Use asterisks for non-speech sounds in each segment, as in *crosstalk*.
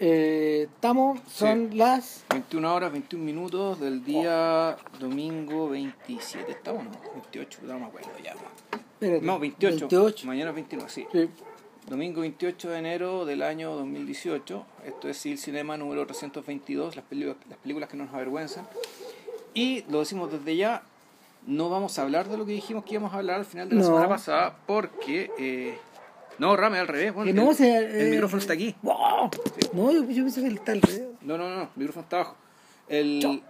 Eh, estamos, son las 21 horas, 21 minutos del día domingo 27. ¿Estamos? No, 28, no me acuerdo ya. espérate, No, 28. 28. Mañana es 29, sí. Sí. Domingo 28 de enero del año 2018. Esto es Civil Cinema número 322, las, peli- las películas que nos avergüenzan. Y lo decimos desde ya, no vamos a hablar de lo que dijimos que íbamos a hablar al final de la No. semana pasada, porque... eh, no, Rame, al revés. Bueno, Que no, el, se- el eh, micrófono está aquí. ¡Wow! No, yo, yo pensé que está alrededor. No, no, no, micrófono está abajo. El, Chao.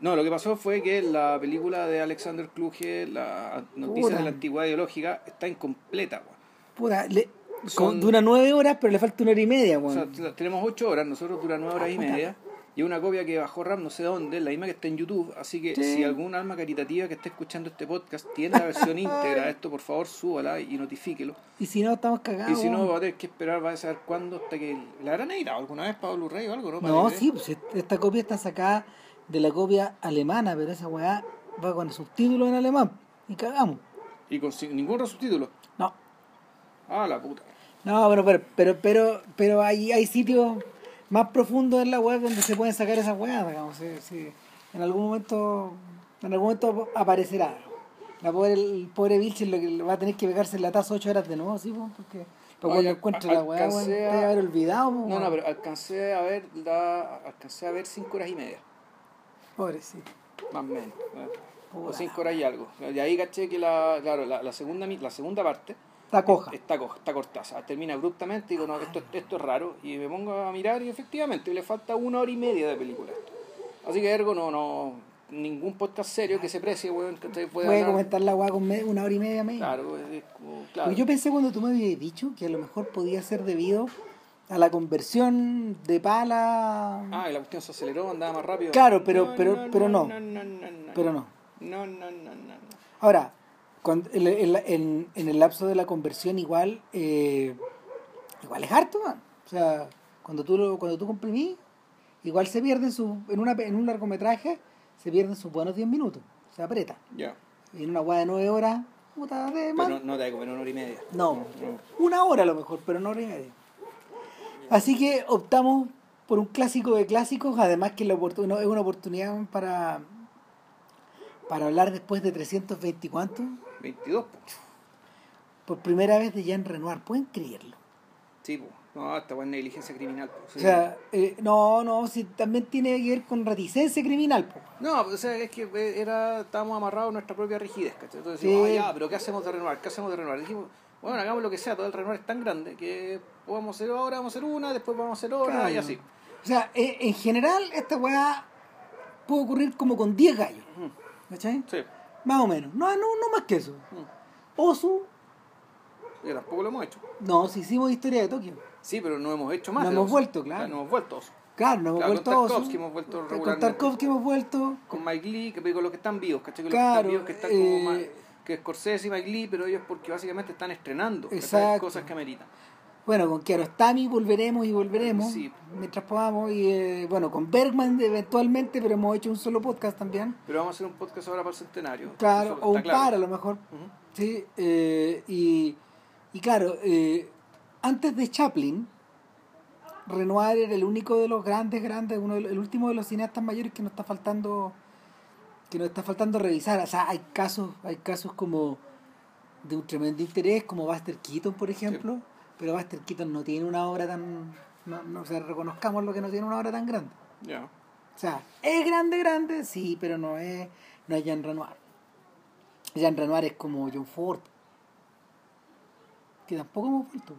no, lo que pasó fue que la película de Alexander Kluge, la noticia de la antigüedad ideológica, está incompleta. weón. Puta, le, Son- dura nueve horas, pero le falta una hora y media, O sea, tenemos ocho horas, nosotros dura nueve horas Ah, y puta. Y una copia que bajó Ram no sé dónde, la misma que está en YouTube. Así que Sí. si algún alma caritativa que esté escuchando este podcast tiene la versión *laughs* íntegra de esto, por favor súbala y notifíquelo. Y si no, estamos cagados. y si no, va a tener que esperar, va a saber cuándo hasta que... ¿La habrán editado alguna vez para Blu-ray o algo, no? No, sí, pues est- esta copia está sacada de la copia alemana, pero esa weá va con el subtítulo en alemán. Y cagamos. Y con ningún subtítulo. No. Ah, la puta. No, bueno, pero, pero, pero, pero hay, hay sitios más profundos en la web donde se pueden sacar esas weas, digamos. Sí, sí. En algún momento, en algún momento aparecerá. La pobre, el pobre Vilches lo que va a tener que pegarse en la taza ocho horas de nuevo, sí, pues, porque para Oye, cuando encuentre la weá, te a- haber olvidado, pues, No, no, pero alcancé a ver la, alcancé a ver cinco horas y media, Pobrecito. más o menos. ¿eh? O cinco horas y algo. Y ahí caché que la, claro, la, la segunda la segunda parte Está coja. está, co- está sea, termina abruptamente y digo, no, esto, esto es raro. Y me pongo a mirar y efectivamente le falta una hora y media de película. Así que ergo no, no, ningún podcast serio que se precie, weón, que hablar. comentar la weá con una hora y media media. Claro, es como- Porque claro. yo pensé cuando tú me habías dicho que a lo mejor podía ser debido a la conversión de pala. Ah, y la cuestión se aceleró, andaba más rápido. Claro, pero- pero- pero no. no, no, no, no. Pero no. No, no, no, no. no. Ahora, cuando, en, en- en- en el lapso de la conversión igual, eh, igual es harto, man. O sea, cuando tú, lo, cuando tú comprimís, igual se pierden su, en, una, en un largometraje, se pierden sus buenos 10 minutos. Se aprieta. Ya. Y en una guada de 9 horas, puta de más. Pero no, no te comer una hora y media. No, No. una hora a lo mejor, pero no hora y media. Así que optamos por un clásico de clásicos, además que la es una oportunidad para, para hablar después de 320 y cuántos, 22, po. por primera vez de Jean Renoir, ¿pueden creerlo? Sí, po. No, esta buena negligencia criminal. O sea, eh, no, no, si también tiene que ver con reticencia criminal. po. No, o sea, es que eh, era, estábamos amarrados a nuestra propia rigidez, ¿cachai? Entonces Sí. decimos, "Ah, ya, pero ¿qué hacemos de Renoir? ¿Qué hacemos de Renoir? Dijimos, bueno, hagamos lo que sea, todo el Renoir es tan grande que podemos hacer ahora, vamos a hacer una, después vamos a hacer otra Claro. y así. O sea, eh, en general esta weá puede ocurrir como con 10 gallos, Ujú. ¿cachai? Sí. Más o menos, no, no, no más que eso. Osu, tampoco lo hemos hecho. no, si hicimos historia de Tokio. Sí, pero no hemos hecho más. No hemos vuelto, claro. No hemos vuelto. dos. Claro, no hemos Claro, vuelto con Osu. Tarkovsky hemos vuelto Con. Tarkovsky hemos vuelto. Con Mike Lee, que con los que están vivos, ¿cachai? Que los que están vivos, que están como eh, más, que Scorsese y Mike Lee, pero ellos porque básicamente están estrenando. Exacto. cosas que ameritan. Bueno, con Kiarostami volveremos y volveremos. Sí. Mientras podamos. Y eh, bueno, con Bergman eventualmente, pero hemos hecho un solo podcast también. Pero vamos a hacer un podcast ahora para el centenario. Claro, o un claro. par a lo mejor. Sí, eh, y, y claro, eh, antes de Chaplin, Renoir era el único de los grandes, grandes, uno de los- el último de los cineastas mayores que nos está faltando que nos está faltando revisar. O sea, hay casos, hay casos como de un tremendo interés, como Buster Keaton, por ejemplo, pero Buster Keaton no tiene una obra tan, no, no, o sea, reconozcamos lo que no tiene una obra tan grande. Ya. O sea, es grande, grande, sí, pero no es, no es Jean Renoir. Jean Renoir es como John Ford. Que tampoco hemos vuelto.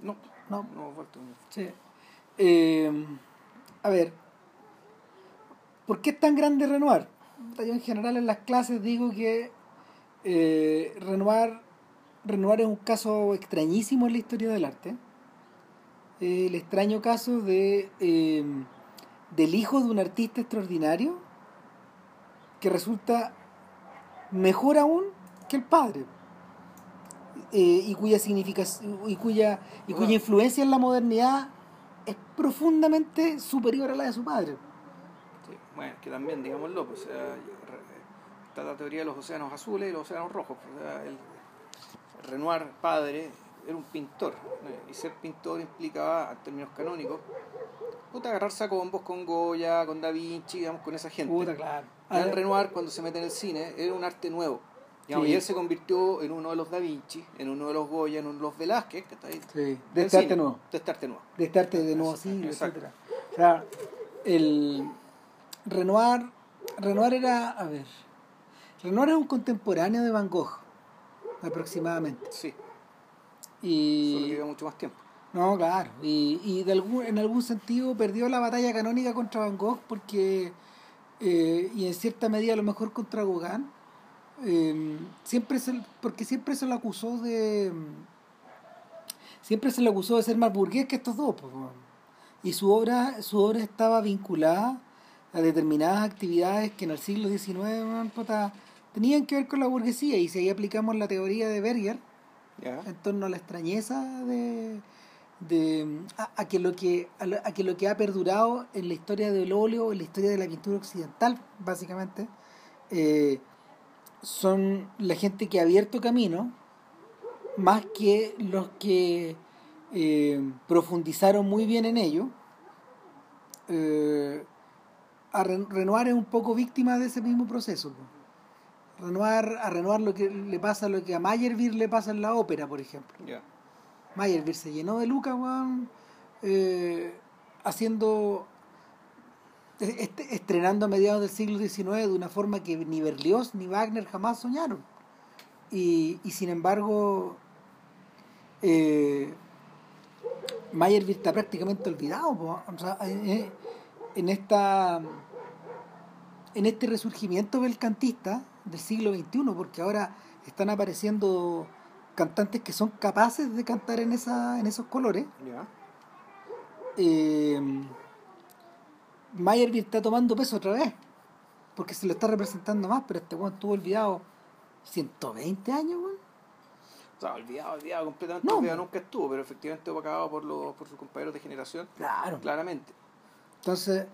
No, No. no hemos vuelto. Sí. Eh, a ver, ¿por qué es tan grande Renoir? Yo en general en las clases digo que eh, Renoir, Renoir es un caso extrañísimo en la historia del arte. Eh, el extraño caso de eh, del hijo de un artista extraordinario que resulta mejor aún que el padre eh, y cuya significación y cuya y cuya influencia en la modernidad es profundamente superior a la de su padre Sí. Bueno, que también, digámoslo, pues, está la teoría de los océanos azules y los océanos rojos. O sea, el Renoir, padre, era un pintor. ¿no? Y ser pintor implicaba, en términos canónicos, puta, agarrarse a combos con Goya, con Da Vinci, digamos, con esa gente. Puta, claro. Renoir, cuando se mete en el cine, era un arte nuevo. Digamos, Sí. Y él se convirtió en uno de los Da Vinci, en uno de los Goya, en uno de los Velázquez, que está ahí. Sí, de este arte nuevo. De este arte nuevo. de este arte de nuevo exacto. etcétera. O sea, el Renoir, Renoir era, a ver, Renoir es un contemporáneo de Van Gogh, aproximadamente. Sí, solo Y lleva mucho más tiempo. no, claro, y, y de algún, en algún sentido perdió la batalla canónica contra Van Gogh porque eh, y en cierta medida a lo mejor contra Gauguin, eh, siempre se, porque siempre se lo acusó de siempre se le acusó de ser más burgués que estos dos pues, y su obra su obra estaba vinculada a determinadas actividades que en el siglo XIX puta, tenían que ver con la burguesía y si ahí aplicamos la teoría de Berger en torno a la extrañeza de, de a, a que lo que a, lo- a que lo que ha perdurado en la historia del óleo en la historia de la pintura occidental básicamente eh, son la gente que ha abierto camino más que los que eh, profundizaron muy bien en ello eh, a Ren- Renoir es un poco víctima de ese mismo proceso po. Renoir, a Renoir lo que le pasa lo que a Meyerbeer le pasa en la ópera, por ejemplo. Ya. Meyerbeer se llenó de lucas, weón, eh, haciendo, este- estrenando a mediados del siglo XIX de una forma que ni Berlioz ni Wagner jamás soñaron. Y, y sin embargo, eh, Meyerbeer está prácticamente olvidado. po. O sea, en, en esta en este resurgimiento belcantista del siglo XXI, porque ahora están apareciendo cantantes que son capaces de cantar en esa en esos colores. Ya. Eh, Meyerbeer está tomando peso otra vez, porque se lo está representando más, pero este weón estuvo olvidado 120 años, weón. O sea, olvidado, olvidado, completamente No. olvidado nunca estuvo, pero efectivamente opacado por, los, por sus compañeros de generación, Claro. claramente. Entonces,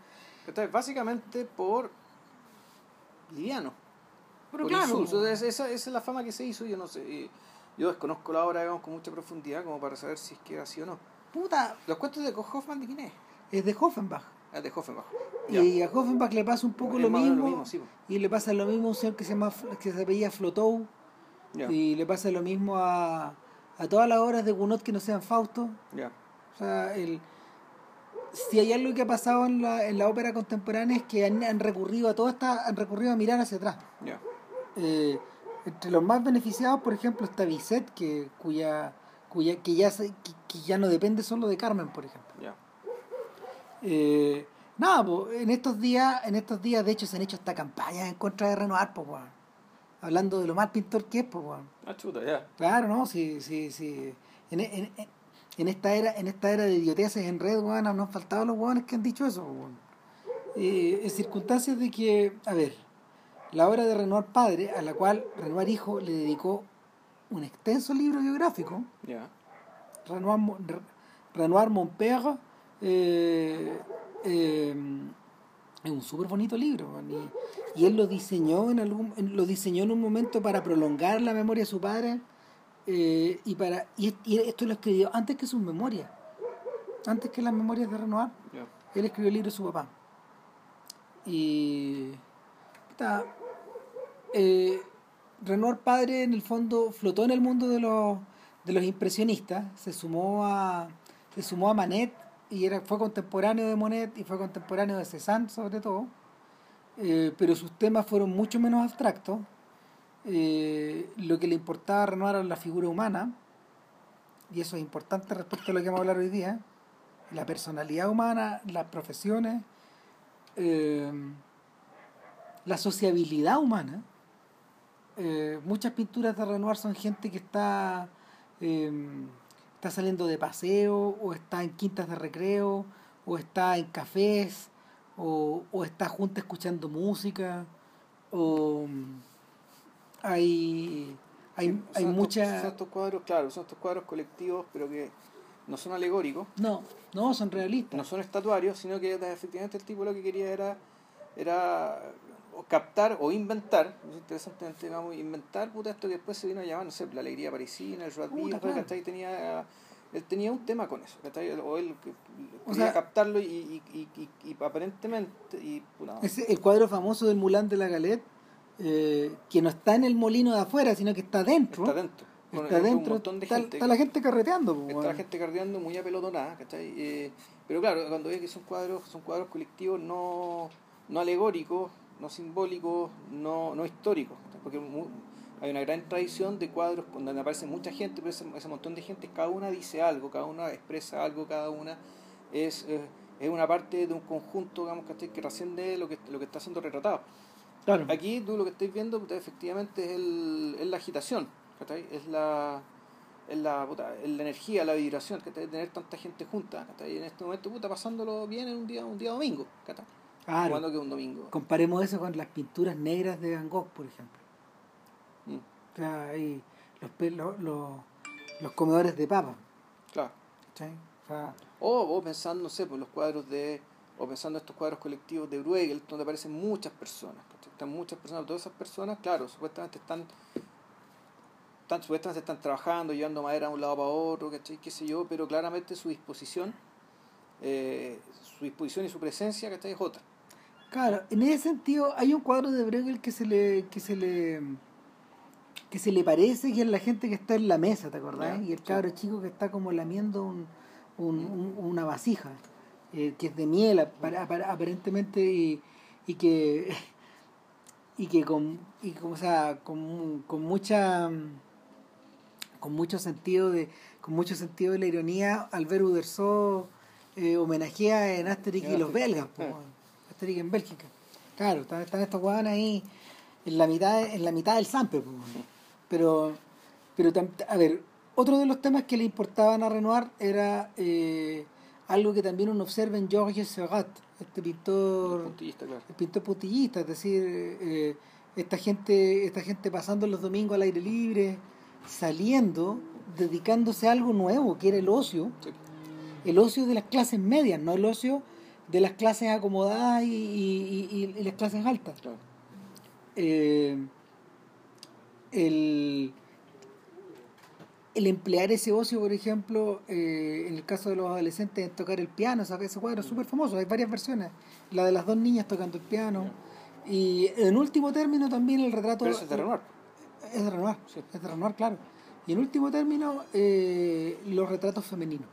Entonces, básicamente por liviano. Pero por claro. Esa, esa es la fama que se hizo, yo no sé. y Yo desconozco la obra digamos, con mucha profundidad como para saber si es que era así o no. puta, ¿Los cuentos de Hoffman de quién es? es de Hoffenbach. Ah, de Hoffenbach. Y a Hoffenbach le pasa un poco lo mismo, lo mismo, sí, po. y le pasa lo mismo a un señor que se llama que se apellida Flotow, Ya, y le pasa lo mismo a, a todas las obras de Gounod que no sean Fausto. ya. O sea, el, si hay algo que ha pasado en la, en la ópera contemporánea es que han, han recurrido a todo esta, han recurrido a mirar hacia atrás. Ya. Eh, entre los más beneficiados, por ejemplo, está Bizet, que cuya, cuya que ya se- que, que ya no depende solo de Carmen, por ejemplo. Ya. Eh, nada, po, en estos días, en estos días de hecho se han hecho hasta campañas en contra de Renoir, pues. Hablando de lo mal pintor que es, pues. Ah, chuta, ya. Claro, ¿no? Sí, sí, sí. En, en, en- en esta era, en esta era de idioteces en red, weón, nos han faltado los weones que han dicho eso, weón. Eh, en circunstancias de que, a ver, la obra de Renoir padre, a la cual Renoir hijo le dedicó un extenso libro biográfico. Renoir, Renoir Mon Père, eh, eh, es un súper bonito libro y, y él lo diseñó en algún lo diseñó en un momento para prolongar la memoria de su padre eh, y para y, y esto lo escribió antes que sus memorias antes que las memorias de Renoir. Él escribió el libro de su papá. Y puta, eh, Renoir padre en el fondo flotó en el mundo de los de los impresionistas se sumó a se sumó a Manet y era fue contemporáneo de Monet y fue contemporáneo de Cézanne sobre todo Eh, pero sus temas fueron mucho menos abstractos Eh, lo que le importaba a Renoir era la figura humana y eso es importante respecto a lo que vamos a hablar hoy día la personalidad humana las profesiones la sociabilidad humana eh, muchas pinturas de Renoir son gente que está eh, está saliendo de paseo o está en quintas de recreo o está en cafés o, o está junta escuchando música o mm, hay hay, Sí, hay son mucha Estos, son estos cuadros, claro, son estos cuadros colectivos, pero que no son alegóricos, no no son realistas. No son estatuarios, sino que efectivamente el tipo lo que quería era, era captar o inventar, es interesante, digamos, inventar puta, esto que después se vino a llamar, no sé, la alegría parisina, el Beer, claro. ¿cachai? Tenía, él tenía un tema con eso, ¿cachai? O él que- O quería sea- captarlo y, y, y, y, aparentemente, y, puta, Ese- el cuadro famoso del Mulán de la Galette, eh, que no está en el molino de afuera, sino que está dentro. está dentro. Con- Está dentro. De está, gente. está la gente carreteando. Está la weón. gente cardeando muy apelotonada, ¿cachai? Eh, pero claro, cuando ves que son cuadros, son cuadros colectivos no, no alegóricos, no simbólicos, no, no históricos, porque hay una gran tradición de cuadros donde aparece mucha gente, pero ese, ese montón de gente, cada una dice algo, cada una expresa algo, cada una es, eh, es una parte de un conjunto, digamos, ¿cachai? que trasciende lo que, lo que está siendo retratado. Claro. Aquí tú lo que estáis viendo efectivamente es, el, es la agitación, es la es la, puta, es la energía, la vibración, que tener tanta gente junta, ¿cachai? en este momento puta, pasándolo bien en un día, un día domingo. Claro. Cuando que un domingo. Comparemos eso con las pinturas negras de Van Gogh, por ejemplo. Mm, O sea, ahí los, los, los, los comedores de papa. claro. O sea, O, o pensando, no sé, pues los cuadros de, o pensando estos cuadros colectivos de Bruegel, donde aparecen muchas personas. Están muchas personas, todas esas personas, claro, supuestamente están, están, supuestamente están trabajando, llevando madera de un lado para otro, ¿cachai? qué sé yo, pero claramente su disposición, eh, su disposición y su presencia, ¿cachai? es otra. Claro, en ese sentido hay un cuadro de Bruegel que se le que se le que se le parece que es la gente que está en la mesa, ¿te acordás? Y el sí. cabro chico que está como lamiendo un, un- un- una vasija eh, que es de miel apa- apa- aparentemente y, y que y que con y como, o sea, con, con mucha con mucho sentido de con mucho sentido de la ironía Albert Uderzo eh, homenajea en Asterix y los belgas po, Eh. En Bélgica claro están, están estos hueones ahí en la mitad en la mitad del weón. pero pero a ver otro de los temas que le importaban a Renoir era eh, algo que también uno observa en Georges Seurat este pintor Puntillista, claro. el pintor putillista, es decir, eh, esta gente, esta gente pasando los domingos al aire libre, saliendo, dedicándose a algo nuevo, que era el ocio, Sí. el ocio de las clases medias, no el ocio de las clases acomodadas y, y- y- y las clases altas. Claro. Eh, el, el emplear ese ocio, por ejemplo, eh, en el caso de los adolescentes, en tocar el piano, esa- ese cuadro es súper famoso, hay varias versiones. La de las dos niñas tocando el piano. Y en último término también el retrato... Pero eso es de Renoir. Es de Renoir, Sí. es de Renoir, claro. Y en último término, eh, los retratos femeninos,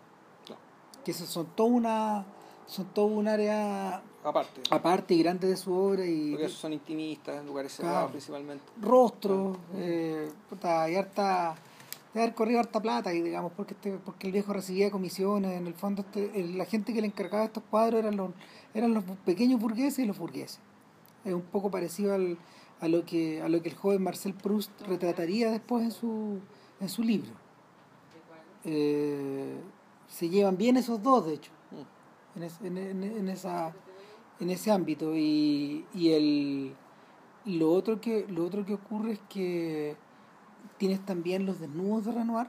que son todo una son todo un área Aparte. aparte y grande de su obra y Porque esos son intimistas, en lugares Claro. cerrados principalmente. rostro, eh, puta, y harta, de haber corrido harta plata, y digamos, porque este, porque el viejo recibía comisiones, en el fondo este, el- la gente que le encargaba estos cuadros eran los, eran los pequeños burgueses y los burgueses. Es un poco parecido al, a lo que a lo que el joven Marcel Proust retrataría después en su, en su libro. Eh, se llevan bien esos dos, de hecho. En, es- en, en- en esa en ese ámbito. Y, y el lo otro que lo otro que ocurre es que tienes también los desnudos de Renoir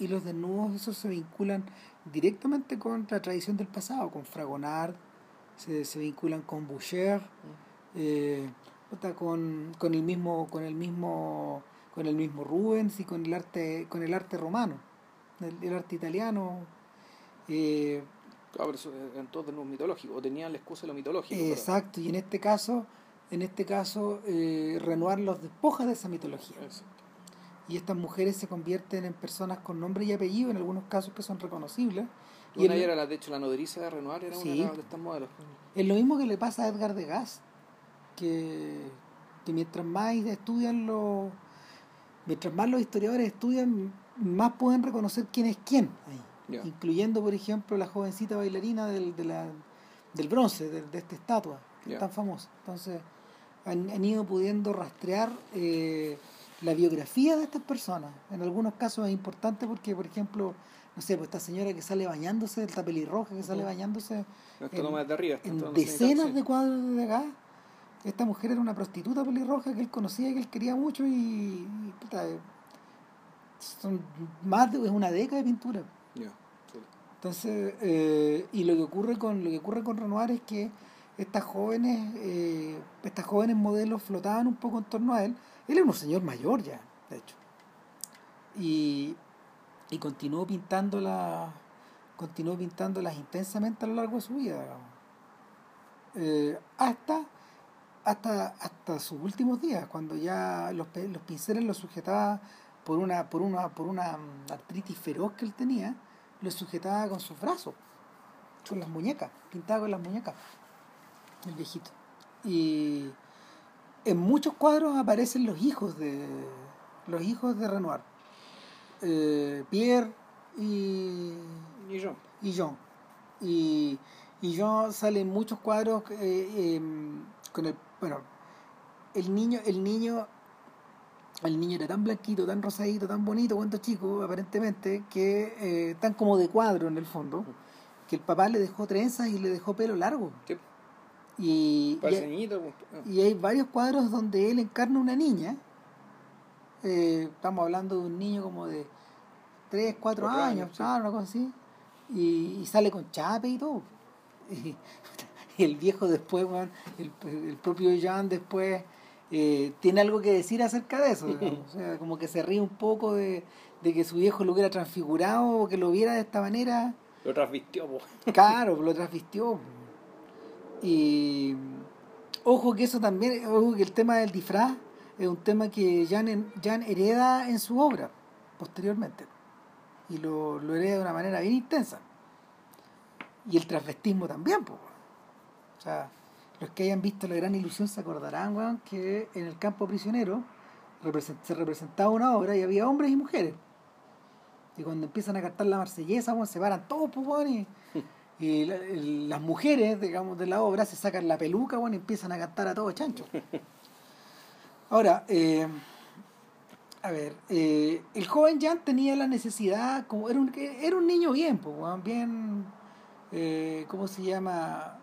y los desnudos esos se vinculan directamente con la tradición del pasado con Fragonard se, se vinculan con Boucher eh, con, con el mismo con el mismo con el mismo Rubens y con el arte con el arte romano el, el arte italiano. Eh, Claro, pero eso eran todos de nuevo mitológicos, o tenían la excusa de lo mitológico. pero- Exacto, y en este caso, en este caso, eh, Renoir los despoja de esa mitología. Exacto. Y estas mujeres se convierten en personas con nombre y apellido, en algunos casos que son reconocibles. Y Una es, era, la, de hecho, la nodriza de Renoir era Sí. una de estas modelos. es lo mismo que le pasa a Edgar Degas, que, que mientras más estudian los, mientras más los historiadores estudian, más pueden reconocer quién es quién ahí. Incluyendo, por ejemplo, la jovencita bailarina del, de la, del bronce, de, de esta estatua, que es tan famosa. Entonces, han, han ido pudiendo rastrear eh, la biografía de estas personas. En algunos casos es importante porque, por ejemplo, no sé, pues esta señora que sale bañándose, esta pelirroja que sale bañándose en- de arriba. en decenas de cuadros de Degas. Esta mujer era una prostituta pelirroja que él conocía y que él quería mucho y, y, puta, eh, son más de es una década de pintura. Entonces, eh, y lo que ocurre con lo que ocurre con Renoir es que estas jóvenes, eh, estas jóvenes modelos flotaban un poco en torno a él. Él era un señor mayor ya, de hecho. Y, y continuó pintándolas, continuó pintándolas intensamente a lo largo de su vida, eh, hasta, hasta, hasta sus últimos días, cuando ya los, los pinceles los sujetaba por una, por una, por una artritis feroz que él tenía, lo sujetaba con sus brazos, con las muñecas, pintaba con las muñecas, el viejito. Y en muchos cuadros aparecen los hijos de los hijos de Renoir. Eh, Pierre y, y John. Y John. Y, y John sale en muchos cuadros eh, em, con el bueno el niño el niño el niño era tan blanquito, tan rosadito, tan bonito cuando chico, aparentemente, que eh, tan como de cuadro en el fondo, que el papá le dejó trenzas y le dejó pelo largo. Y, y, hay, y, hay varios cuadros donde él encarna una niña. Eh, estamos hablando de un niño como de 3, 4 años, claro, una cosa así. Y, sale con chape y todo. *laughs* Y, el viejo después, el, el propio Jean después eh, tiene algo que decir acerca de eso, *laughs* O sea, como que se ríe un poco de, que su viejo lo hubiera transfigurado o que lo viera de esta manera. Lo transvistió, *laughs* Claro, lo transvistió. Y ojo que eso también, ojo que el tema del disfraz es un tema que Jan, Jan hereda en su obra posteriormente. Y lo, lo hereda de una manera bien intensa. Y el transvestismo también, pues. O sea, los que hayan visto La Gran Ilusión se acordarán, weón, que en el campo prisionero se representaba una obra y había hombres y mujeres. Y cuando empiezan a cantar la marsellesa, weón, se paran todos, pues, y, las mujeres, digamos, de la obra se sacan la peluca, weón, y empiezan a cantar a todos chancho. Ahora, eh, a ver, eh, el joven Jan tenía la necesidad, como era un, era un niño bien, pues, bien, eh, ¿cómo se llama?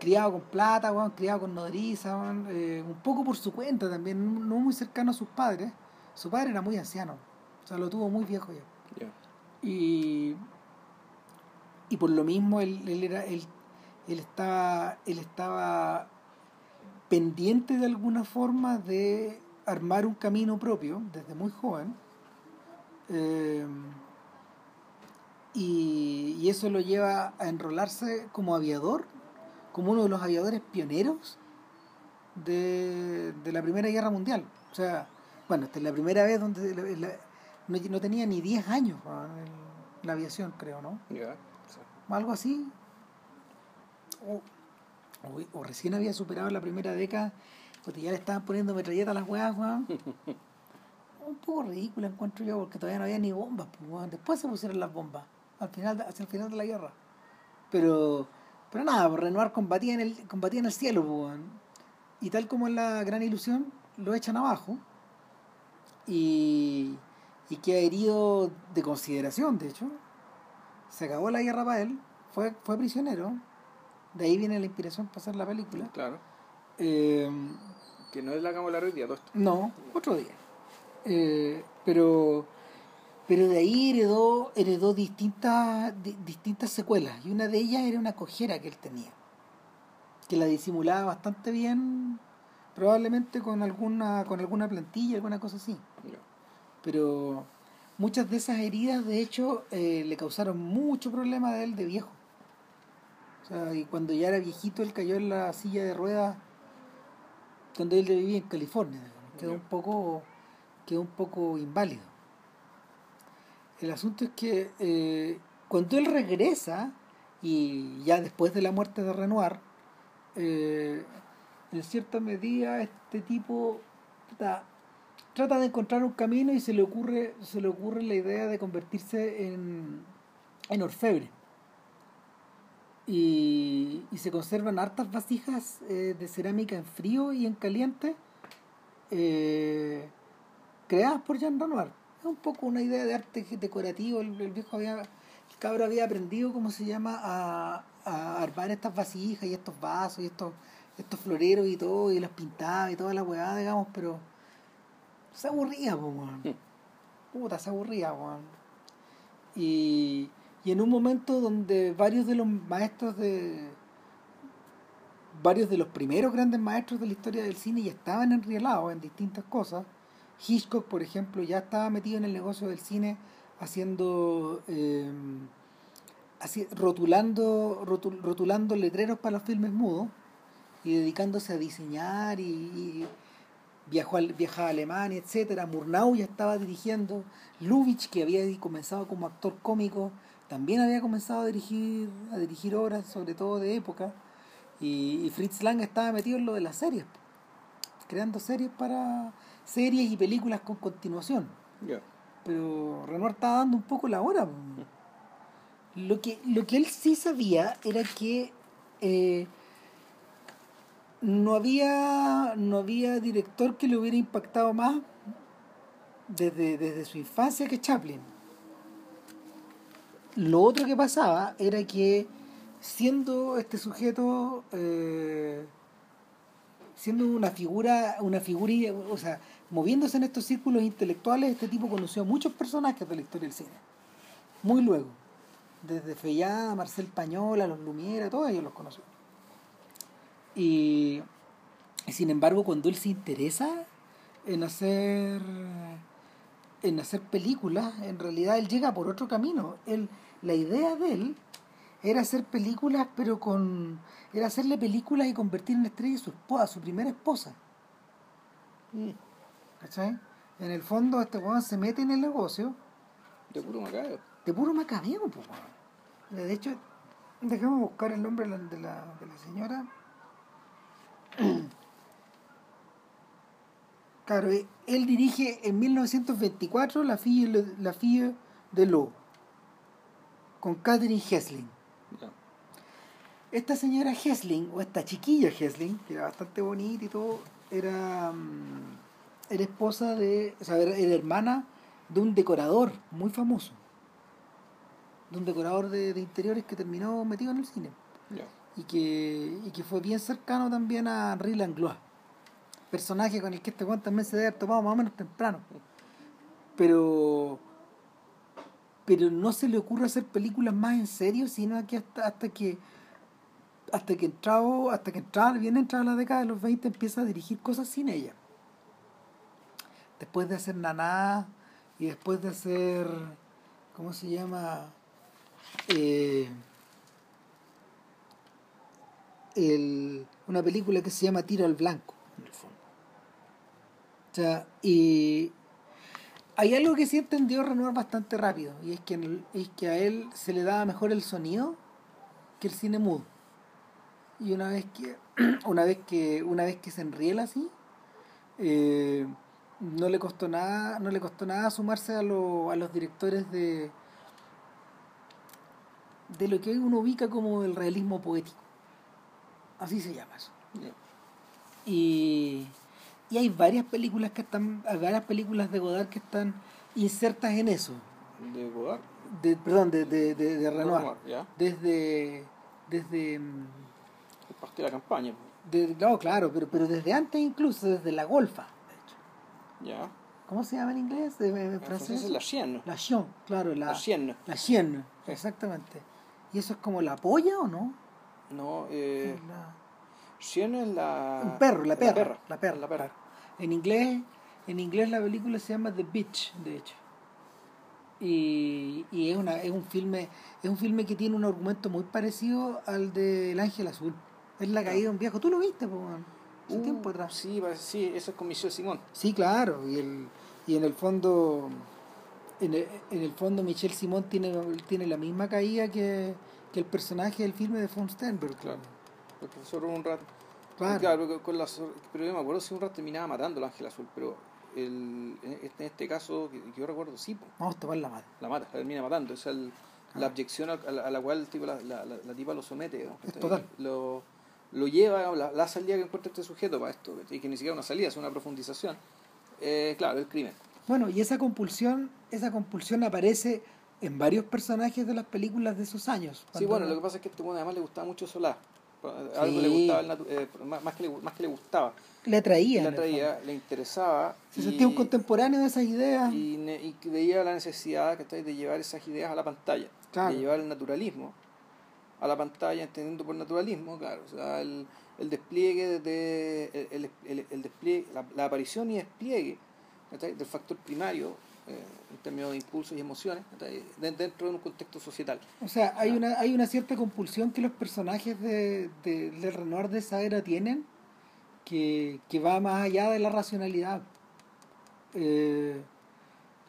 Criado con plata, criado con nodriza, eh, un poco por su cuenta también, no muy cercano a sus padres. Su padre era muy anciano, o sea, lo tuvo muy viejo ya. Y, y por lo mismo él, él, era, él, él, estaba, él estaba pendiente de alguna forma de armar un camino propio desde muy joven. Eh, y, y, eso lo lleva a enrolarse como aviador como uno de los aviadores pioneros de, la Primera Guerra Mundial. O sea, bueno, esta es la primera vez donde no, tenía ni 10 años en la aviación, creo, ¿no? Algo así. O, recién había superado la primera década, porque ya le estaban poniendo metralletas a las weas, *laughs* Un poco ridículo encuentro yo, porque todavía no había ni bombas. Pues, Después se pusieron las bombas, al final, hacia el final de la guerra. Pero pero nada, pues, Renoir combatía en el, combatía en el cielo, pues, y tal como en la gran ilusión, lo echan abajo y, y queda herido de consideración, de hecho. Se acabó la guerra para él, fue, fue prisionero, de ahí viene la inspiración para hacer la película. Claro. Eh, que no es la cámara hoy día, No, otro día. Eh, pero pero de ahí heredó, heredó distintas, distintas secuelas y una de ellas era una cojera que él tenía, que la disimulaba bastante bien, probablemente con alguna, con alguna plantilla, alguna cosa así. Pero muchas de esas heridas, de hecho, eh, le causaron mucho problema a él de viejo. O sea, y cuando ya era viejito, él cayó en la silla de ruedas cuando él vivía en California. Quedó un poco, quedó un poco inválido. El asunto es que eh, cuando él regresa, y ya después de la muerte de Renoir, eh, en cierta medida este tipo trata, de encontrar un camino y se le ocurre, se le ocurre la idea de convertirse en, en orfebre. Y, se conservan hartas vasijas eh, de cerámica en frío y en caliente creadas por Jean Renoir es un poco una idea de arte decorativo. El, viejo había, el cabro había aprendido, ¿cómo se llama?, a, a armar estas vasijas y estos vasos y estos, estos floreros y todo, y las pintaba y toda la weá, digamos, pero se aburría, pues, Puta, se aburría, weón. Y, y en un momento donde varios de los maestros de varios de los primeros grandes maestros de la historia del cine ya estaban enrielados en distintas cosas. Hitchcock, por ejemplo, ya estaba metido en el negocio del cine haciendo... Eh, rotulando, rotul- rotulando letreros para los filmes mudos y dedicándose a diseñar y, viajó al, viajaba a Alemania, etcétera. Murnau ya estaba dirigiendo, Lubitsch, que había comenzado como actor cómico, también había comenzado a dirigir, a dirigir obras, sobre todo de época, y Fritz Lang estaba metido en lo de las series, creando series para series y películas con continuación. Pero Renoir estaba dando un poco la hora. Lo que, lo que él sí sabía era que eh, no había no había director que le hubiera impactado más desde, desde su infancia que Chaplin. Lo otro que pasaba era que siendo este sujeto eh, siendo una figura una figura o sea moviéndose en estos círculos intelectuales este tipo conoció a muchos personajes de la historia del cine muy luego desde Fellá, Marcel Pañola, los Lumière, todos ellos los conoció. Y, y sin embargo, cuando él se interesa en hacer en hacer películas, en realidad él llega por otro camino. Él, la idea de él era hacer películas, pero con era hacerle películas y convertir en estrella a su esposa, a su primera esposa. Mm. ¿Cachai? En el fondo, este weón se mete en el negocio De puro macabeo. de puro macabeo, pues. De hecho, déjame buscar el nombre de la, de la, de la señora. *clears throat* Claro, eh, él dirige en 1924 La Fille, la Fille de Lo, con Catherine Hesling. Esta señora Hesling, o esta chiquilla Hesling, que era bastante bonita y todo, era, mm, era esposa de, o sea, era, era hermana de un decorador muy famoso. De un decorador de, de interiores que terminó metido en el cine. Y que, y que fue bien cercano también a Henri Langlois. Personaje con el que este Juan también se debe haber tomado más o menos temprano. Pero pero no se le ocurre hacer películas más en serio, sino que hasta, hasta que hasta que entraba, hasta que entraba, bien entrada la década de los 20 empieza a dirigir cosas sin ella. Después de hacer Naná y después de hacer ¿cómo se llama? Eh, el- una película que se llama Tiro al Blanco, en el fondo. O sea, y hay algo que sí entendió Renoir bastante rápido, y es que, en el- es que a él se le daba mejor el sonido que el cine mudo. Y una vez que, *clears throat* una vez que, una vez que se enriela así, eh, no le costó nada, no le costó nada sumarse a, lo- a los directores de de lo que hoy uno ubica como el realismo poético. Así se llama eso. Y, y hay varias películas que están, hay varias películas de Godard que están insertas en eso. De Godard. De, perdón, de, de, de, de Renoir. Desde, desde, mm, Es parte de la campaña. de- no, claro, pero, pero desde antes incluso, desde la Golfa, de hecho. Ya. ¿Cómo se llama en inglés? ¿En francés? es la chienne. La Chienne, claro, la, La la Chienne, exactamente. ¿Y eso es como la polla o no? No, eh, La- chienne es la... un perro, la perra, perra. la perra, La perra. En inglés, en inglés la película se llama The Beach, de hecho. Y, y es una es un filme es un filme que tiene un argumento muy parecido al de El Ángel Azul. Es la caída de un viejo. ¿Tú lo viste, po, hace Uh, tiempo atrás? Sí, sí, eso es con Michel Simón. Sí, claro. Y el y en el fondo en el, en el fondo Michel Simón tiene tiene la misma caída que, que el personaje del filme de von Sternberg. Claro. El profesor un rato. Claro. Claro, con- con la sor- pero yo me acuerdo si un rato terminaba matando al ángel azul, pero el, en, este, caso, que, que yo recuerdo, sí, Vamos a tomar la mano. la mata, la termina matando. O sea, el- Ah. la abyección a, la, a la cual el tipo, la, la, tipa lo somete. digamos, Es ¿cachai? total. Lo, lo lleva, la, la salida que encuentra este sujeto para esto, y que ni siquiera una salida, es una profundización. Eh, claro, el crimen. Bueno, y esa compulsión, esa compulsión aparece en varios personajes de las películas de esos años. Sí, bueno, lo que pasa es que a este bueno además le gustaba mucho Solá. Algo Sí. le gustaba, eh, más, más que le, más que le gustaba. le atraía. Le atraía, le interesaba. Se y- sentía un contemporáneo de esas ideas. y, ne- y que veía la necesidad ¿cachai? de llevar esas ideas a la pantalla, Claro. de llevar el naturalismo a la pantalla, entendiendo por naturalismo, claro, o sea, el, el despliegue de el, el, el despliegue, la, la, aparición y despliegue del factor primario en términos de impulsos y emociones dentro de un contexto societal. O sea, hay una hay una cierta compulsión que los personajes de, de, de Renoir de esa era tienen que, que va más allá de la racionalidad. Eh,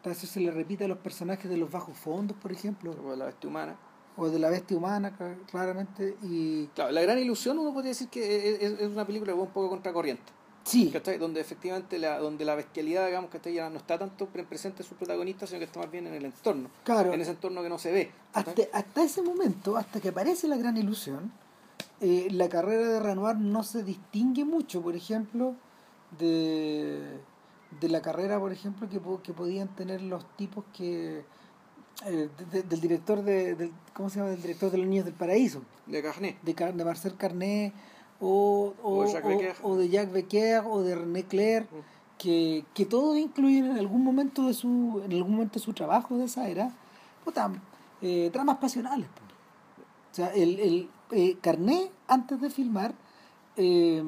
eso se le repite a los personajes de los bajos fondos, por ejemplo. O de la bestia humana. O de la bestia humana, claramente. Y... Claro, La Gran Ilusión uno podría decir que es, una película que va un poco contracorriente. Sí. Donde efectivamente la, donde la bestialidad, digamos, que ya no está tanto presente en sus protagonistas, sino que está más bien en el entorno. Claro. En ese entorno que no se ve. Hasta, hasta ese momento, hasta que aparece la gran ilusión, eh, la carrera de Renoir no se distingue mucho, por ejemplo, de, de la carrera, por ejemplo, que, que podían tener los tipos que... Eh, del director de, del, ¿cómo se llama? del director de los niños del paraíso de Carnet de, de Marcel Carnet o, o, o, de Jacques Becker. o de René Clair mm. que, que todos incluyen en algún momento de su en algún momento de su trabajo de esa era puta, eh, dramas pasionales o sea el, el eh, Carnet antes de filmar eh,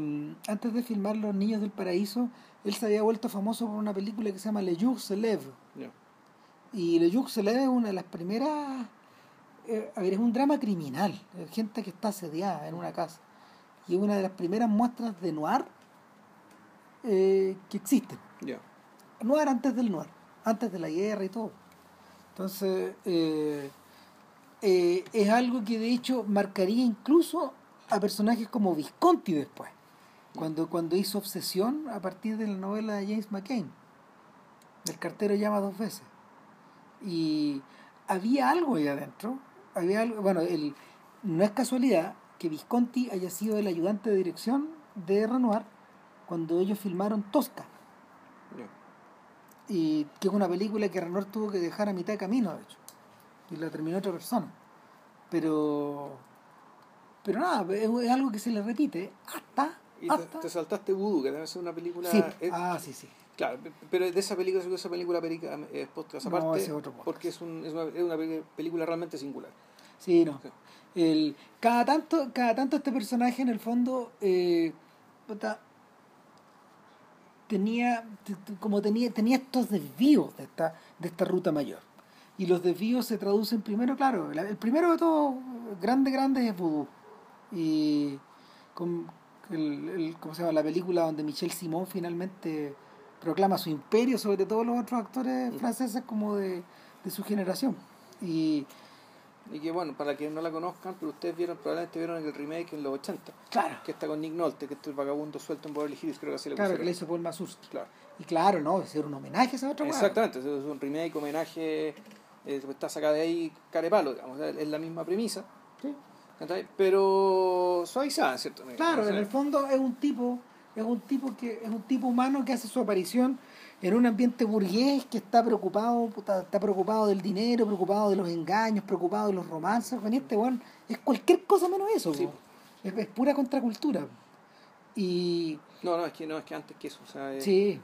antes de filmar Los Niños del Paraíso él se había vuelto famoso por una película que se llama Le Jour se lève. Y Le Jour se lève es una de las primeras eh, a ver es un drama criminal gente que está asediada en una casa y es una de las primeras muestras de noir eh, que existen. Noir antes del noir, antes de la guerra y todo. Entonces, eh, eh, es algo que de hecho marcaría incluso a personajes como Visconti después, cuando, cuando hizo Obsesión a partir de la novela de James McCain. El cartero llama dos veces. Y había algo ahí adentro. Había algo, bueno, el, no es casualidad que Visconti haya sido el ayudante de dirección de Renoir cuando ellos filmaron Tosca. Y que es una película que Renoir tuvo que dejar a mitad de camino, de hecho. Y la terminó otra persona. Pero. Pero nada, es, algo que se le repite hasta. Y te, saltaste Voodoo, que debe ser una película. Sí. ah, sí, sí. Claro, pero de esa película, esa película perica, es podcast aparte, porque es, un, es, una, es una película realmente singular. Sí, no el cada tanto cada tanto este personaje en el fondo eh, tenía como tenía tenía estos desvíos de esta de esta ruta mayor. Y los desvíos se traducen primero claro el primero de todo grande grande es vudú y con el, ¿cómo se llama? la película donde Michel Simon finalmente proclama su imperio sobre todos los otros actores franceses como de, de su generación. Y y que bueno, para quienes no la conozcan, pero ustedes vieron, probablemente vieron el remake en los 80. Claro. Que está con Nick Nolte, que es el vagabundo suelto en Beverly Hills, creo que así lo Claro, que le hizo Paul Mazursky. Claro. Y claro, ¿no? Es un homenaje a esa otra Exactamente, es un remake, homenaje, eh, está sacada de ahí carepalo, digamos, es la misma premisa. Sí. Pero suavizada, ¿cierto? Claro, en el fondo es un tipo, es un tipo que, es un tipo humano que hace su aparición en un ambiente burgués que está preocupado, está preocupado del dinero, preocupado de los engaños, preocupado de los romances, con este bueno, es cualquier cosa menos eso, es, pura contracultura. Y no, no, es que no, es que antes que eso, o sea, sí.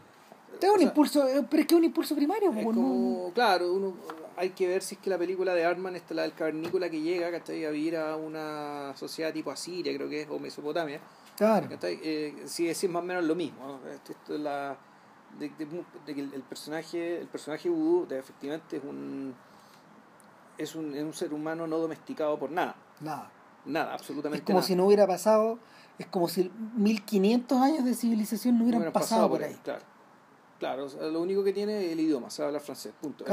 Es un impulso, pero es que es un impulso primario. Es como, claro, uno, hay que ver si es que la película de Arman, esta la del cavernícola que llega, ¿cachai? A vivir a una sociedad tipo Asiria, creo que es, o Mesopotamia. Claro. Eh, sí, es más o menos lo mismo. Esto, es la de, que el, personaje el personaje vudú efectivamente es un es un, es un ser humano no domesticado por nada. Nada. Nada absolutamente es como si no hubiera pasado es como si 1500 años de civilización no hubieran, pasado, por ahí, claro. Claro lo único que tiene es el idioma sabe hablar francés punto.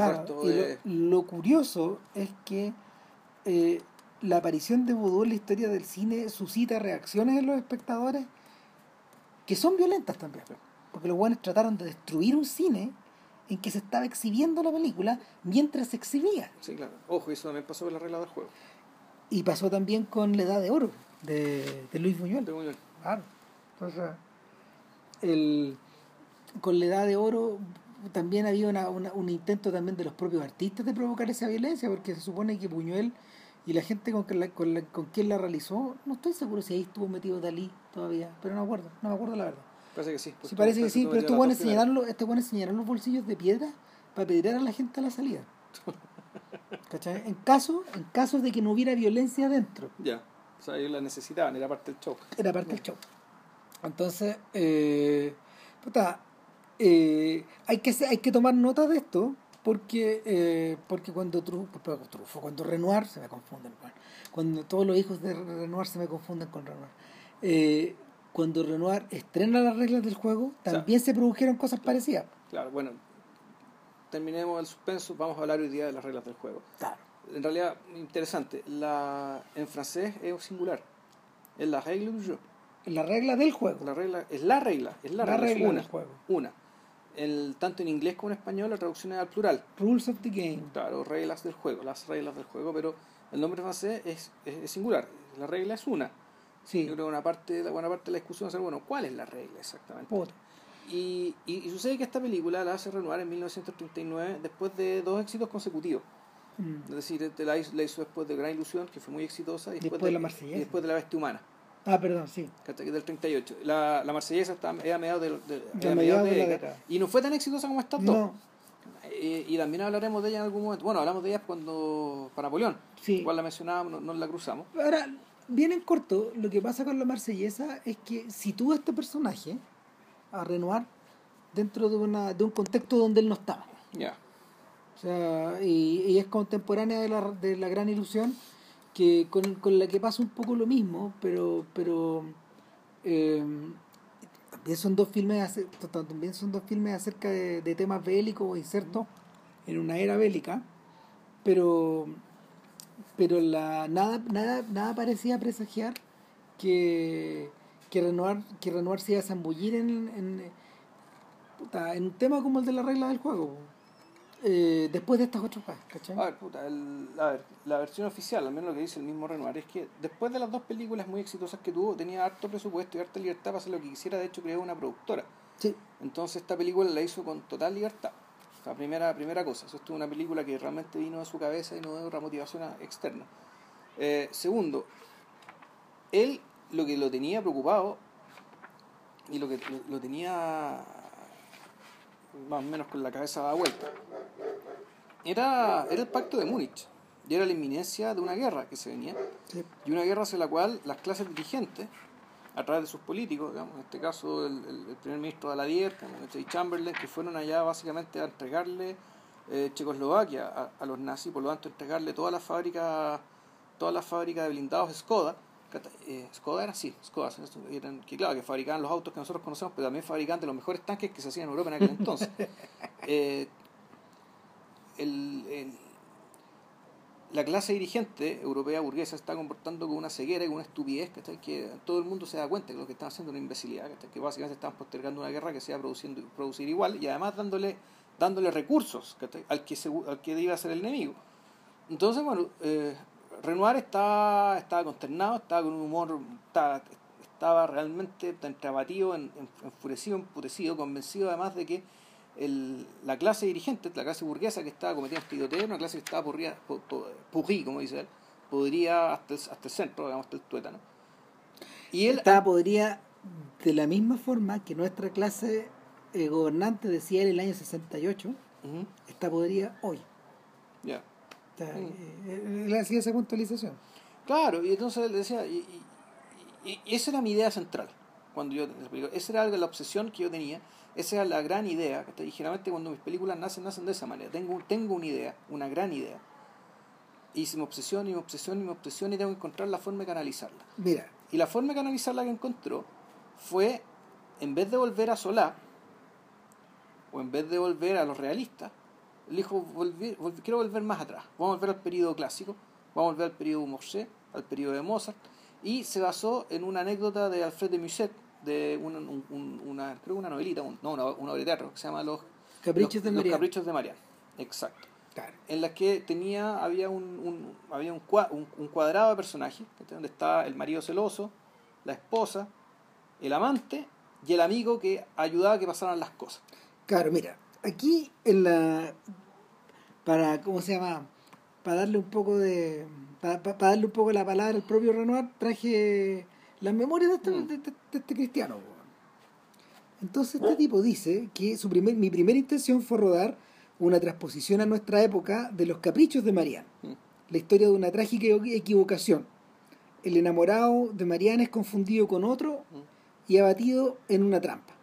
Lo, curioso es que eh, la aparición de vudú en la historia del cine suscita reacciones en los espectadores que son violentas también porque los buenos trataron de destruir un cine en que se estaba exhibiendo la película mientras se exhibía. Sí, claro. Ojo, eso también pasó con la regla del juego. Y pasó también con La Edad de Oro, de, de Luis Buñuel. De Buñuel. Claro. Entonces, el, con La Edad de Oro también había una, un intento también de los propios artistas de provocar esa violencia, porque se supone que Buñuel y la gente con, que con, con quien la realizó, no estoy seguro si ahí estuvo metido Dalí todavía, pero no me acuerdo, no me acuerdo la verdad. Parece que sí. Sí, parece que sí, pero esto bueno señalarlo, este bueno los bolsillos de piedra para pedir a la gente a la salida. *laughs* ¿Cachai? En caso, en caso de que no hubiera violencia dentro. Ya. O sea, ellos la necesitaban, era parte del show. Era parte del show. Entonces, eh, puta, eh, hay, que, hay que tomar nota de esto porque eh, porque cuando Trufo, Trufo, cuando Renoir se me confunden cuando todos los hijos de Renoir se me confunden con Renoir eh, cuando Renoir estrena las reglas del juego también se produjeron cosas parecidas claro bueno terminemos el suspenso vamos a hablar hoy día de las reglas del juego claro en realidad interesante la en francés es singular es la regla du jeu la regla del juego la regla es la regla es la, regla, del juego una el, tanto en inglés como en español la traducción es al plural. Rules of the game. Claro, reglas del juego, las reglas del juego, pero el nombre francés es, es, singular. La regla es una. Sí. Yo creo que una parte, la buena parte de la discusión es bueno, ¿cuál es la regla exactamente? Y, y, sucede que esta película la hace Renoir en 1939 después de dos éxitos consecutivos. Mm. Es decir, la hizo, la hizo, después de Gran Ilusión, que fue muy exitosa, y después, de, la y después de La Bestia Humana. Ah, perdón, sí. Del 38. La, la marsellesa está, a mediados de, de, de, la década. Y no fue tan exitosa como estas dos. Y, también hablaremos de ella en algún momento. Bueno, hablamos de ella cuando para Napoleón. Sí. Igual la mencionábamos, no, la cruzamos. Ahora, bien en corto, lo que pasa con la marsellesa es que sitúa a este personaje, a Renoir, dentro de, una, de un contexto donde él no estaba. Ya. O sea, y, y, es contemporánea de la, de la gran ilusión que con, con, la que pasa un poco lo mismo, pero pero eh, también son dos filmes también son dos filmes acerca de, temas bélicos insertos en una era bélica, pero pero la nada nada nada parecía presagiar que que Renoir que Renoir se iba a zambullir en, en, en un tema como el de la regla del juego eh, después de estas cosas, ¿cachai? A ver, puta, el, a ver, la versión oficial, al menos lo que dice el mismo Renoir, es que después de las dos películas muy exitosas que tuvo, tenía harto presupuesto y harta libertad para hacer lo que quisiera, de hecho creó una productora. Sí. Entonces esta película la hizo con total libertad. Sea, primera, primera cosa, eso es una película que realmente vino de su cabeza y no de otra motivación externa. Eh, segundo, él lo que lo tenía preocupado y lo que lo tenía más o menos con la cabeza dada vuelta, era, era el pacto de Múnich y era la inminencia de una guerra que se venía y una guerra hacia la cual las clases dirigentes a través de sus políticos, digamos, en este caso el, el, primer ministro de Daladier y Chamberlain, que fueron allá básicamente a entregarle eh, Checoslovaquia a, a, los nazis, por lo tanto entregarle toda la fábrica, toda la fábrica de blindados Skoda, eh, Skoda era así, Skoda, eran, que claro, que fabricaban los autos que nosotros conocemos, pero también fabricaban de los mejores tanques que se hacían en Europa en aquel entonces. *laughs* eh, el, la clase dirigente europea burguesa está comportando con una ceguera y con una estupidez que todo el mundo se da cuenta que lo que están haciendo es una imbecilidad, que básicamente están postergando una guerra que se va a produciendo, producir igual y además dándole, dándole recursos al que, al que iba a ser el enemigo. Entonces, bueno, eh, Renoir estaba, consternado, estaba con un humor, estaba, estaba realmente abatido, enfurecido, emputecido, convencido además de que el, la clase dirigente, la clase burguesa que estaba cometiendo este tiroteo, una clase que estaba purría, purrí, como dice él, podría hasta el, hasta el centro, digamos, hasta el tuétano. Y él estaba, podría, de la misma forma que nuestra clase eh, gobernante decía en el año 68, está podría hoy. Ya. Mm. Le hacía esa puntualización. Claro, y entonces él decía, y, y, esa era mi idea central. Cuando yo, esa era la obsesión que yo tenía, esa era la gran idea. Y generalmente cuando mis películas nacen, nacen de esa manera. Tengo, tengo una idea, una gran idea. Y se me obsesiona y me obsesiona y me obsesiona y tengo que encontrar la forma de canalizarla. Mira. Y la forma de canalizarla que encontró fue, en vez de volver a Solá, o en vez de volver a los realistas, él dijo, quiero volver más atrás, vamos a volver al periodo clásico, vamos a volver al periodo Moshe, al periodo de Mozart, y se basó en una anécdota de Alfred de Musset, de una, una creo una novelita, no, una, obra de teatro, que se llama Los Caprichos de Marian. Los Caprichos de Marian, exacto. En la que tenía, había un, había un, un, cuadrado de personajes, donde estaba el marido celoso, la esposa, el amante y el amigo que ayudaba a que pasaran las cosas. Claro, mira, aquí en la para cómo se llama para darle un poco de para, darle un poco la palabra al propio Renoir traje las memorias de este, mm. de, este cristiano entonces este tipo dice que su primer mi primera intención fue rodar una transposición a nuestra época de Los Caprichos de Marianne, Mm. la historia de una trágica equivocación. El enamorado de Marianne es confundido con otro y abatido en una trampa.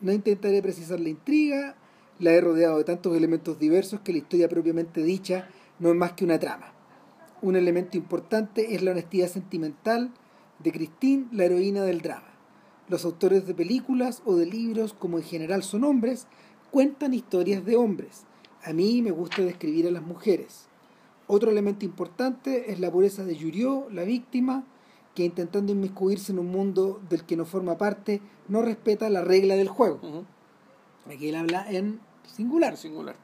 No intentaré precisar la intriga, la he rodeado de tantos elementos diversos que la historia propiamente dicha no es más que una trama. Un elemento importante es la honestidad sentimental de Christine, la heroína del drama. Los autores de películas o de libros, como en general son hombres, cuentan historias de hombres. A mí me gusta describir a las mujeres. Otro elemento importante es la pureza de Yurió, la víctima, que intentando inmiscuirse en un mundo del que no forma parte, no respeta la regla del juego. Aquí él habla en singular. Singular.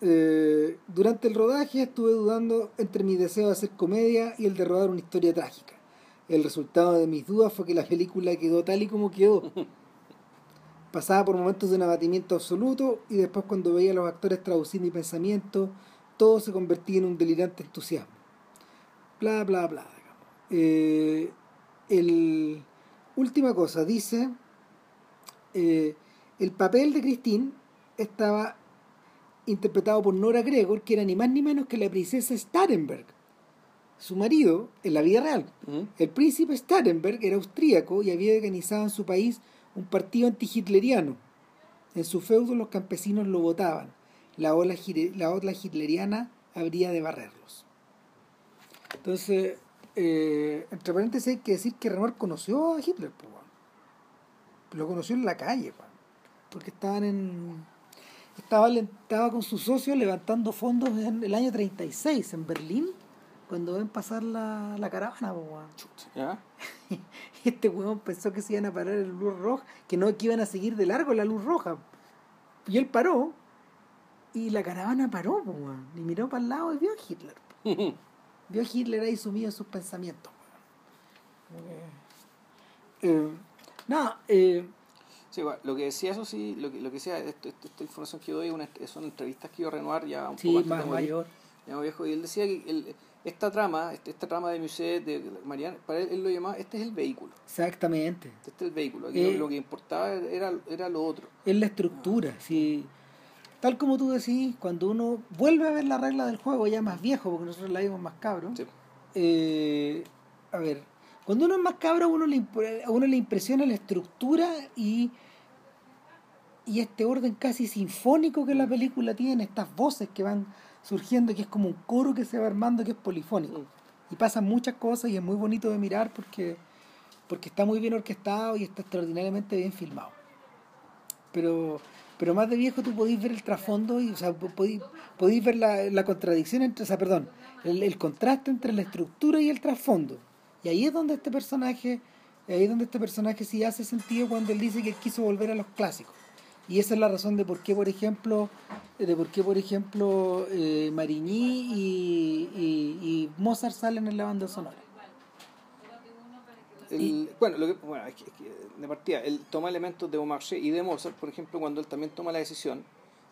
Eh, durante el rodaje estuve dudando entre mi deseo de hacer comedia y el de rodar una historia trágica. El resultado de mis dudas fue que la película quedó tal y como quedó. *laughs* Pasaba por momentos de un abatimiento absoluto y después cuando veía a los actores traducir mi pensamiento, todo se convertía en un delirante entusiasmo. Bla, bla, bla. Eh, el, última cosa, dice, eh, el papel de Christine estaba interpretado por Nora Gregor, que era ni más ni menos que la princesa Starenberg. Su marido, en la vida real, el príncipe Starenberg era austríaco y había organizado en su país un partido antihitleriano. En su feudo los campesinos lo votaban. La ola, la ola hitleriana habría de barrerlos. Entonces, eh, entre paréntesis hay que decir que Renoir conoció a Hitler. weón. Lo conoció en la calle, porque estaban en... Estaba, estaba con sus socios levantando fondos en el año 36 en Berlín, cuando ven pasar la, la caravana. po. ¿Ya? *laughs* Este weón pensó que se iban a parar en luz roja, que no que iban a seguir de largo la luz roja. Y él paró, y la caravana paró, po, weón, y miró para el lado y vio a Hitler. po. *laughs* Vio a Hitler ahí sumido en sus pensamientos. que- Eh, nada, eh, Sí, bueno, lo que decía eso sí, lo que, lo que decía, esto- esto- esta información que doy una- son entrevistas que dio Renoir ya un sí, poco antes más de morir, mayor. ya viejo, y él decía que el- esta trama, este- esta trama de Musée de Marianne, para él, él lo llamaba, este es el vehículo, Exactamente. este es el vehículo, aquí Eh. lo, lo que importaba era, era lo otro. Es la estructura, sí. Tal como tú decís, cuando uno vuelve a ver la regla del juego ya más viejo, porque nosotros la vimos más cabros, Sí. eh, a ver, cuando uno es más cabro, a uno le, a uno le impresiona la estructura y, y este orden casi sinfónico que la película tiene, estas voces que van surgiendo, que es como un coro que se va armando, que es polifónico. Y pasan muchas cosas y es muy bonito de mirar porque, porque está muy bien orquestado y está extraordinariamente bien filmado. Pero, pero más de viejo tú podéis ver el trasfondo y o sea, po- podéis, podéis ver la, la contradicción entre, o sea, perdón, el, el contraste entre la estructura y el trasfondo. Y ahí es donde este personaje, ahí es donde este personaje sí hace sentido cuando él dice que él quiso volver a los clásicos. Y esa es la razón de por qué, por ejemplo, de por qué, por ejemplo, eh, Marigny y, y, y Mozart salen en la banda sonora. El- bueno, lo que, bueno, es que, es que, de partida, él toma elementos de Beaumarchais y de Mozart, por ejemplo, cuando él también toma la decisión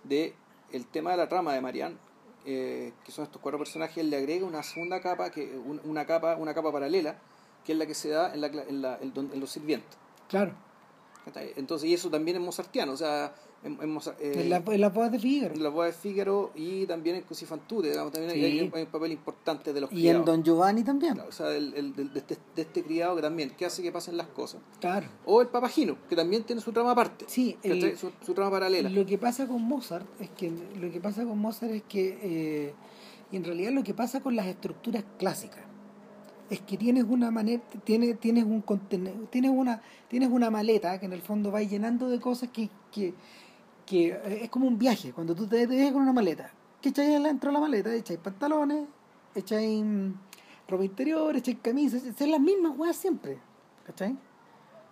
de el tema de la trama de Marianne, eh, que son estos cuatro personajes, él le agrega una segunda capa, que un- una capa, una capa paralela, que es la que se da en, la, en, la- en en los sirvientes. Claro. Entonces, y eso también es mozartiano, o sea, en, en Mozart- eh, en, la, en de Figaro. en la de Fígaro y también en Così fan tutte, digamos, también hay- Sí. hay, hay un papel importante de los Y en criados. Don Giovanni también. Claro, o sea, el- el- del- de, este, de este criado que también, que hace que pasen las cosas. Claro. O el papagino, que también tiene su trama aparte. Sí, su, su trama paralela. Lo que pasa con Mozart es que lo que pasa con Mozart es que eh, y en realidad lo que pasa con las estructuras clásicas es que tienes una manera tienes tienes un tienes una tienes una maleta que en el fondo va llenando de cosas que, que, que eh, es como un viaje cuando tú te dejas con una maleta que echáis dentro de la maleta echáis pantalones echáis mm, ropa interior echáis camisas son las mismas weas siempre ¿cachai?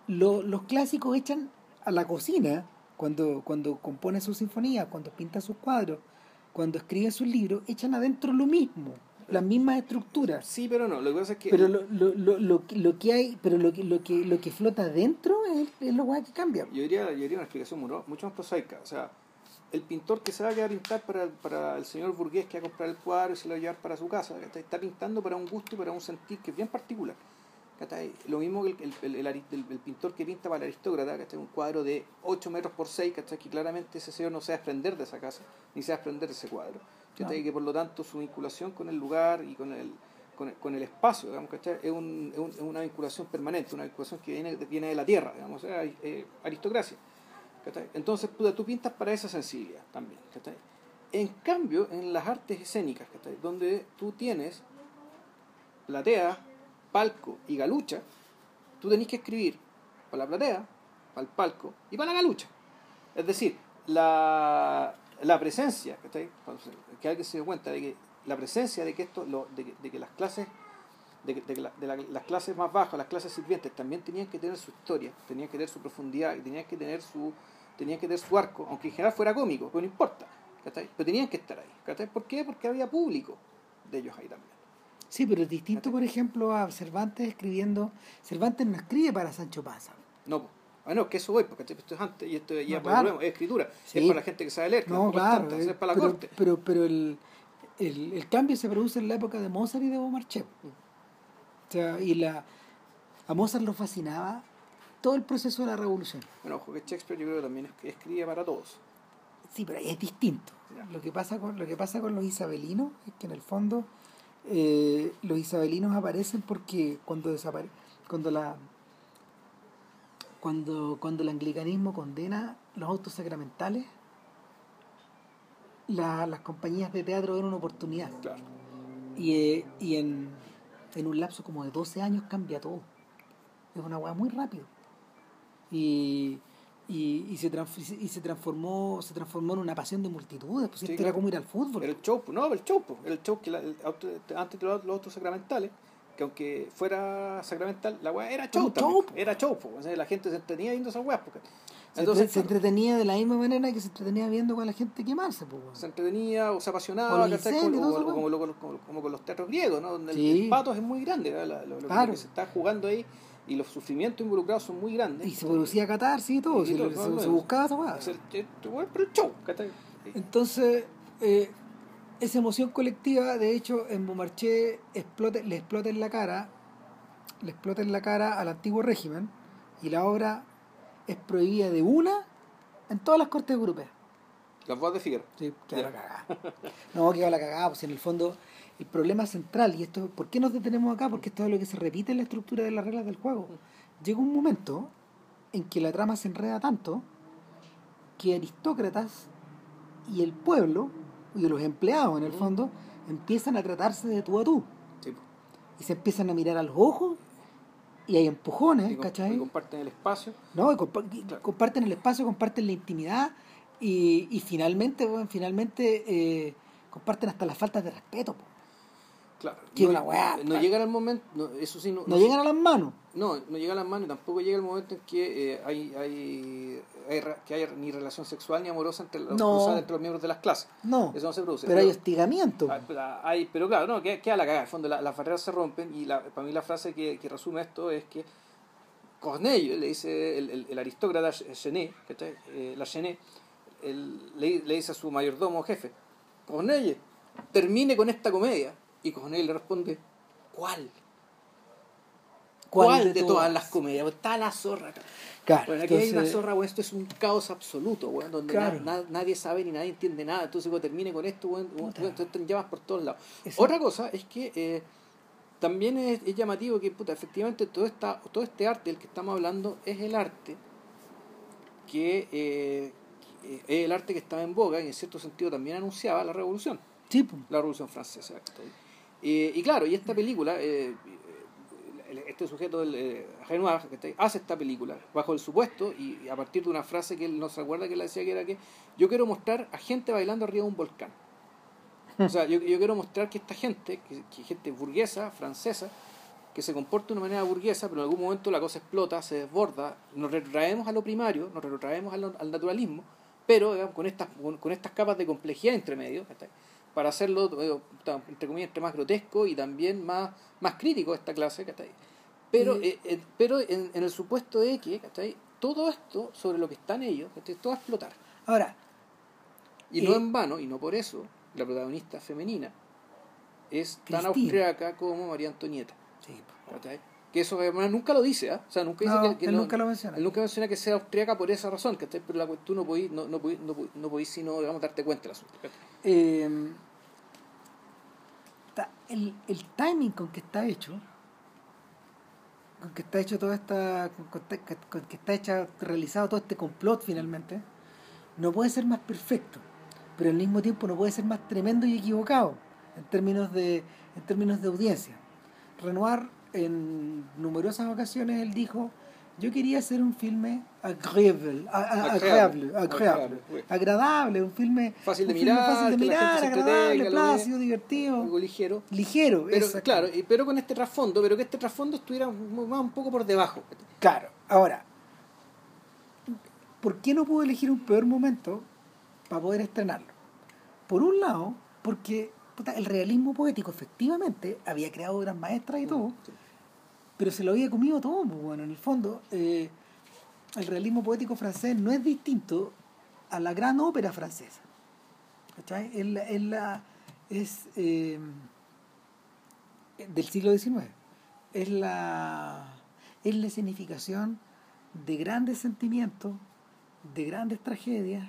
Lo- los clásicos echan a la cocina cuando, cuando componen sus sinfonías, cuando pintan sus cuadros, cuando escriben sus libros, echan adentro lo mismo, las mismas estructuras. Sí, pero no. Lo que pasa es que. Pero lo, lo, lo, lo, que- lo que hay, pero lo que, lo que, lo que flota adentro es, es lo que cambia. Yo diría, yo diría una explicación mucho, mucho más prosaica. O sea, el pintor que se va a quedar a pintar para, para el señor burgués que va a comprar el cuadro y se lo va a llevar para su casa, está pintando para un gusto y para un sentir que es bien particular. Lo mismo que el, el, el, pintor que pinta para el aristócrata, ¿cachai? Un cuadro de 8 metros por 6, ¿cachai? Que claramente ese señor no se va a desprender de esa casa, ni se va a desprender de ese cuadro. ¿Cachai? No. Que por lo tanto su vinculación con el lugar y con el, con el, con el espacio, digamos, ¿cachai? Es, un- es un- es una vinculación permanente, una vinculación que viene, viene de la tierra, digamos, ari- eh, aristocracia. ¿cachai? Entonces puta, tú pintas para esa sensibilidad también. ¿cachai? En cambio, en las artes escénicas, ¿cachai? donde tú tienes platea, palco y galucha, tú tenés que escribir para la platea, para el palco y para la galucha. Es decir, la, la presencia, ¿cachai? Que alguien se dio cuenta de que la presencia de que esto, lo- de, que, de que las clases de que, de que la- de la- las clases más bajas, las clases sirvientes, también tenían que tener su historia, tenían que tener su profundidad, tenían que tener su, tenían que tener su arco, aunque en general fuera cómico, pero no importa, ¿cachai? Pero tenían que estar ahí, ¿cachai? ¿Por qué? Porque había público de ellos ahí también. Sí, pero es distinto, por ejemplo, a Cervantes escribiendo. Cervantes no escribe para Sancho Panza. No. Ah, no, que eso voy, porque esto es antes y esto ya No, claro. es escritura, Sí. es para la gente que sabe leer, que No, es claro. eh, es para la pero, corte. pero, pero el, el, el cambio se produce en la época de Mozart y de Beaumarchais. O sea, y la, a Mozart lo fascinaba todo el proceso de la revolución. Bueno, ojo que Shakespeare yo creo que también es- escribe para todos. Sí, pero es distinto. Ya. Lo que pasa con lo que pasa con los isabelinos es que en el fondo eh, los isabelinos aparecen porque cuando desapare cuando la cuando cuando el anglicanismo condena los autos sacramentales la- las compañías de teatro ven una oportunidad Claro. y, eh, y en, en un lapso como de 12 años cambia todo. Es una weá muy rápido. Y, y, y, se, y se transformó se transformó en una pasión de multitudes. Pues Sí, claro. era como ir al fútbol. El show, no, el show, pues, el show que la- el antes de los autos sacramentales, que aunque fuera sacramental, la weá era show un también, show, era show, o sea, la gente se entretenía viendo esas weas, porque se, entonces se entretenía de la misma manera que se entretenía viendo con la gente quemarse. Weón. se entretenía o se apasionaba, Como, como, como, lo- como- con los teatros griegos, ¿no? Donde el- Sí. el, patos es muy grande, lo, lo Claro. que se está jugando ahí y los sufrimientos involucrados son muy grandes. y se producía catarsis y todo. Y se, todo, se- todo, se todo. buscaba esa weá. Pero el show. Entonces, eh, esa emoción colectiva, de hecho, en Beaumarchais explota, le explota en la cara, le explota en la cara al antiguo régimen y la obra es prohibida de una en todas las cortes europeas. Las voz de Figueroa. Sí, queda la cagada. No, queda la cagada, pues en el fondo el problema central, y esto, ¿por qué nos detenemos acá? Porque esto es lo que se repite en la estructura de las reglas del juego. Llega un momento en que la trama se enreda tanto que aristócratas y el pueblo, y los empleados en el Ujú. fondo, empiezan a tratarse de tú a tú. Sí. Y se empiezan a mirar a los ojos y hay empujones, Y ¿cachai? y comparten el espacio. ¿no? Y compa- y Claro. comparten el espacio, comparten la intimidad y, y finalmente, bueno, finalmente eh, comparten hasta las faltas de respeto. po. Claro. Que no, una weá. no llegan al momento, no, eso sí, no, No llegan a las manos. No, no llega a las manos y tampoco llega el momento en que eh, hay, hay, hay que ni relación sexual ni amorosa entre los, No. entre los miembros de las clases. No. Eso no se produce. Pero hay hostigamiento. Pero hay- pero claro, no, queda, queda la cagada. En el fondo, la- las barreras se rompen y la, para mí la frase que, que resume esto es que Corneille, le dice el, el, el aristócrata ¿cachai? Eh, la le, le dice a su mayordomo jefe, Corneille, termine con esta comedia. Y Corneille le responde, ¿cuál? ¿Cuál, de, todas las comedias? Está la zorra. Claro, Bueno, aquí hay una zorra, weón, esto es un caos absoluto, weón, donde Claro. na- na- nadie sabe ni nadie entiende nada. Entonces, cuando termine con esto, weón, te- llamas por todos lados. Otra cosa es que eh, también es, es llamativo que, puta, efectivamente, todo, esta, todo este arte del que estamos hablando es el arte que eh, es el arte que estaba en boga y en cierto sentido también anunciaba la revolución Sí, la Revolución Francesa. ¿cachai? Eh, y claro, y esta película, eh, eh, este sujeto, el, eh, Renoir, ¿cachai? hace esta película bajo el supuesto y, y a partir de una frase que él no se acuerda que él decía que era que yo quiero mostrar a gente bailando arriba de un volcán. *laughs* O sea, yo, yo quiero mostrar que esta gente, que, que gente burguesa, francesa, que se comporta de una manera burguesa, pero en algún momento la cosa explota, se desborda, nos retrotraemos a lo primario, nos retrotraemos al, al naturalismo, pero digamos, con, estas, con, con estas capas de complejidad entre medio, ¿cachai? Para hacerlo, eh, entre comillas, entre más grotesco y también más, más crítico esta clase, ¿cachai? Pero, Y- eh, eh, pero en, en el supuesto de que, ¿cachai? Todo esto sobre lo que están ellos, ¿cachai? Todo va a explotar. Ahora, Y no en vano, y no por eso, la protagonista femenina es tan Cristina. austriaca como María Antonieta. sí. Que eso además nunca lo dice, ¿ah? O sea, nunca dice No, que, que él no- nunca lo menciona. Él nunca menciona que sea austríaca por esa razón, ¿cachai? Pero la, tú no podís, no, no podís, no podís, no podís sino, digamos, darte cuenta del asunto. Eh, ta- el, el timing con que está hecho, con que está hecho toda esta, con, con- con que está hecha, realizado todo este complot finalmente, no puede ser más perfecto, pero al mismo tiempo no puede ser más tremendo y equivocado en términos de, en términos de audiencia. Renoir en numerosas ocasiones él dijo yo quería hacer un filme agradable, a- a- Agradable, agradable, agradable, un filme Fácil de un filme mirar, fácil de mirar, agradable, entretenga, plácido, divertido, Algo ligero. ligero, Pero, exacto. claro, pero con este trasfondo, pero que este trasfondo estuviera un- más un poco por debajo. Claro, ahora, ¿por qué no pudo elegir un peor momento para poder estrenarlo? Por un lado, porque puta, el realismo poético efectivamente había creado obras maestras y todo, pero se lo había comido todo, pues, bueno, en el fondo, eh, el realismo poético francés no es distinto a la gran ópera francesa. ¿Cachai? Es, la- es, la- es, eh, del siglo XIX. Es la, es la escenificación de grandes sentimientos, de grandes tragedias.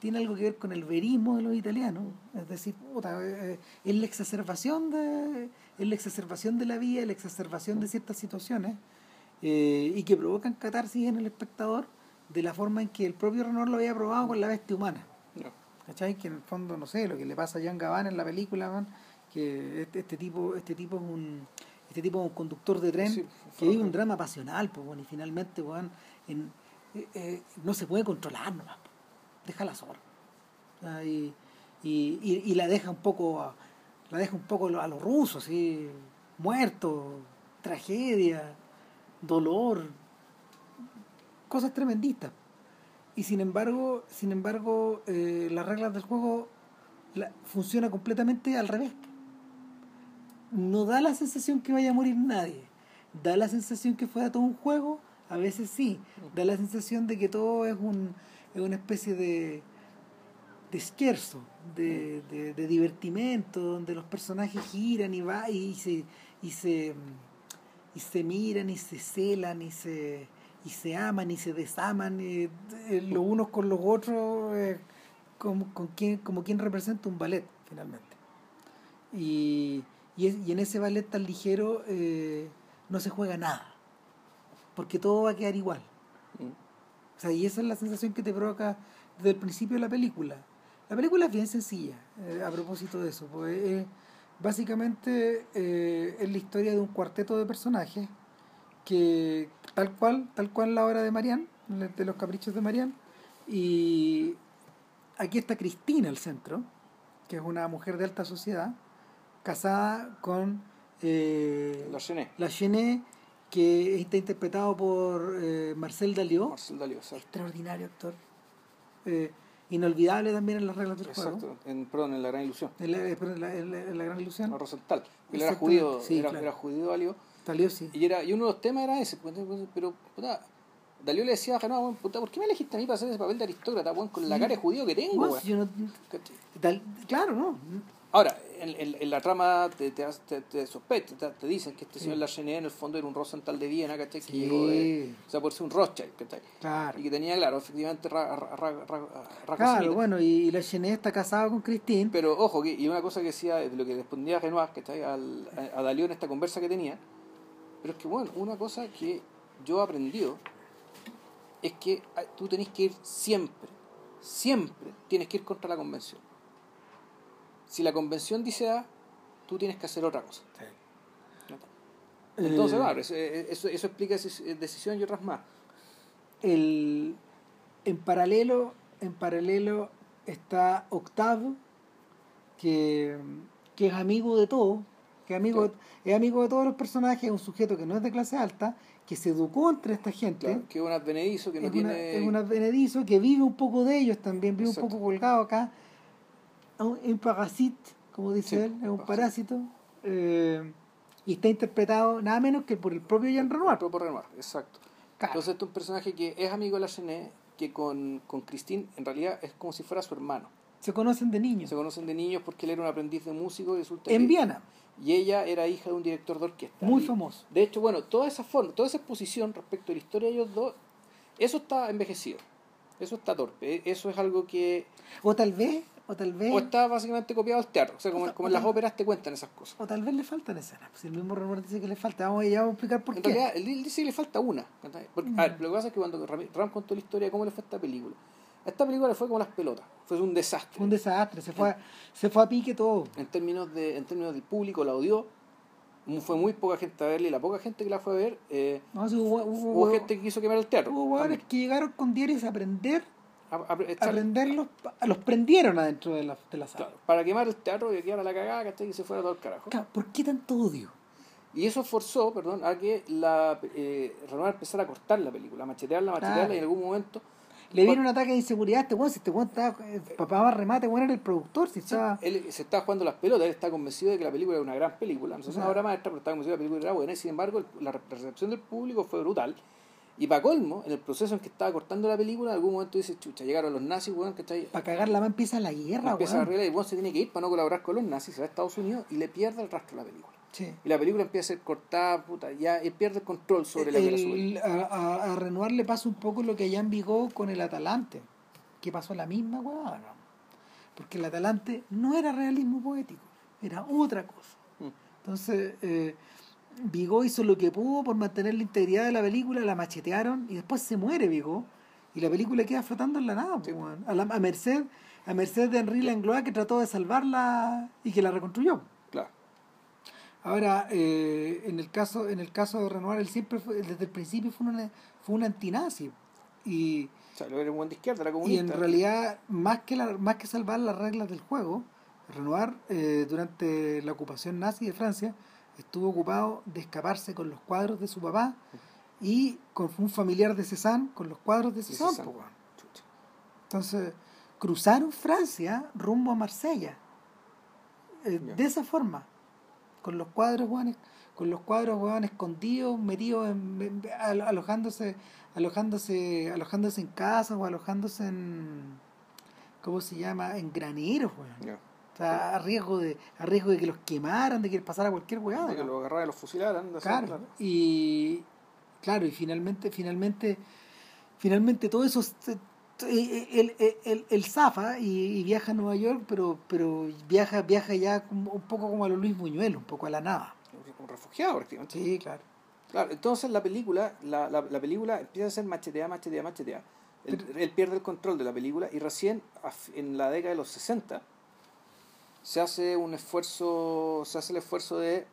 Tiene algo que ver con el verismo de los italianos. Es decir, puta, eh, es la exacerbación de, es la exacerbación de la vida, la exacerbación de ciertas situaciones eh, y que provocan catarsis en el espectador de la forma en que el propio Renoir lo había probado con la bestia humana. No. ¿Cachai? Que en el fondo, no sé, lo que le pasa a Jean Gabin en la película, man, que este, este tipo, este tipo es un este tipo es un conductor de tren Sí, que vive un drama pasional, pues bueno, y finalmente en- eh, eh, no se puede controlar nomás, deja la zorra. Y, y, y- la deja un poco a, la deja un poco a los rusos, así, muertos, tragedia, dolor, cosas tremendistas. Y sin embargo sin embargo eh, las reglas del juego la, funciona completamente al revés. No da la sensación que vaya a morir nadie. Da la sensación que fuera todo un juego a veces sí. Da la sensación de que todo es un es una especie de de esquerzo de, de, de divertimento donde los personajes giran y va y se y se y se miran y se celan y se y se aman y se desaman eh, eh, los unos con los otros eh, como, con quien, como quien representa un ballet finalmente y, y, y en ese ballet tan ligero eh, no se juega nada porque todo va a quedar igual Mm. O sea, y esa es la sensación que te provoca desde el principio de la película. La película es bien sencilla, eh, a propósito de eso. Pues, eh, básicamente eh, es la historia de un cuarteto de personajes que, tal cual, tal cual la obra de Marianne, de los caprichos de Marianne, y aquí está Cristina al centro, que es una mujer de alta sociedad, casada con eh, La Chenet, que está interpretado por eh, Marcel Daliot, Marcel Dalí, exacto. extraordinario actor. Eh, inolvidable también en las reglas del juego. Exacto, en, perdón, en La Gran Ilusión. En la, eh, perdón, en la, en la- en la gran ilusión. No, Rosenthal. Él era judío, sí, era, claro. era judío Dalí, Daliot, sí. y, era, y uno de los temas era ese. pues, Pero, puta, Dalí le decía a "Weón, puta, ¿por qué me elegiste a mí para hacer ese papel de aristócrata, weón, con la Sí. cara de judío que tengo, Bueno, weón?" si yo no- claro, ¿no? Ahora, en, en- en la trama te, te, te, te sospechas, te, te dicen que este Sí. señor Lachené en el fondo era un Rosenthal de Viena, ¿cachai? Que Sí. llegó de. O sea, por ser un Rothschild, ¿cachai? Claro. Y que tenía, claro, efectivamente, ra, ra, ra, Claro, bueno, y la Chenet está casada con Christine. Pero ojo, que, y una cosa que decía, de lo que respondía Renoir, que Al, a, a Dalío en esta conversa que tenía, pero es que, bueno, una cosa que yo he aprendido es que ah, tú tenés que ir siempre, siempre tienes que ir contra la convención. Si la convención dice A, tú tienes que hacer otra cosa. Entonces, Eh, claro, eso, eso, eso explica decisión y otras más. el, en paralelo en paralelo está Octave que, que es amigo de todos que es amigo, Claro. es amigo de todos los personajes es un sujeto que no es de clase alta que se educó entre esta gente Claro, que es un advenedizo que no es, tiene... una, es un advenedizo que vive un poco de ellos también vive Exacto. un poco colgado acá un, parasite como dice Sí, él es un parásito. parásito eh, y está interpretado nada menos que por el propio Jean Renoir Propio Renoir, exacto. Claro. Entonces, este es un personaje que es amigo de la Chenet, que con, con Christine en realidad es como si fuera su hermano. se conocen de niños Se conocen de niños porque él era un aprendiz de músico y resulta en que- Viena y ella era hija de un director de orquesta. Muy Y, famoso. De hecho, bueno, toda esa forma, toda esa exposición respecto de la historia de ellos dos, eso está envejecido. Eso está torpe. E- Eso es algo que. O tal vez, o tal vez, O está básicamente copiado al teatro. O sea, como, O como en las óperas te cuentan esas cosas. o tal vez le faltan escenas. Si el mismo Renoir dice que le falta, vamos, ya vamos a explicar por En qué. realidad, él dice que le falta una. a ver, lo que pasa es que cuando Ram, Ram contó la historia de cómo le fue a esta película, esta película le fue como las pelotas. Fue un desastre. Un desastre, se fue, a, se fue a pique todo. en términos de en términos del público la odió fue muy poca gente a verla y la poca gente que la fue a ver eh, No, sí, hubo, hubo, hubo hubo- gente que quiso quemar el teatro hubo también. que llegaron con diarios a aprender, aprenderlos, los prendieron adentro de la, de la sala. claro, para quemar el teatro y que quedara la cagada ¿cachai? y se fuera todo el carajo Claro, ¿Por qué tanto odio? y eso forzó perdón a que la eh, Renoir empezara a cortar la película a machetearla a machetearla Claro. y en algún momento Le vino un ataque de inseguridad a este weón, si este weón estaba, eh, papá más remate, weón era el productor, si estaba... él se estaba jugando las pelotas, él está convencido de que la película era una gran película, no sé si es una obra maestra, pero estaba convencido de que la película era buena, y sin embargo el- la re- recepción del público fue brutal. Y para colmo, en el proceso en que estaba cortando la película, en algún momento dice, chucha, llegaron los nazis, weón, ¿cachai? Para cagar la mano empieza la guerra, Empieza weón. arreglar y weón se tiene que ir para no colaborar con los nazis, se va a Estados Unidos y le pierde el rastro a la película. Sí. Y la película empieza a ser cortada, puta, ya él pierde el control sobre la. El- a, a, a Renoir le pasa un poco lo que a Jan Vigo con el Atalante, que pasó la misma weá, porque el Atalante no era realismo poético, era otra cosa. Mm. Entonces, eh, Vigo hizo lo que pudo por mantener la integridad de la película, la machetearon y después se muere Vigo y la película queda flotando en la nada, Sí. weón. a, la, a merced a merced de Henri Langlois que trató de salvarla y que la reconstruyó. Claro. Ahora, eh, en el caso en el caso de Renoir, él siempre fue, desde el principio fue una, fue un antinazi. Y, O sea, lo era un buen de izquierda, era y en realidad, más que, la, más que salvar las reglas del juego, Renoir, eh, durante la ocupación nazi de Francia, estuvo ocupado de escaparse con los cuadros de su papá y con un familiar de Cézanne con los cuadros de Cézanne. Entonces, cruzaron Francia rumbo a Marsella. Eh, de esa forma. Con los cuadros, con los cuadros, escondidos, metidos en, en- alo- alojándose, alojándose, alojándose en casas o alojándose en ¿cómo se llama? en graneros, weón. Sea, a riesgo de, a riesgo de que los quemaran, de que les pasara cualquier weá. De que ¿no? lo agarraran y los fusilaran. de Claro, claro. y claro, y finalmente, finalmente, finalmente todo eso eh, él, él, él- él zafa y, y viaja a Nueva York, pero, pero viaja, viaja ya un poco como a lo Luis Buñuel, un poco a la nada. Un refugiado prácticamente. Sí, claro. Claro, entonces la película, la, la, la película empieza a ser macheteada, macheteada, macheteada. Él, él pierde el control de la película y recién en la década de los 60 se hace un esfuerzo, se hace el esfuerzo de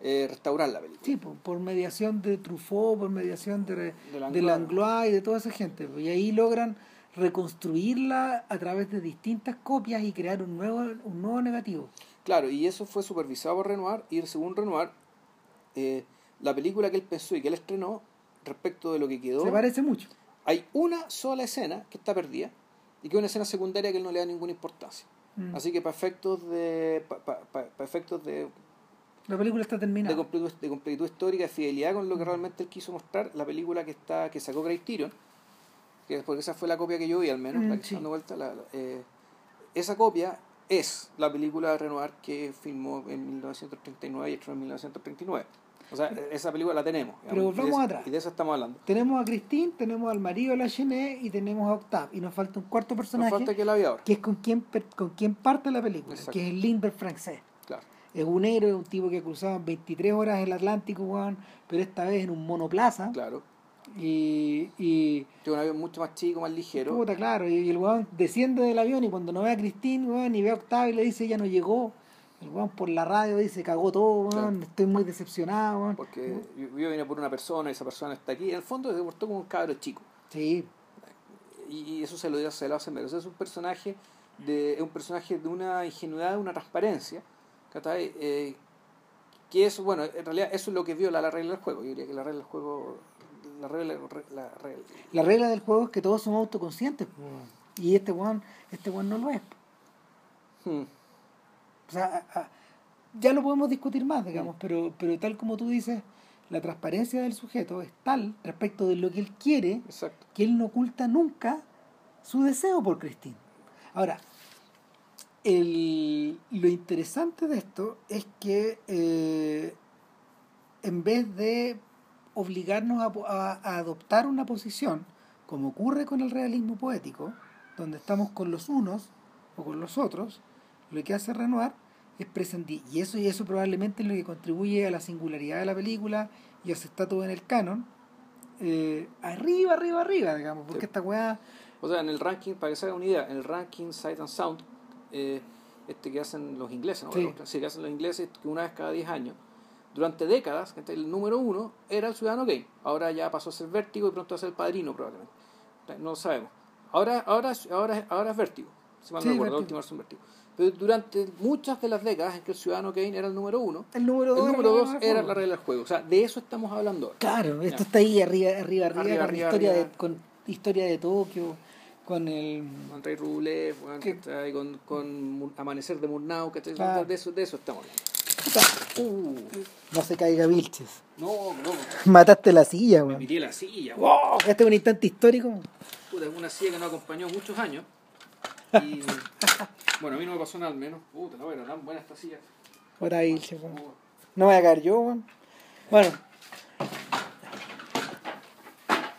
eh, restaurar la película. Sí, por, por mediación de Truffaut, por mediación de, Langlois. Y de toda esa gente. Y ahí logran reconstruirla a través de distintas copias y crear un nuevo, un nuevo negativo. Claro, y eso fue supervisado por Renoir y según Renoir, eh, la película que él pensó y que él estrenó respecto de lo que quedó, Se parece mucho. hay una sola escena que está perdida y que es una escena secundaria que él no le da ninguna importancia. Mm. Así que para efectos de pa- pa- pa- para efectos de La película está de terminada. completitud, de completitud histórica, de fidelidad con lo que realmente él quiso mostrar, la película que está que sacó Craig Tyrion, que porque esa fue la copia que yo vi al menos, Mm, la que sí. dando vuelta, la- la- eh, esa copia es la película de Renoir que filmó en 1939 y estrenó en 1939. O sea, esa película la tenemos. Pero digamos, y de volvamos atrás. Y de eso estamos hablando. Tenemos a Christine, tenemos al marido de la Chenet y tenemos a Octave. Y nos falta un cuarto Nos personaje falta que la aviador. que es con quien, con quien parte la película, Exacto. que es Lindbergh francés. Claro. Es un héroe, un tipo que cruzaba 23 horas el Atlántico, weón, pero esta vez en un monoplaza. Claro. Y, y Tiene un avión mucho más chico, más ligero. puta, claro, y el weón desciende del avión y cuando no ve a Christine, weón, y ve a Octave y le dice ya no llegó. El weón por la radio dice cagó todo, weón, Claro. estoy muy decepcionado, weón. Porque yo, vine por una persona y esa persona está aquí. En el fondo se portó como un cabro chico. Sí, y, eso se lo dio se lo hace menos. Es un personaje de es un personaje de una ingenuidad, de una transparencia. Eh, que eso, bueno, en realidad eso es lo que viola la regla del juego. Yo diría que la regla del juego, la regla, la regla, la regla del juego es que todos somos autoconscientes, y este weón, este weón no lo es. Hmm, O sea, a- a- ya lo podemos discutir más, digamos, pero, pero tal como tú dices, la transparencia del sujeto es tal respecto de lo que él quiere exacto. que él no oculta nunca su deseo por Christine. Ahora, el, lo interesante de esto es que eh, en vez de obligarnos a, a- a adoptar una posición, como ocurre con el realismo poético, donde estamos con los unos o con los otros, lo que hace Renoir es prescindir. Y eso, y eso probablemente es lo que contribuye a la singularidad de la película y a su estatus en el canon. eh, arriba, arriba, arriba, digamos, porque Sí. esta weá. O sea, en el ranking, para que se haga una idea, en el ranking Sight and Sound, eh, este que hacen los ingleses, ¿no? Sí. Sí, que hacen los ingleses, que una vez cada 10 años, durante décadas, gente, el número uno era el Ciudadano Kane. Ahora ya pasó a ser Vértigo y pronto a ser el Padrino, probablemente. No lo sabemos. Ahora, ahora, ahora, ahora es Vértigo. Si mal no Sí, recuerdo, la última versión Vértigo. Pero durante muchas de las décadas en que el Ciudadano Kane era el número uno, El número el dos, número era dos la era la regla del juego. O sea, de eso estamos hablando ahora. Claro, esto Ya. está ahí arriba, arriba, arriba, Arriba, con, arriba, historia. De, con historia de Tokio, con el... Andrei Rublev, con, con Amanecer de Murnau, ¿cachai? Claro. de, eso, de eso estamos hablando. Uh, No se caiga Vilches. no, no, Mataste la silla, me weón. miré la silla. Wow, este es un instante histórico. Puta, es una silla que nos acompañó muchos años. *laughs* Y bueno, a mí no me pasó nada al menos. Puta, no, era tan buena esta silla. Ahora Vilches, weón. No voy a caer yo, weón. Bueno.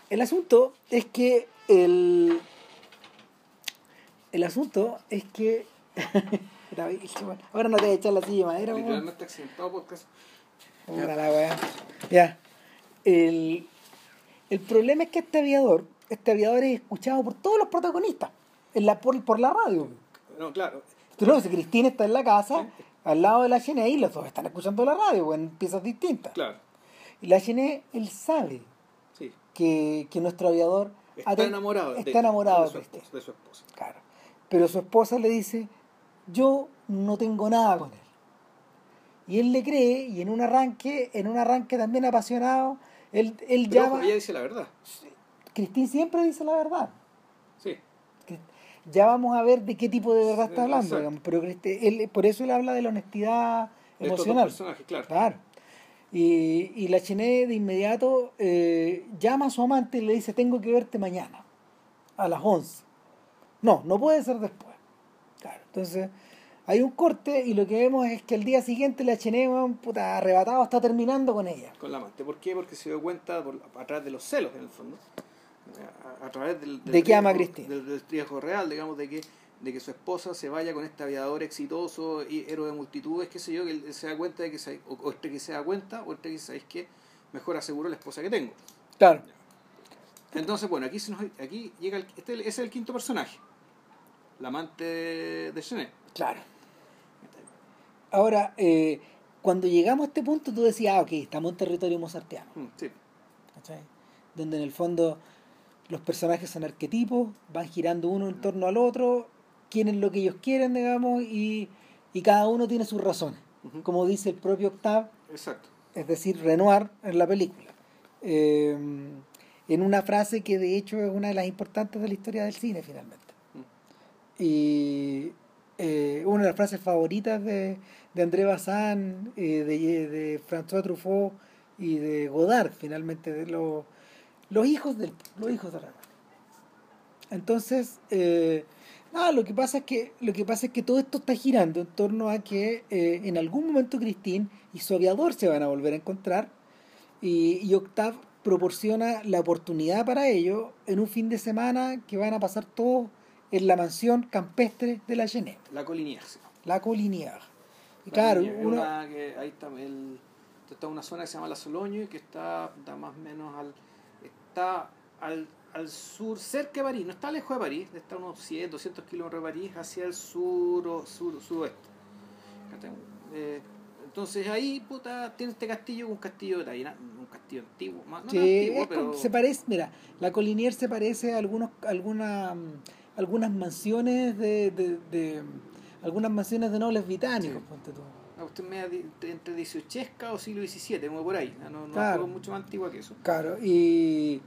El asunto es que el... El asunto es que... *laughs* Ahora no te voy a echar la silla de madera, weón. Literalmente accidentado podcast. Puta la weá. Ya. El, el problema es que este aviador, este aviador es escuchado por todos los protagonistas, en la, por, por la radio. No, claro. Tú no, si Cristina está en la casa, al lado de la Chene, y los dos están escuchando la radio, en piezas distintas. Claro. Y la Chene, él sabe Sí. que, que nuestro aviador Está enamorado de, está enamorado de, su esposa, de su esposa. Claro. Pero su esposa le dice, yo no tengo nada con él. Y él le cree, y en un arranque, en un arranque también apasionado, él, él Pero llama... ella dice la verdad. Cristín siempre dice la verdad. Ya vamos a ver de qué tipo de verdad está hablando, digamos, pero él, por eso él habla de la honestidad De emocional. claro. Claro. Y, y la Chené de inmediato eh, llama a su amante y le dice, tengo que verte mañana, a las 11. No, no puede ser después. Claro, entonces hay un corte y lo que vemos es que el día siguiente la Chené, puta, arrebatado, está terminando con ella. con la amante. ¿Por qué? Porque se dio cuenta por- a través de los celos, en el fondo. A, a través del, del ¿De qué ama riesgo-? Del, del riesgo real, digamos, de que, de que su esposa se vaya con este aviador exitoso y héroe de multitudes, qué sé yo, que él se da cuenta de que se, o, o este que se da cuenta, o este que ¿sabes qué? Mejor aseguro la esposa que tengo. Claro. Entonces, bueno, aquí, se nos, aquí llega el, este es el quinto personaje, la amante de Chenet. Claro. Ahora, eh, cuando llegamos a este punto, tú decías, ah, ok, estamos en territorio mozartiano, Mm, sí, ¿cachai? Donde en el fondo los personajes son arquetipos, van girando uno en torno al otro, quieren lo que ellos quieren, digamos, y, y cada uno tiene sus razones, como dice el propio Octave, exacto. es decir, Renoir en la película. Eh, en una frase que de hecho es una de las importantes de la historia del cine, finalmente. Y eh, una de las frases favoritas de, de André Bazin, eh, de, de François Truffaut y de Godard, finalmente, de los, los hijos del, los hijos de Renoir. Entonces, eh, nada, lo que pasa es que lo que pasa es que todo esto está girando en torno a que eh, en algún momento Christine y su aviador se van a volver a encontrar y, y Octave proporciona la oportunidad para ello en un fin de semana que van a pasar todos en la mansión campestre de la Genève, La Coliniers. la Colinière. Y La claro, Coliniers, es uno, una que ahí está el está una zona que se llama la Soloño y que está, está más o menos al está al, al sur cerca de París no está lejos de París está a unos 100 200 kilómetros de París hacia el sur o sur suroeste. Eh, entonces ahí puta tiene este castillo un castillo de Taina- un castillo antiguo más no Sí, antiguo pero se parece, mira, la Colinier se parece a algunos, alguna, algunas mansiones de, de, de- algunas mansiones de nobles británicos, Sí. ponte tú. Cuestión media di- entre 18 o siglo XVII como por ahí no, no Claro. algo mucho más antigua que eso Claro, y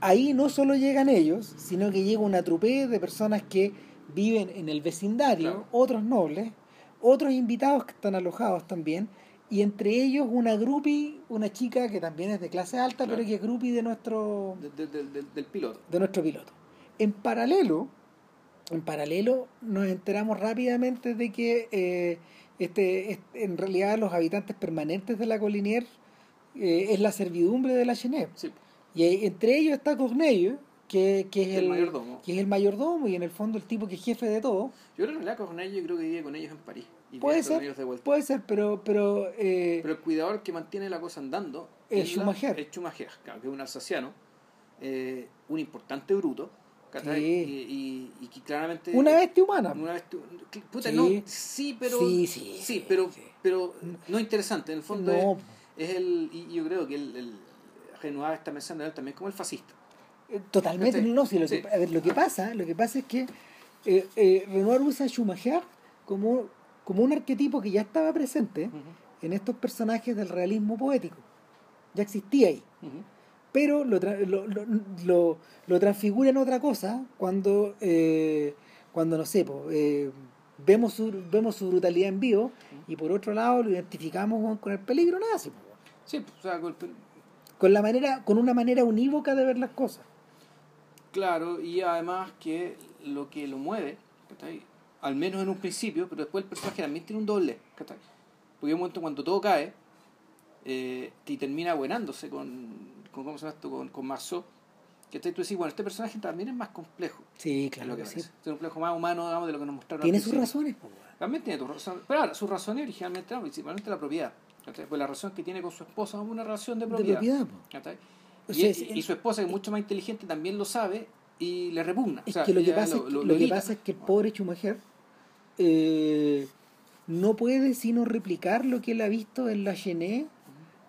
ahí no solo llegan ellos, sino que llega una trupe de personas que viven en el vecindario, Claro. otros nobles, otros invitados que están alojados también, y entre ellos una groupie, una chica que también es de clase alta, Claro. pero que es groupie de nuestro, de- de- de- del- del piloto de nuestro piloto. En paralelo, en paralelo nos enteramos rápidamente de que eh, este, este- en realidad los habitantes permanentes de la Colinier eh, es la servidumbre de la Chenet. Sí. Y entre ellos está Cornelio, que, que es El el, mayordomo. que es el mayordomo y en el fondo el tipo que es jefe de todo. Yo creo que en realidad con ellos, yo creo que vive con ellos en París. Y Puede ser, ellos de vuelta. puede ser, pero, pero, eh, Pero el cuidador que mantiene la cosa andando Es la- Schumacher. Es Schumacher, claro, que es un alsaciano, eh, un importante bruto. Sí. Y, y, y que claramente... una bestia humana. Una puta, Sí. no, sí, pero... Sí, sí, sí, pero, pero no interesante. En el fondo No. es, es el... Y yo creo que el, el Renoir está pensando en él también como el fascista. Eh, Totalmente, ¿Cachai? no, sí, lo. Que, a ver, lo que pasa, lo que pasa es que eh, eh, Renoir usa a Schumacher como, como un arquetipo que ya estaba presente en estos personajes del realismo poético. Ya existía ahí. Pero lo, tra- lo, lo, lo- transfigura en otra cosa cuando, eh, cuando no sé, po, eh, vemos, su, vemos su brutalidad en vivo y por otro lado lo identificamos con, con el peligro nazi. po, Sí, pues, o sea, Con, la manera, con una manera unívoca de ver las cosas. claro, y además que lo que lo mueve, ¿cachai? al menos en un principio, pero después el personaje también tiene un doble, ¿cachai? porque hay un momento cuando todo cae eh, y termina buenándose con, con ¿cómo se llama esto? con, con Marceau, que tú decís, bueno, este personaje también es más complejo, Sí, claro lo que que sí. Es un complejo más humano, digamos, de lo que nos mostraron. Tiene sus razones. También tiene sus razones, pero ahora, sus razones originalmente eran principalmente la propiedad, pues la relación que tiene con su esposa es una relación de de propiedad. propiedad. po. ¿cachai? O Y, sea, y- es- y su esposa, que es mucho más inteligente, también lo sabe y le repugna. Es O sea, que lo que pasa, es, que, lo- lo lo que pasa es que el pobre Schumacher eh, no puede sino replicar lo que él ha visto en la Chenet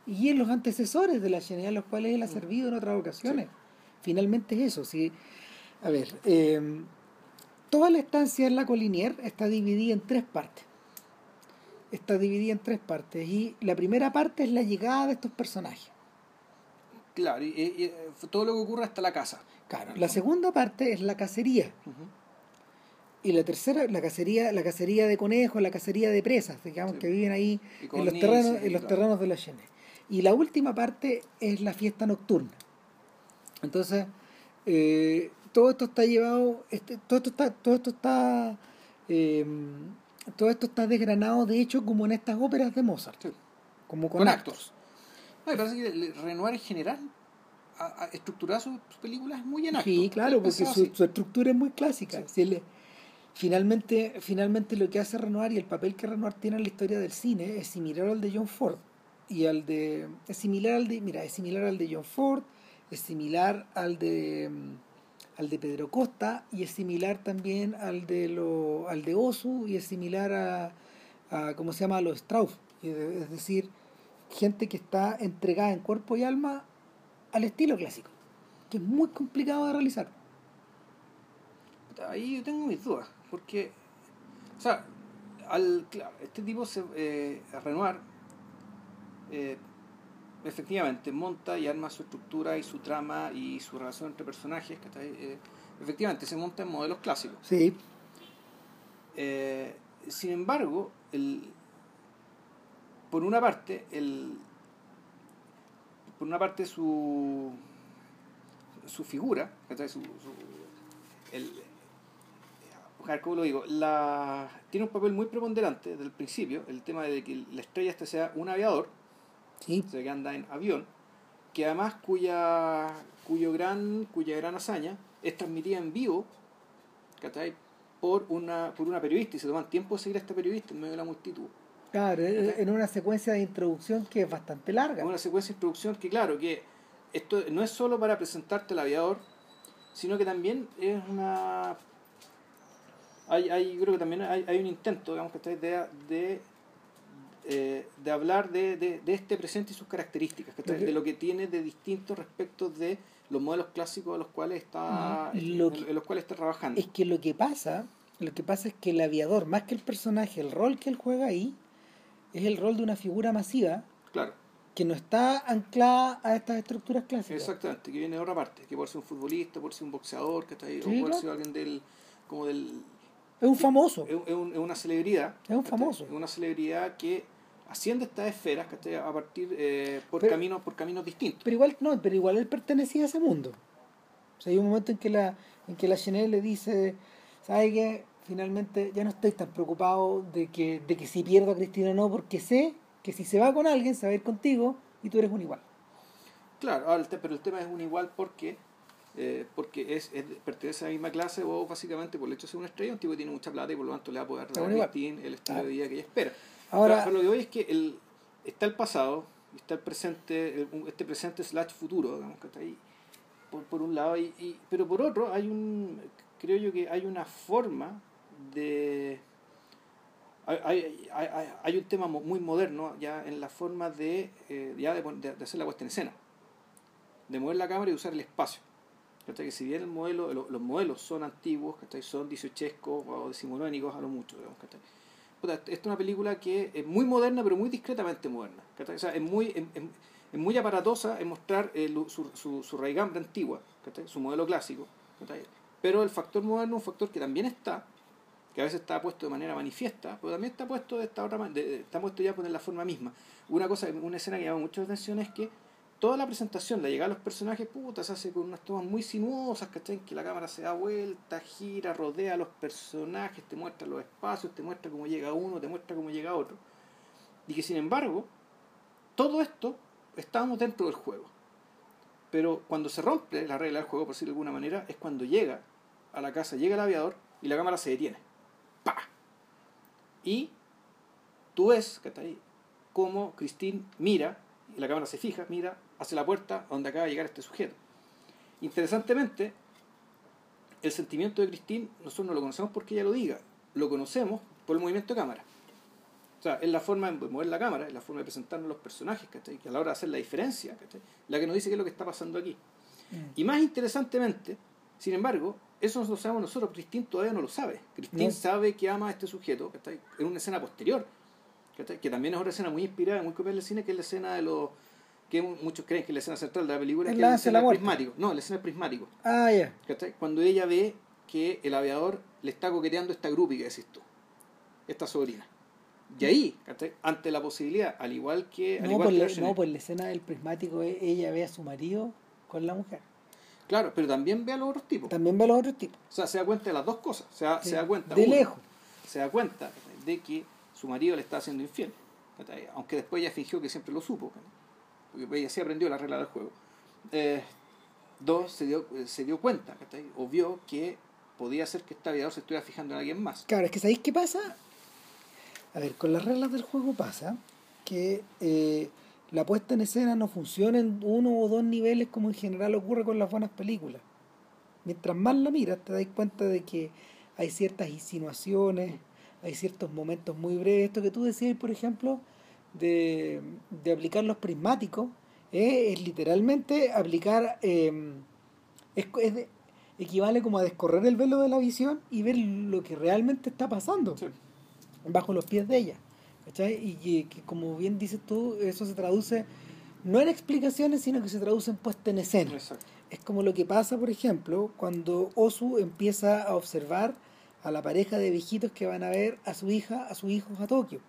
y en los antecesores de la Chenet, a los cuales él ha servido en otras ocasiones. Finalmente es eso. Sí. A ver, eh, toda la estancia en la Colinier está dividida en tres partes. Está dividida en tres partes. Y la primera parte es la llegada de estos personajes. Claro, y, y- y todo lo que ocurre hasta la casa. Claro. La segunda parte es la cacería. Y la tercera, la cacería, la cacería de conejos, la cacería de presas, digamos, Sí. que viven ahí en los terrenos, en los terrenos de la Chene. Y la última parte es la fiesta nocturna. Entonces, eh, todo esto está llevado, este, todo esto está, todo esto está, eh, todo esto está desgranado, de hecho, como en estas óperas de Mozart, Sí. como con, Con actos. actos. No, me parece que Renoir en general a, a estructurar sus películas muy en acto. Sí, claro, porque su, su estructura es muy clásica. Sí. Si él- finalmente, finalmente lo que hace Renoir y el papel que Renoir tiene en la historia del cine es similar al de John Ford. Y al de. Es similar al de. Mira, es similar al de John Ford, es similar al de. mm, al de Pedro Costa, y es similar también al de lo, al de Osu, y es similar a, a ¿cómo se llama? a los Strauss. Es decir, gente que está entregada en cuerpo y alma al estilo clásico, que es muy complicado de realizar. Ahí yo tengo mis dudas, porque, o sea, al, claro, este tipo, se, eh, Renoir, eh, efectivamente monta y arma su estructura y su trama y su relación entre personajes, ¿cachai? Eh, efectivamente se monta en modelos clásicos. Sí, Eh, sin embargo, el, por una parte, el, por una parte su, su figura, ¿cachai? su, su- el, ¿cómo lo digo? La, tiene un papel muy preponderante desde el principio, el tema de que la estrella este sea un aviador, sí, o sea, que anda en avión, que además cuya, cuyo gran, cuya gran hazaña es transmitida en vivo, ¿cachai? Por una, por una periodista, y se toman tiempo de seguir a esta periodista en medio de la multitud. claro, eh, en una secuencia de introducción que es bastante larga. Una secuencia de introducción que, claro, que esto no es solo para presentarte al aviador, sino que también es una... Hay, hay, yo creo que también hay, hay un intento, digamos, ¿cachai? de, de, eh, de hablar de, de, de este presente y sus características, que- de lo que tiene de distinto respecto de los modelos clásicos a los cuales está, Lo que- en los cuales está trabajando. Es que lo que pasa, lo que pasa es que el aviador, más que el personaje, el rol que él juega ahí, es el rol de una figura masiva Claro, que no está anclada a estas estructuras clásicas. exactamente, que viene de otra parte, que puede ser un futbolista, puede ser un boxeador, ¿cachai? o Sí, puede claro. ser alguien del, como del, Es un famoso. es, un- es una celebridad. Es un famoso. Es una celebridad que asciende a estas esferas ¿cachai? a partir eh, por Pero- caminos por caminos distintos. Pero igual no, pero igual él pertenecía a ese mundo. O sea, hay un momento en que la en que la Chanel le dice ¿sabes qué? Finalmente ya no estoy tan preocupado de que, de que si pierdo a Cristina o no, porque sé que si se va con alguien, se va a ir contigo y tú eres un igual. Claro, ahora el te- pero el tema es un igual porque eh, porque es, es- pertenece a la misma clase o básicamente por el hecho de ser una estrella, un tipo que tiene mucha plata y por lo tanto le va a poder dar a igual. Christine el estilo Ah. de vida que ella espera. Ahora- Pero- lo que voy es que el, está el pasado, está el presente, este presente slash futuro, digamos que está ahí, por, por un lado, y, y- pero por otro hay un, creo yo que hay una forma de... Hay, hay, hay, hay un tema muy moderno ya en la forma de, eh, ya de, de- de hacer la puesta en escena, de mover la cámara y usar el espacio. Que si bien los modelos son antiguos, son dieciochescos o decimonónicos a lo mucho, digamos. Puta, esta es una película que es muy moderna, pero muy discretamente moderna. es muy, es, muy aparatosa en mostrar eh, su, su, su raigambre antigua, su modelo clásico. Pero el factor moderno es un factor que también está, que a veces está puesto de manera manifiesta, pero también está puesto de esta otra de- está puesto ya por la forma misma. Una cosa, una escena que llama mucho la atención es que toda la presentación, la llegada a los personajes, puta, se hace con unas tomas muy sinuosas, ¿cachai? Que la cámara se da vuelta, gira, rodea a los personajes, te muestra los espacios, te muestra cómo llega uno, te muestra cómo llega otro. Y que sin embargo, todo esto estábamos dentro del juego. Pero cuando se rompe la regla del juego, por decirlo de alguna manera, es cuando llega a la casa, llega el aviador y la cámara se detiene. ¡Pa! Y tú ves, ¿cachai? Cómo Christine mira, y la cámara se fija, mira hacia la puerta donde acaba de llegar este sujeto. Interesantemente, el sentimiento de Christine nosotros no lo conocemos porque ella lo diga, lo conocemos por el movimiento de cámara. O sea, es la forma de mover la cámara, es la forma de presentarnos los personajes, ¿cachai? Que a la hora de hacer la diferencia, ¿cachai? La que nos dice qué es lo que está pasando aquí. Y más interesantemente, sin embargo, eso no lo sabemos nosotros, Christine todavía no lo sabe. Christine No. sabe que ama a este sujeto, ¿cachai? En una escena posterior. Que también es otra escena muy inspirada, muy copiada del cine, que es la escena de los... que muchos creen que es la escena central de la película, El que es la escena la muerte. prismático. No, la escena prismático. Ah, ya. Cuando ella ve que el aviador le está coqueteando esta grupi que decís tú, esta sobrina. Y ahí, ¿cachai? ante la posibilidad, al igual que... al No, igual por que la, no, pues la escena del prismático, eh, ella ve a su marido con la mujer. Claro, pero también ve a los otros tipos. También ve a los otros tipos. O sea, se da cuenta de las dos cosas. Se da, Sí, se da cuenta. de uno, lejos. Se da cuenta de que su marido le está haciendo infiel. Aunque después ella fingió que siempre lo supo. Porque ella sí aprendió la regla del juego. Eh, dos, se dio, se dio cuenta, ¿cachai? o vio que podía ser que este aviador se estuviera fijando en alguien más. Claro, es que ¿sabéis qué pasa? A ver, con las reglas del juego pasa que eh, la puesta en escena no funciona en uno o dos niveles como en general ocurre con las buenas películas. Mientras más la miras, te das cuenta de que hay ciertas insinuaciones, hay ciertos momentos muy breves. Esto que tú decías, por ejemplo, de, de aplicar los prismáticos, eh, es literalmente aplicar, eh, es, es de- equivale como a descorrer el velo de la visión y ver lo que realmente está pasando Sí. bajo los pies de ella. ¿cachai? Y que, que como bien dices tú, eso se traduce no en explicaciones, sino que se traduce en puesta en escena. Exacto. Es como lo que pasa, por ejemplo, cuando Osu empieza a observar a la pareja de viejitos que van a ver a su hija, a sus hijos a Tokio.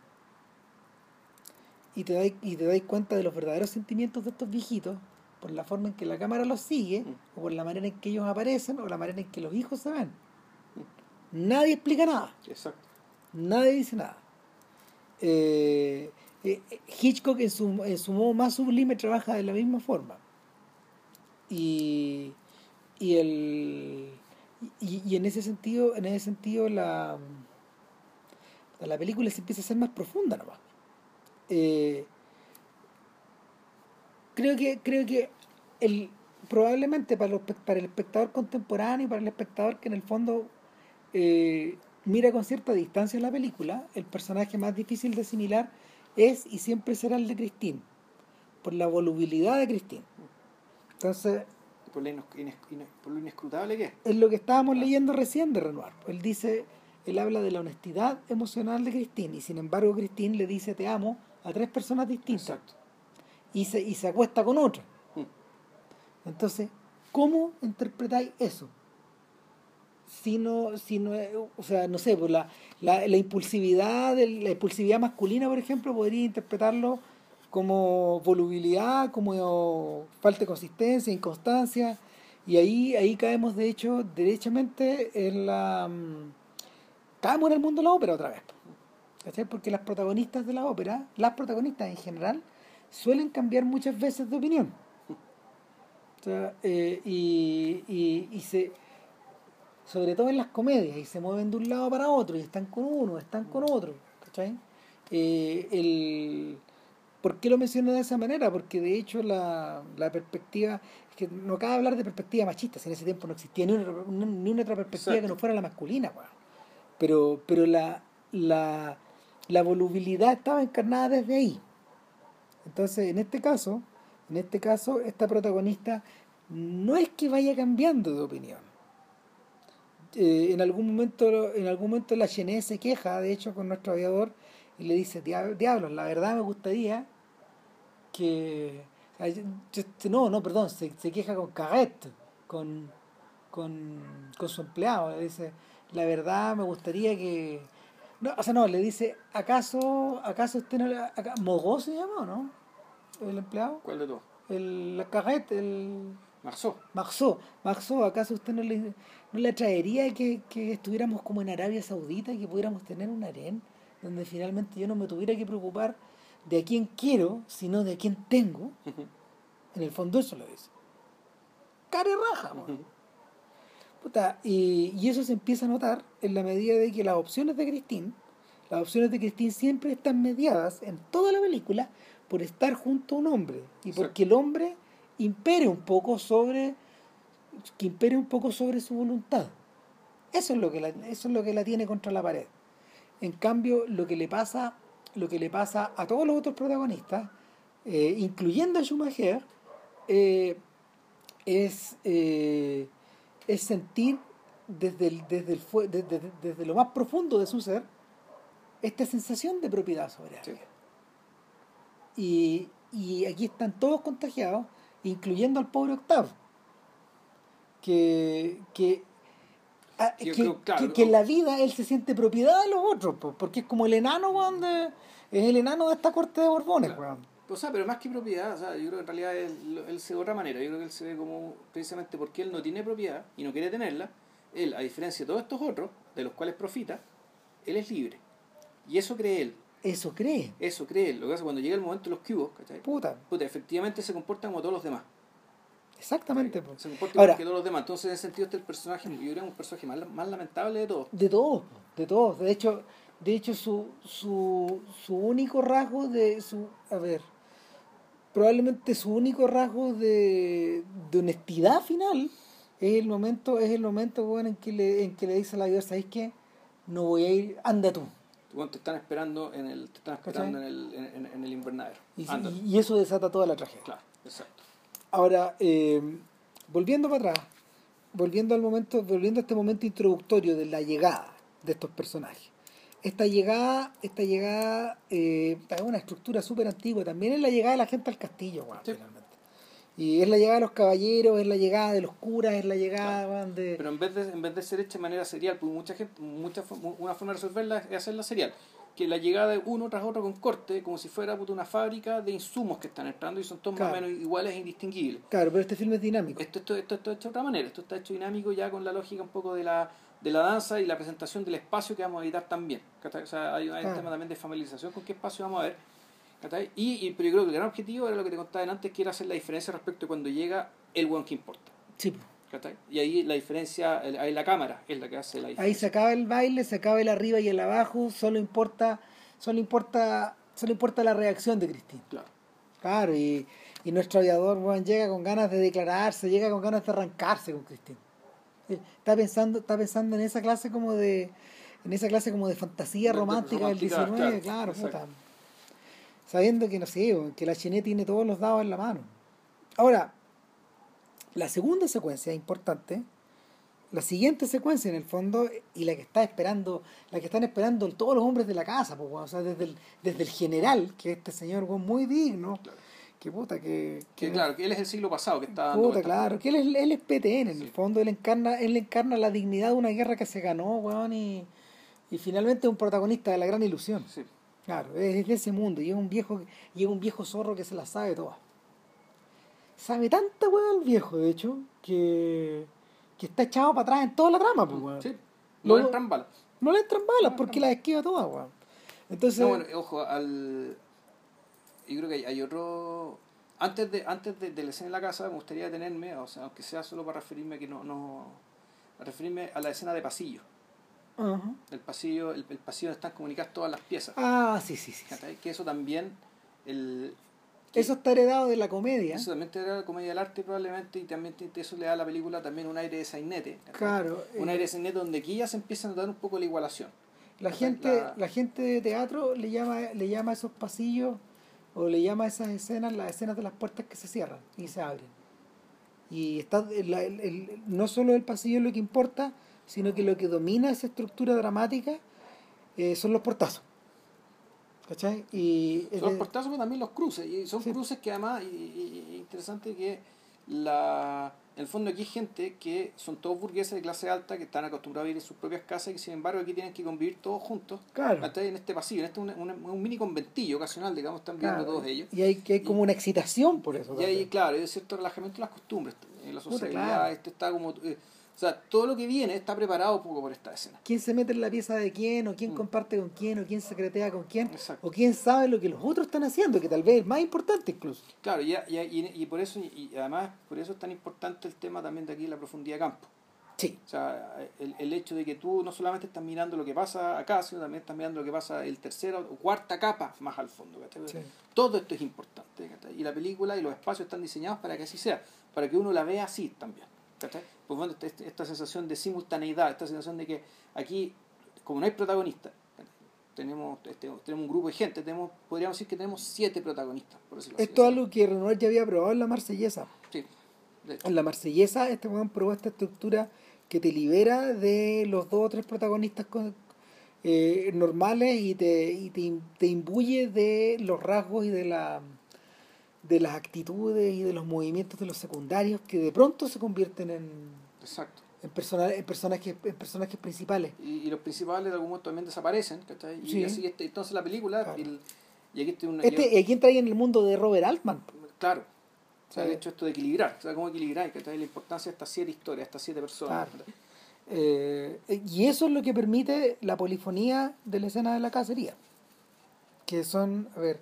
Y te dais, y te dais cuenta de los verdaderos sentimientos de estos viejitos por la forma en que la cámara los sigue, Mm. o por la manera en que ellos aparecen, o la manera en que los hijos se ven. Nadie explica nada. Exacto. Nadie dice nada. Eh, eh, Hitchcock en su, en su modo más sublime trabaja de la misma forma. Y, y el y, y en ese sentido, en ese sentido la, la película se empieza a ser más profunda nomás. Eh, creo que, creo que el, probablemente para, los, para el espectador contemporáneo y para el espectador que en el fondo eh, mira con cierta distancia la película, el personaje más difícil de asimilar es y siempre será el de Christine, por la volubilidad de Christine. Entonces, Por lo, por inescrutable que es. es lo que estábamos leyendo recién de Renoir. Él dice, él habla de la honestidad emocional de Christine y sin embargo Christine le dice te amo a tres personas distintas Exacto. y se, y se acuesta con otra. Mm. Entonces, ¿cómo interpretáis eso? Si no, si no, o sea, no sé, pues la, la, la impulsividad, la impulsividad masculina, por ejemplo, podría interpretarlo como volubilidad, como falta de consistencia, inconstancia, Y ahí, ahí caemos, de hecho, derechamente en la... mm, Caemos en el mundo de la ópera otra vez. ¿Cachai? Porque las protagonistas de la ópera, las protagonistas en general, suelen cambiar muchas veces de opinión. O sea, eh, y, y, y se, sobre todo en las comedias, y se mueven de un lado para otro, y están con uno, están con otro. ¿cachai? Eh, el, ¿Por qué lo menciono de esa manera? Porque de hecho la, la perspectiva, es que no cabe hablar de perspectiva machista, si en ese tiempo no existía ni una, ni una otra perspectiva Exacto. que no fuera la masculina, weón. pero, pero la, la, la volubilidad estaba encarnada desde ahí. Entonces, en este caso, en este caso, esta protagonista no es que vaya cambiando de opinión. Eh, en algún momento, en algún momento la Chené se queja, de hecho, con nuestro aviador y le dice, "Dia- diablos, la verdad me gustaría que yo- no, no, perdón, se, se queja con Carrette, con, con, con su empleado, le dice, la verdad me gustaría que no, o sea, no, le dice, ¿acaso, acaso usted no le, acá, Mogó se llama, no? El empleado, ¿Cuál de todos? el la Carrette, el Marceau. Marceau, Marceau, ¿acaso usted no le, no le atraería que, que estuviéramos como en Arabia Saudita y que pudiéramos tener un harén donde finalmente yo no me tuviera que preocupar de a quién quiero, sino de a quién tengo? En el fondo eso lo dice. Cara y raja, mo. Puta, y, y eso se empieza a notar en la medida de que las opciones de Christine, las opciones de Christine siempre están mediadas en toda la película por estar junto a un hombre y porque el hombre impere un poco sobre que impere un poco sobre su voluntad. Eso es lo que la, eso es lo que la tiene contra la pared. En cambio, lo que le pasa, lo que le pasa a todos los otros protagonistas, eh, incluyendo a Schumacher, eh, es, eh, es sentir desde, el, desde, el, desde, desde- lo más profundo de su ser esta sensación de propiedad sobre Sí. Y, y aquí están todos contagiados, incluyendo al pobre Octavo, que, que, ah, que, creo, claro, que- que en la vida él se siente propiedad de los otros, po, porque es como el enano, de- es el enano de esta corte de Borbones, Claro. O sea, pero más que propiedad, o sea, yo creo que en realidad él, él se ve de otra manera. Yo creo que él se ve como, precisamente porque él no tiene propiedad y no quiere tenerla, él, a diferencia de todos estos otros, de los cuales profita, él es libre. Y eso cree él, Eso cree, eso cree él. Lo que pasa cuando llega el momento de los cubos, ¿cachai? puta, Puta, efectivamente se comportan como todos los demás. exactamente. po. Se comporta Ahora- que todos los demás. Entonces, en ese sentido, este es el personaje, yo creo que es un personaje más, más lamentable de todos. De todos, de todos. De hecho, de hecho su, su, su único rasgo de su, a ver, probablemente su único rasgo de, de honestidad final es el momento, es el momento bueno, en que le, en que le dice a la diosa, ¿sabes qué? No voy a ir, anda tú. Bueno, te están esperando en el, te están esperando en el, en, en el invernadero. Y eso desata toda la tragedia. Claro, exacto. Ahora, eh, volviendo para atrás, volviendo al momento, volviendo a este momento introductorio de la llegada de estos personajes. Esta llegada, esta llegada eh, es una estructura súper antigua. También es la llegada de la gente al castillo, Sí. finalmente. Y es la llegada de los caballeros, es la llegada de los curas, es la llegada de. Pero en vez de, en vez de ser hecha de manera serial, pues mucha gente, mucha, una forma de resolverla es hacerla serial. Que la llegada de uno tras otro con corte, como si fuera una fábrica de insumos que están entrando y son todos más o menos iguales e indistinguibles. Claro, pero este filme es dinámico. Esto, esto, esto, esto está hecho de otra manera, esto está hecho dinámico ya con la lógica un poco de la, de la danza y la presentación del espacio que vamos a editar también. O sea, hay, un tema también de familiarización con qué espacio vamos a ver. Y, y, pero yo creo que el gran objetivo era lo que te contaba antes, que era hacer la diferencia respecto a cuando llega el one que importa. Sí. Y ahí la diferencia, el- ahí la cámara es la que hace la diferencia. Ahí se acaba el baile, se acaba el arriba y el abajo, solo importa, solo importa, solo importa la reacción de Cristina. Claro. Claro, y, y nuestro aviador weón, llega con ganas de declararse, llega con ganas de arrancarse con Cristina. Eh, Está pensando, está pensando en esa clase como de, en esa clase como de fantasía De- romántica del romántica, 19, claro, puta. Sabiendo que no sé, que la Chené tiene todos los dados en la mano. Ahora, la segunda secuencia importante, la siguiente secuencia en el fondo, y la que está esperando, la que están esperando todos los hombres de la casa, pues, o sea, desde el, desde el general, que es este señor muy digno, Claro. Que puta, que, Que claro, que él es el siglo pasado que está Puta, claro, que él, es- él es PTN, en Sí. el fondo él encarna, él encarna la dignidad de una guerra que se ganó, weón, y, y finalmente es un protagonista de la gran ilusión. Sí. Claro, es de ese mundo, y es un viejo, y es un viejo zorro que se la sabe todas. sabe tanta weá el viejo, de hecho, que, que está echado para atrás en toda la trama, pues, weón. Sí, no le entran balas. No le entran balas porque no. las esquiva todas, weón. Entonces, No, bueno, ojo, al... yo creo que hay, hay otro... Antes de antes de, de la escena en la casa me gustaría detenerme, o sea, aunque sea solo para referirme a que no... no a referirme a la escena de pasillo. El pasillo, el, el pasillo donde están comunicadas todas las piezas. Ah, sí, sí, sí. Que eso también... El, Eso está heredado de la comedia. eso también te da la comedia del arte probablemente y también te- eso le da a la película también un aire de sainete. Claro. Un eh, aire de sainete donde aquí ya se empieza a notar un poco la igualación. La gente, La- la gente de teatro le llama, le llama a esos pasillos o le llama a esas escenas las escenas de las puertas que se cierran y se abren. Y está el- el- el- no solo el pasillo es lo que importa, sino que lo que domina esa estructura dramática eh, son los portazos. ¿Cachai? Y Son los eh, portazos, pero también los cruces. Y son Sí. cruces que además, y interesante que la, en el fondo aquí hay gente que son todos burgueses de clase alta que están acostumbrados a vivir en sus propias casas y que sin embargo aquí tienen que convivir todos juntos. Claro. En este pasillo, en este un, un- un mini conventillo ocasional, digamos, están viviendo claro, todos ellos. Y hay, que hay como una excitación por eso. Y ahí, también. claro, hay cierto relajamiento de las costumbres. En la Puta, sociedad, claro. este está como. eh, o sea, todo lo que viene está preparado poco por esta escena. quién se mete en la pieza de quién, o quién Mm. comparte con quién, o quién secretea con quién, Exacto. o quién sabe lo que los otros están haciendo, que tal vez es más importante incluso. Claro, y, y, y, y por eso, y además, por eso es tan importante el tema también de aquí, la profundidad de campo. Sí. O sea, el, el hecho de que tú no solamente estás mirando lo que pasa acá, sino también estás mirando lo que pasa el tercera o cuarta capa más al fondo. Sí. Todo esto es importante. Y la película y los espacios están diseñados para que así sea, para que uno la vea así también. ¿cachai? Pues bueno, esta, esta sensación de simultaneidad, esta sensación de que aquí, como no hay protagonista, tenemos, este, tenemos un grupo de gente, tenemos, podríamos decir que tenemos siete protagonistas, por decirlo así. Esto es algo que Renoir ya había probado en la marsellesa. Sí. En la marsellesa este weón probó esta estructura que te libera de los dos o tres protagonistas con- eh, normales y te, y te, te imbuye de los rasgos y de la de las actitudes y de los movimientos de los secundarios que de pronto se convierten en, Exacto. en, persona- en personajes en personajes principales. y, y los principales de algún momento también desaparecen, ¿cachai? Y Sí. así este, entonces la película, Claro. y, el- y aquí este Este, aquí entra ahí en el mundo de Robert Altman. claro, o sea, Sí. de hecho esto de equilibrar, o sea, cómo equilibrar, ¿cachai? La importancia de estas siete historias, estas siete personas. Claro. ¿cachai? Eh, y eso es lo que permite la polifonía de la escena de la cacería. Que son, a ver,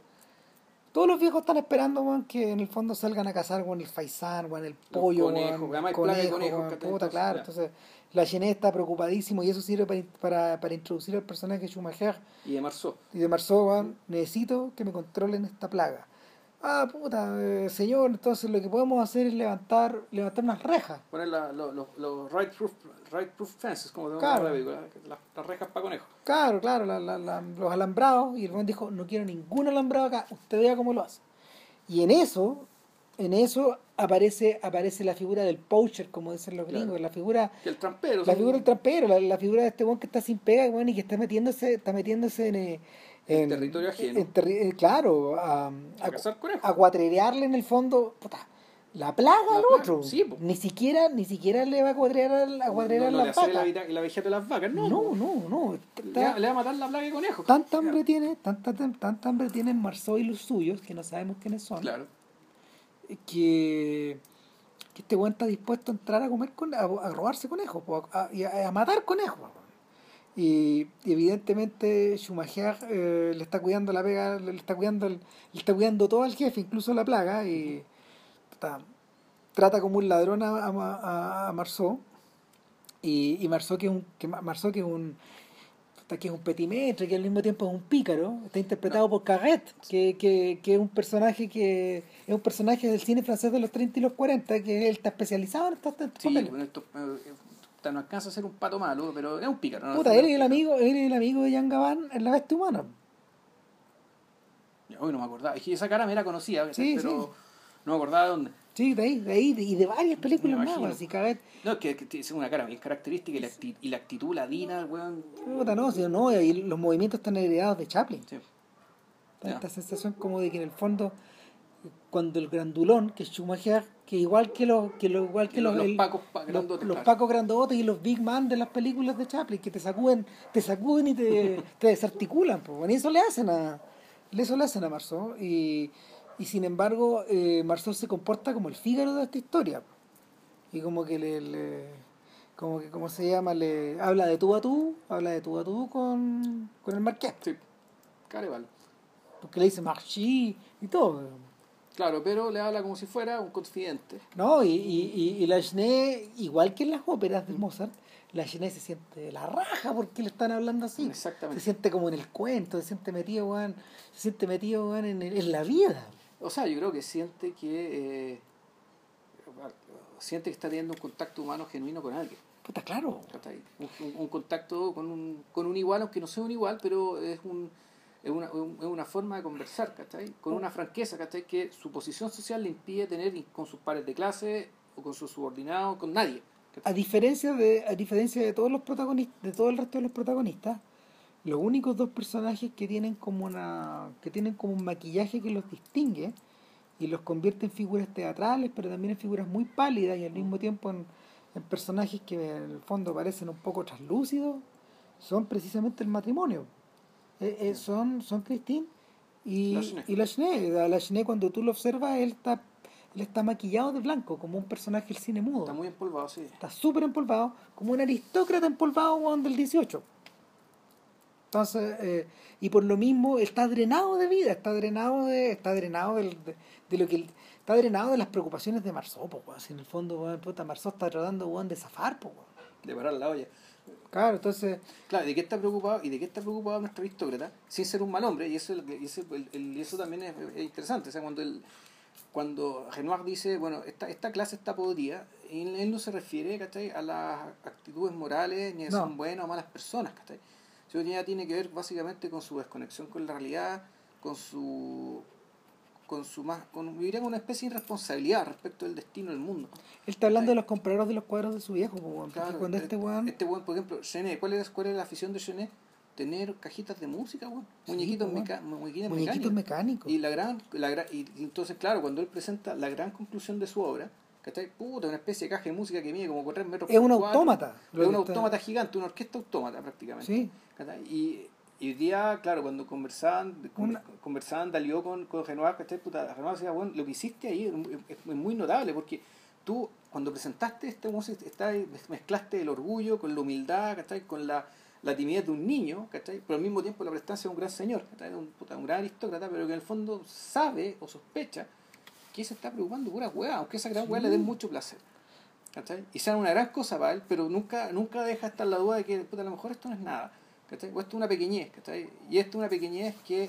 todos los viejos están esperando weón, que en el fondo salgan a cazar con el faisán, con el pollo, conejos, weón, además conejo, weón, ¿cachai? puta, Entonces, claro. ya. Entonces, la Genet está preocupadísimo y eso sirve para, para, para introducir al personaje de Schumacher Y de Marceau. y de Marceau, weón, necesito que me controlen esta plaga. Ah, puta, eh, señor, entonces lo que podemos hacer es levantar, levantar unas rejas. Poner la- lo- lo- los right proof, right proof fences, como se Claro. la película, las, las rejas para conejos. Claro, claro, la- la- la- los alambrados. Y el buen dijo, no quiero ningún alambrado acá, usted vea cómo lo hace. Y en eso, en eso aparece, aparece la figura del poacher, como dicen los gringos, Claro. la figura, el trampero. la figura del trampero, la, la figura de este buen que está sin pega weón, y que está metiéndose, está metiéndose en, eh, En territorio ajeno. en terri- eh, claro, a, A cazar conejos. a cuatrerearle en el fondo, puta, la plaga La al otro. sí, ni siquiera, ni siquiera le va a cuadrear a, a no, cuadrear no las le hace la, vacas. vida- la vejeta de las vacas, no. No, no, no. Le, le va a matar la plaga de conejos. Tanta hambre tiene, tanta, tan- tanta hambre tienen Marceau y los suyos, que no sabemos quiénes son, Claro. que, que este weón está dispuesto a entrar a comer con, a, a robarse conejos, a, a, a matar conejos. Y, y evidentemente Schumacher eh, le está cuidando la pega, le está cuidando el- le está cuidando todo al jefe, incluso la plaga, y puta, trata como un ladrón a, a, a- Marceau. Y, y Marceau que es un, que Marceau que es un que es un petimetre, que al mismo tiempo es un pícaro, está interpretado por Carret, que, que, que es un personaje que es un personaje del cine francés de los 30 y los 40, que él está especializado en estos, estos Sí, papeles. bueno, esto, no alcanza a ser un pato malo, pero es un pícaro. ¿no? Puta, él es el amigo, él es el amigo de Jean Gabin en la bestia humana. Uy, no me acordaba. Es que esa cara me era conocida, Sí, pero sí. no me acordaba de dónde. Sí, de ahí, de ahí, y de varias películas más, así Carret, No, es que, que tiene una cara bien característica y la, acti- y la actitud ladina, weón. puta, no, sí, no, y los movimientos están heredados de Chaplin. Sí. Esta- Ya. Esta sensación como de que en el fondo, cuando el grandulón, que es Schumacher, que igual que los, que lo, igual que los, los, los el- pacos los, grandotes, los pacos grandotes y los big man de las películas de Chaplin, que te sacuden, te sacuden y te, *laughs* te desarticulan, pues, bueno, y eso le hacen a, eso le hacen a Marceau, y, Y sin embargo, eh, Marceau se comporta como el Fígaro de esta historia. Y como que le, le- como que, ¿cómo se llama? Le habla de tú a tú, habla de tú a tú con, con el marqués. Sí, Careval. Porque le dice marchí y todo. Claro, pero le habla como si fuera un confidente. ¿No? Y, y, y, y la Genet, igual que en las óperas de Mozart, la Genet se siente de la raja porque le están hablando así. Exactamente. Se siente como en el cuento, se siente metido, weón, se siente metido, weón, en, en la vida. O sea, yo creo que siente que eh, siente que está teniendo un contacto humano genuino con alguien. Puta, claro. ¿cachai? Un, un- un contacto con un, con un igual, aunque no sea un igual, pero es un es una, un- es una forma de conversar, ¿cachai? Con una franqueza, ¿cachai? Que su posición social le impide tener con sus pares de clase o con sus subordinados, con nadie. A diferencia de, a diferencia de todos los protagonistas, de todo el resto de los protagonistas, los únicos dos personajes que tienen como una, que tienen como un maquillaje que los distingue y los convierte en figuras teatrales, pero también en figuras muy pálidas y al mismo tiempo en, en personajes que en el fondo parecen un poco translúcidos, son precisamente el matrimonio. Eh, eh, son, son Christine y Lachine. y Lachine. A Lachine cuando tú lo observas, él está, él está maquillado de blanco, como un personaje del cine mudo. Está muy empolvado, sí. Está súper empolvado, como un aristócrata empolvado del 18. Entonces, eh, y por lo mismo está drenado de vida, está drenado de, está drenado del- de, de lo que está drenado de las preocupaciones de weón. Si en el fondo, puta, Marceau está tratando weón, de zafar, po, weón. De parar la olla. Claro, entonces, Claro, ¿de qué está preocupado y de qué está preocupado nuestro aristócrata? Sin ser un mal hombre, y eso, es lo que- y eso, el- el- y eso también es, es interesante. O sea, cuando, el, cuando Renoir dice, bueno, esta, esta clase está podrida, él, él no se refiere ¿cachai? a las actitudes morales ni a si No. son buenas o malas personas. ¿cachai? Eso ya tiene que ver básicamente con su desconexión con la realidad, con su con su más con con una especie de irresponsabilidad respecto del destino del mundo él está hablando de los compradores de los cuadros de su viejo, po, Claro, cuando este weón, Este weón, por ejemplo, Chené, ¿cuál es, ¿cuál es la afición de Chené? Tener cajitas de música, weón. Sí, Muñequitos, pues, meca- muñequitos muñequitos mecánicos. mecánicos. Y la gran, la gran, y entonces, claro, cuando él presenta la gran conclusión de su obra, ¿cachai? Puta, una especie de caja de música que mide como 3 metros Es un autómata, Es un autómata gigante, una orquesta autómata prácticamente. Sí. ¿cachai? Y, y hoy día, claro, cuando conversaban, con- Una- conversaban Dalió con, con Renoir, ¿cachai? Puta, Renoir decía, bueno, lo que hiciste ahí es, es muy notable porque tú, cuando presentaste esta música, está- mezclaste el orgullo con la humildad, ¿cachai? Con la, la timidez de un niño, ¿cachai? Pero al mismo tiempo la prestancia de un gran señor, ¿cachai? Un, puta, un gran aristócrata, pero que en el fondo sabe o sospecha que se está preocupando pura hueá, aunque esa gran hueá le dé mucho placer. ¿cachai? Y sea una gran cosa para él, pero nunca, nunca deja estar la duda de que puta, a lo mejor esto no es nada. ¿Cachai? O esto es una pequeñez, ¿cachai? Y esto es una pequeñez que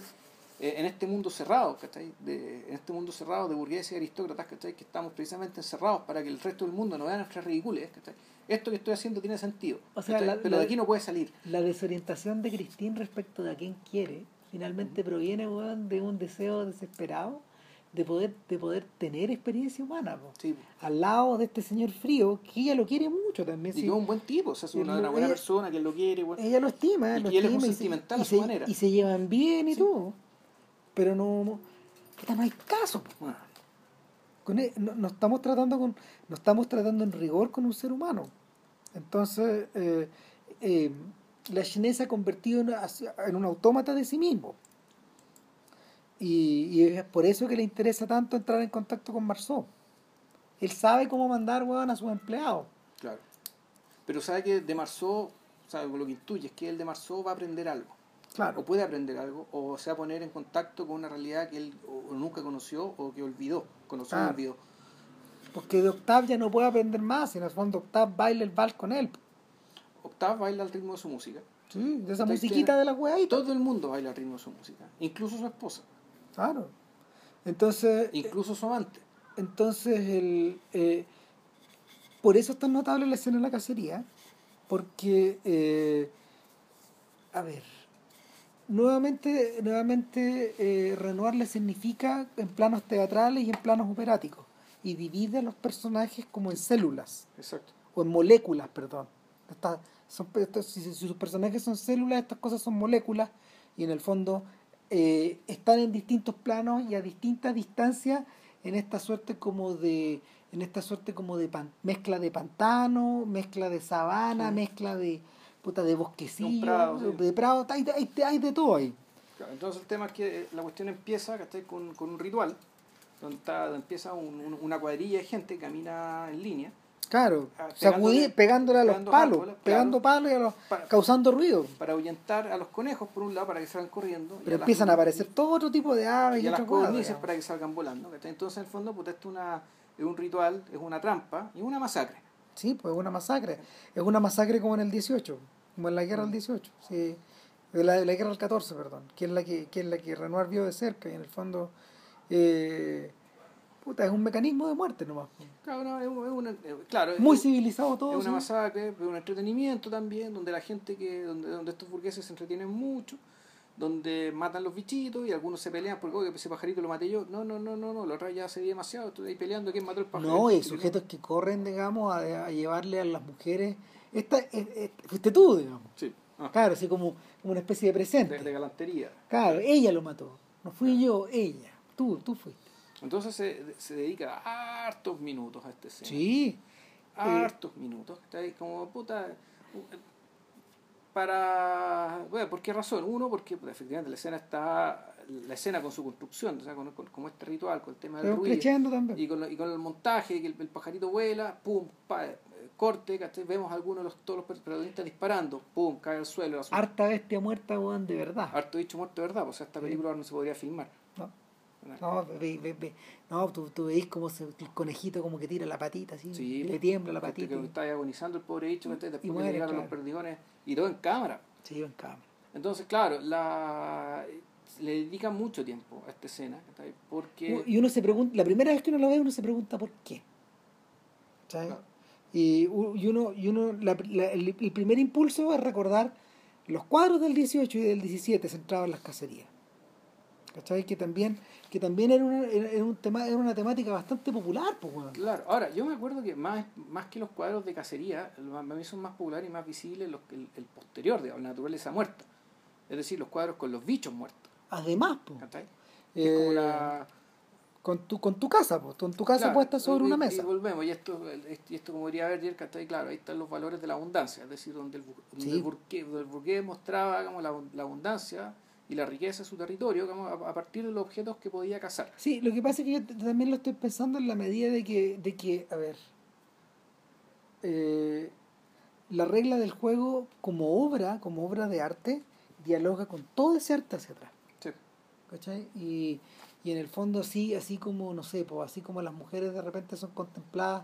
eh, en este mundo cerrado, ¿cachai? De, en este mundo cerrado de burgueses y aristócratas, ¿cachai? Que estamos precisamente encerrados para que el resto del mundo no vea nuestras ridiculez, ¿cachai? Esto que estoy haciendo tiene sentido, O sea, la- pero la- de aquí no puede salir. La desorientación de Christine respecto de a quién quiere finalmente proviene weón, de un deseo desesperado de poder, de poder tener experiencia humana. Sí. Al lado de este señor frío, que ella lo quiere mucho también. Y sí. que es un buen tipo, o sea, es una, buena ella- persona que lo quiere. bueno. Ella lo estima, Y- lo y él es se- sentimental y a su se, manera. y se llevan bien y Sí. todo. Pero no, puta, no hay caso. Con él- no, no estamos tratando con, no estamos tratando en rigor con un ser humano. Entonces, eh, eh, la Chine se ha convertido en, en un autómata de sí mismo. Y, y es por eso que le interesa tanto entrar en contacto con Marceau. Él sabe cómo mandar weón, a sus empleados. claro. Pero sabe que de Marceau, sabe, lo que intuye es que el de Marceau va a aprender algo. o Claro. puede aprender algo, o se va a poner en contacto con una realidad que él o, o nunca conoció o que olvidó, conoció olvidó. Porque de Octave ya no puede aprender más. En el fondo Octave baila el vals con él. Octave baila al ritmo de su música. Sí, de esa Entonces, musiquita de la weá. Todo el mundo baila al ritmo de su música, incluso su esposa, Claro. Entonces, incluso su amante. entonces el, eh, por eso es tan notable la escena de la cacería, porque, eh, a ver, nuevamente, nuevamente eh, Renoir le significa en planos teatrales y en planos operáticos, y divide a los personajes como en células, Exacto. o en moléculas, perdón. Estas- son, si, si sus personajes son células, estas cosas son moléculas, y en el fondo eh, están en distintos planos y a distintas distancias en esta suerte como de en esta suerte como de pan- mezcla de pantano, mezcla de sabana, Sí. mezcla de puta de bosquecillo, prado, sí. de prado, hay, hay, hay de todo ahí. Claro, Entonces el tema es que eh, la cuestión empieza ¿cachai? Con, con un ritual, donde, está, empieza un- un- una cuadrilla de gente que camina en línea. Claro, Ah, pegándole- a los palos, árboles, pegando claro. palos y a los, Para- causando ruido. para ahuyentar a los conejos por un lado para que salgan corriendo Pero a empiezan a aparecer todo otro tipo de aves y, y a las codornices para que salgan volando entonces en el fondo puta, esto es, una, es un ritual es una trampa y una masacre Sí, pues es una masacre. Es una masacre como en el 18, como en la Mm. guerra del 18. Sí. La, la guerra del 14, perdón. Que es la que, que es la que Renoir vio de cerca y en el fondo. eh, puta, es un mecanismo de muerte nomás. claro, no, es, un- es una, eh, claro, Muy es, civilizado todo. es una sí. masacre pero un entretenimiento también donde la gente que donde, donde estos burgueses se entretienen mucho donde matan los bichitos y algunos se pelean porque oye, ese pajarito lo maté yo no no no no no la otra ya se dio demasiado estoy ahí peleando quién mató el pajarito No, y sujetos que corren, digamos, a, a llevarle a las mujeres. Esta, es- es- fuiste tú, digamos. sí ah, Claro, así como, como una especie de presente. de, de galantería Claro, ella lo mató. No fui yo, ella. Tú, tú fuiste. Entonces se, se dedica hartos minutos a este escena Sí. hartos minutos. Está ahí como puta. eh, Para. Bueno, ¿por qué razón? Uno, porque pues, efectivamente la escena está. La escena con su construcción, o sea, con, con- como este ritual, con el tema del ruido. Y con, y con el montaje, que el, el pajarito vuela, pum, pa, eh, corte, ¿cachai? vemos a algunos de los, todos los protagonistas disparando, pum, cae al suelo. Harta bestia muerta, weón, de verdad. Harto dicho muerto de verdad, pues, o sea, esta película no se podría filmar. No, ve, ve, ve. no tú, tú veis como se- el conejito como que tira la patita así, Sí, le pues, tiembla la patita. Que está agonizando el pobre bicho, ¿cachai? Y después que muere, llegaron los claro. perdigones y todo en cámara. Sí, en cámara. Entonces, claro, la le dedican mucho tiempo a esta escena, porque Y uno se pregunta, la primera vez que uno lo ve, uno se pregunta por qué. ¿Sabes? Claro. Y, y uno, y uno la- la- el, el primer impulso es recordar los cuadros del 18 y del 17 centrados en las cacerías. ¿Cachai? Que también, que también era, una, era, un tema, era una temática bastante popular, pues, claro, ahora yo me acuerdo que más, más que los cuadros de cacería, a mí son más populares y más visibles los, el, el posterior, de la naturaleza muerta. Es decir, los cuadros con los bichos muertos, Además, pues, ¿cachai? Que es como eh, la, con, tu, con tu casa, pues, con tu casa Claro, puesta sobre y- una y mesa. volvemos, y esto, y esto como diría Verdier, ¿cachai? Claro, ahí están los valores de la abundancia, es decir, donde el, donde Sí. el, burgués, donde el burgués mostraba digamos, la, la abundancia y la riqueza de su territorio digamos, a, partir de los objetos que podía cazar. Sí, lo que pasa es que yo también lo estoy pensando en la medida de que, de que a ver, eh, la regla del juego como obra, como obra de arte, dialoga con todo ese arte hacia atrás. Sí. ¿Cachai? Y, y en el fondo así, así como, no sé, pues, así como las mujeres de repente son contempladas,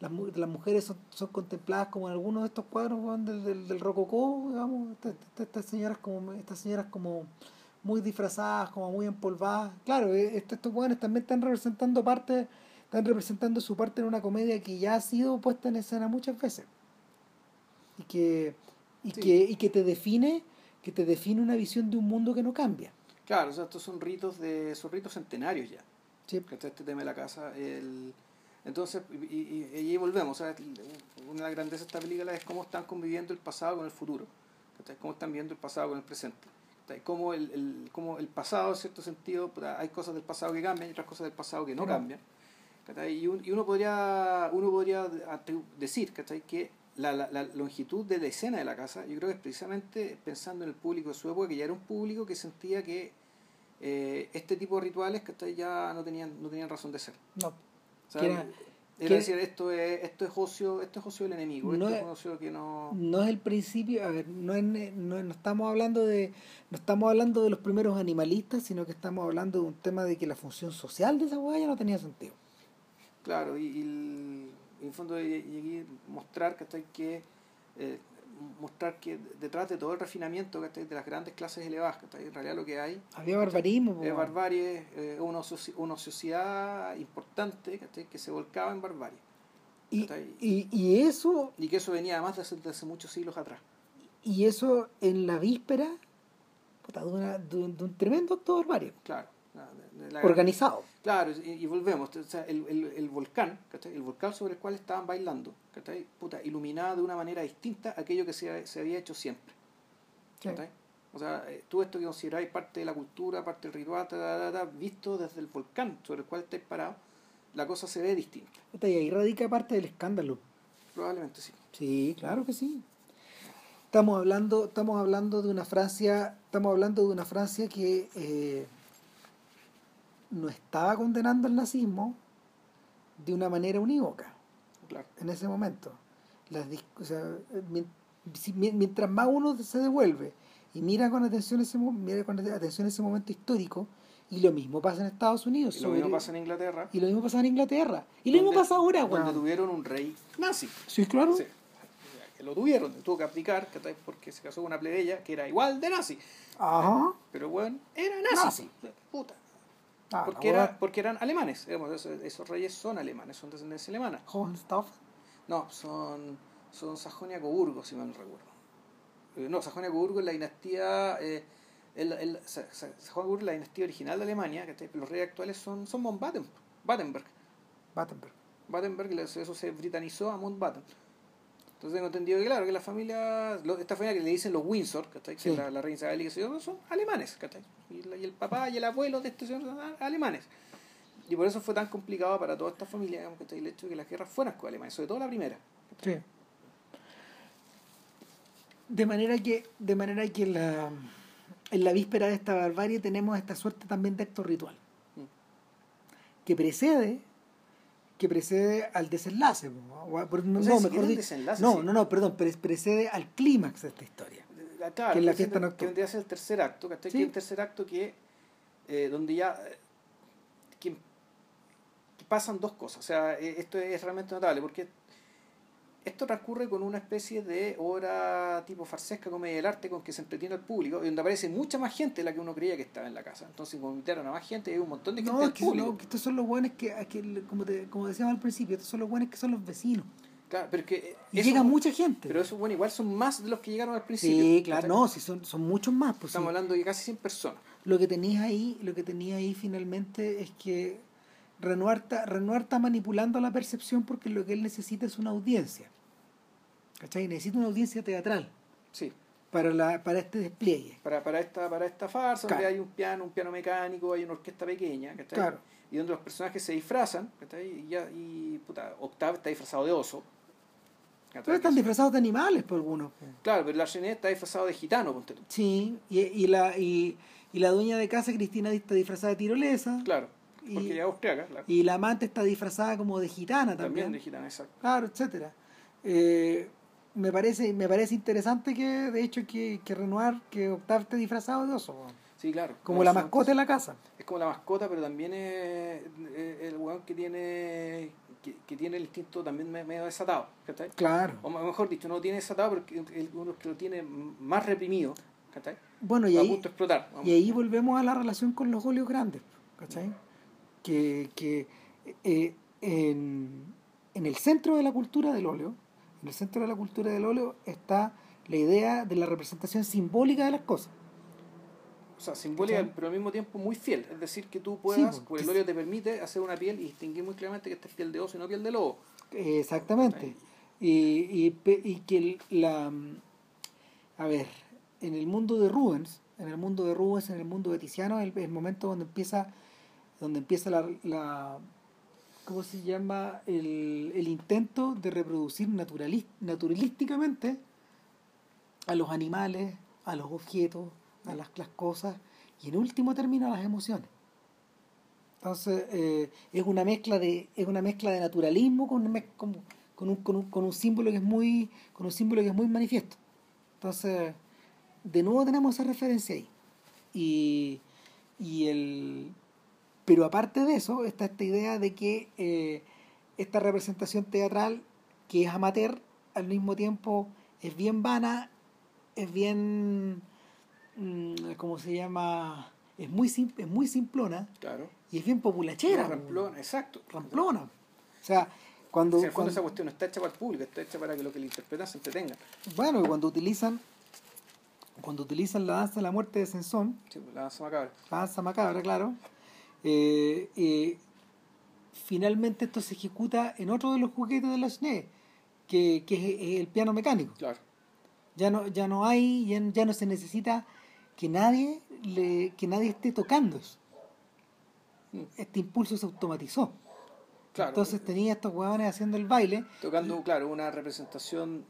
las, mu- las mujeres son, son contempladas como en algunos de estos cuadros weón, del, del, del rococó, digamos, estas, estas- señoras como estas señoras como muy disfrazadas, como muy empolvadas. Claro, eh, estos, estos weones también están representando parte, están representando su parte en una comedia que ya ha sido puesta en escena muchas veces. Y que, y Sí. que, y que te define, que te define una visión de un mundo que no cambia. Claro, o sea, estos son ritos de son ritos centenarios ya. Sí. Este tema de la casa. El, entonces, y, y- y ahí volvemos. el- una de las grandezas de esta película es cómo están conviviendo el pasado con el futuro. ¿cachai? Cómo están viendo el pasado con el presente. ¿cachai? Cómo el, el, cómo el pasado, en cierto sentido, hay cosas del pasado que cambian y otras cosas del pasado que no cambian. Y, un- y uno podría, uno podría decir que la, la, la longitud de la escena de la casa, yo creo que es precisamente pensando en el público de su época, que ya era un público que sentía que eh, este tipo de rituales ¿cachai? ya no tenían, no tenían razón de ser. No. O sea, Que era- era que- decir, esto es, esto es ocio, esto es ocio del enemigo, No esto es- es ocio que no... no es el principio, a ver, no, es, no, no estamos hablando de no estamos hablando de los primeros animalistas, sino que estamos hablando de un tema de que la función social de esa hueá ya no tenía sentido. Claro, y, y el- en el fondo y aquí mostrar ¿cachai? que eh, mostrar que detrás de todo el refinamiento de las grandes clases elevadas, en realidad lo que hay Había barbarismo, es barbarie, eh, una, una sociedad importante que se volcaba en barbarie. y, y, y eso Y que eso venía además desde, desde muchos siglos atrás. y eso en la víspera de, una- de un, de un tremendo acto barbarie, Claro. la- de la- organizado. Claro, y, y volvemos, o sea, el, el, el volcán, ¿cachai? el volcán sobre el cual estaban bailando, ¿cachai? Puta, iluminado de una manera distinta a aquello que se, se había hecho siempre. O sea, eh, tú esto que consideráis parte de la cultura, parte del ritual, ta, ta, ta, visto desde el volcán sobre el cual estáis parados, la cosa se ve distinta. Y ahí radica parte del escándalo. Probablemente sí. Sí, claro que sí. Estamos hablando, estamos hablando de una Francia, estamos hablando de una Francia que eh, no estaba condenando el nazismo de una manera unívoca Claro. en ese momento. Las o sea, mientras más uno se devuelve y mira con atención ese, mira con atención ese momento histórico, y lo mismo pasa en Estados Unidos. Y lo mismo sobre- pasa en Inglaterra. y lo mismo pasa en Inglaterra. Y lo mismo pasa ahora, weón. tuvieron un rey nazi. Sí, claro. Sí. Que lo tuvieron, tuvo que abdicar, porque se casó con una plebeya que era igual de nazi. Ajá. Pero bueno, era nazi. Nazi. Puta. Ah, Porque, era, porque eran alemanes. digamos, esos, esos reyes son alemanes, son de descendencia alemana. Hohenstaufen. No, son, son Sajonia-Coburgo, si mal no recuerdo. Eh, no, Sajonia-Coburgo es la dinastía. Eh, el, el, Sa- Sa- Sajonia-Coburgo es la dinastía original de Alemania. Pero los reyes actuales son, son Mountbatten, Battenberg. Battenberg. Battenberg, le- eso se britanizó a Mountbatten. Entonces tengo entendido que, claro, que la familia, lo- esta familia que le dicen los Windsor, ¿cachai? que Sí. es la, la reina Isabel y que se yo, son alemanes, ¿cachai? Y, la- y el papá y el abuelo de este señor son alemanes. Y por eso fue tan complicado para toda esta familia, digamos, ¿cachai? el hecho de que las guerras fueran con Alemania, sobre todo la primera. Sí. De manera que, de manera que la, en la víspera de esta barbarie tenemos esta suerte también de acto ritual. Mm. Que precede, que precede al desenlace. No, O sea, mejor dicho- desenlace, no, sí. no, no, perdón, pre- precede al clímax de esta historia. Ah, Claro, Que es la fiesta nocturna. Que vendría a ser el tercer acto, ¿cachai? Sí. Que es el tercer acto que, eh, donde ya eh, que, que pasan dos cosas. O sea, eh, esto es realmente notable porque esto transcurre con una especie de obra tipo farsesca, comedia del arte, con que se entretiene al público, y donde aparece mucha más gente de la que uno creía que estaba en la casa. Entonces, invitaron a más gente, hay un montón de gente No, del que, público. no, que estos son los buenos que, que como, te- como decíamos al principio, estos son los buenos que son los vecinos. Claro, pero que eh, Y llega mucha gente. Pero eso, bueno, igual son más de los que llegaron al principio. sí, claro, no, si son, son muchos más. Pues, sí. Estamos hablando de casi 100 personas. lo que tenías ahí, lo que tenía ahí finalmente es que Renoir está, Renoir está manipulando la percepción porque lo que él necesita es una audiencia. ¿Cachai? Necesita una audiencia teatral Sí. para, la, para este despliegue. para, para esta para esta farsa donde hay un piano un piano mecánico hay una orquesta pequeña ¿cachai? Claro. y donde los personajes se disfrazan ¿cachai? y ya y puta Octave está disfrazado de oso ¿cachai? Pero están disfrazados de animales por algunos. claro pero la Genet está disfrazado de gitano ponte tú. Sí, y, y la, y, y la dueña de casa, Cristina, está disfrazada de tirolesa. claro porque es austriaca claro Y la amante está disfrazada como de gitana también también. de gitana exacto Claro, etcétera. Eh, me parece, me parece interesante que, de hecho, que, que Renoir, que esté disfrazado de oso. sí claro Como la mascota de la casa. es como la mascota pero también es, es el weón que tiene que, que tiene el instinto también me- medio desatado ¿cachai? Claro. o me- mejor dicho no lo tiene desatado pero el- uno que lo tiene más reprimido ¿cachai? Bueno, y a ahí, punto de explotar vamos. y ahí volvemos a la relación con los óleos grandes, ¿cachai? Que, que eh, en, en el centro de la cultura del óleo, en el centro de la cultura del óleo está la idea de la representación simbólica de las cosas. O sea, simbólica, pero al mismo tiempo muy fiel. Es decir, que tú puedas, Sí, pues el que- óleo te permite hacer una piel y distinguir muy claramente que esta es piel de oso y no piel de lobo. Exactamente. Y, y, que el- la... A ver, en el mundo de Rubens, en el mundo de Rubens, en el mundo de Tiziano, el, el momento donde empieza, donde empieza la, la ¿cómo se llama? El, el intento de reproducir naturalísticamente a los animales, a los objetos, a las, las cosas y en último término a las emociones. Entonces eh, es una mezcla de es una mezcla de naturalismo con, con, con un, con, un, con un símbolo que es muy con un símbolo que es muy manifiesto. Entonces de nuevo tenemos esa referencia ahí y, y el pero aparte de eso está esta idea de que eh, esta representación teatral que es amateur al mismo tiempo es bien vana es bien mm, cómo se llama es muy sim- es muy simplona Claro. y es bien populachera ramplona, exacto. ramplona o sea cuando, el fondo cuando- esa cuestión no está hecha para el público, está hecha para que lo que le interpretan se entretengan. bueno cuando utilizan cuando utilizan la danza de la muerte de Sensón Sí, pues, la danza macabra. la danza macabra, claro. Eh, eh, finalmente esto se ejecuta en otro de los juguetes de la SNE, que, que es el piano mecánico. Claro. Ya no, ya no hay, ya, ya no se necesita que nadie le, que nadie esté tocando eso. Mm. Este impulso se automatizó. Claro. Entonces tenía estos huevones haciendo el baile. Tocando, claro, una representación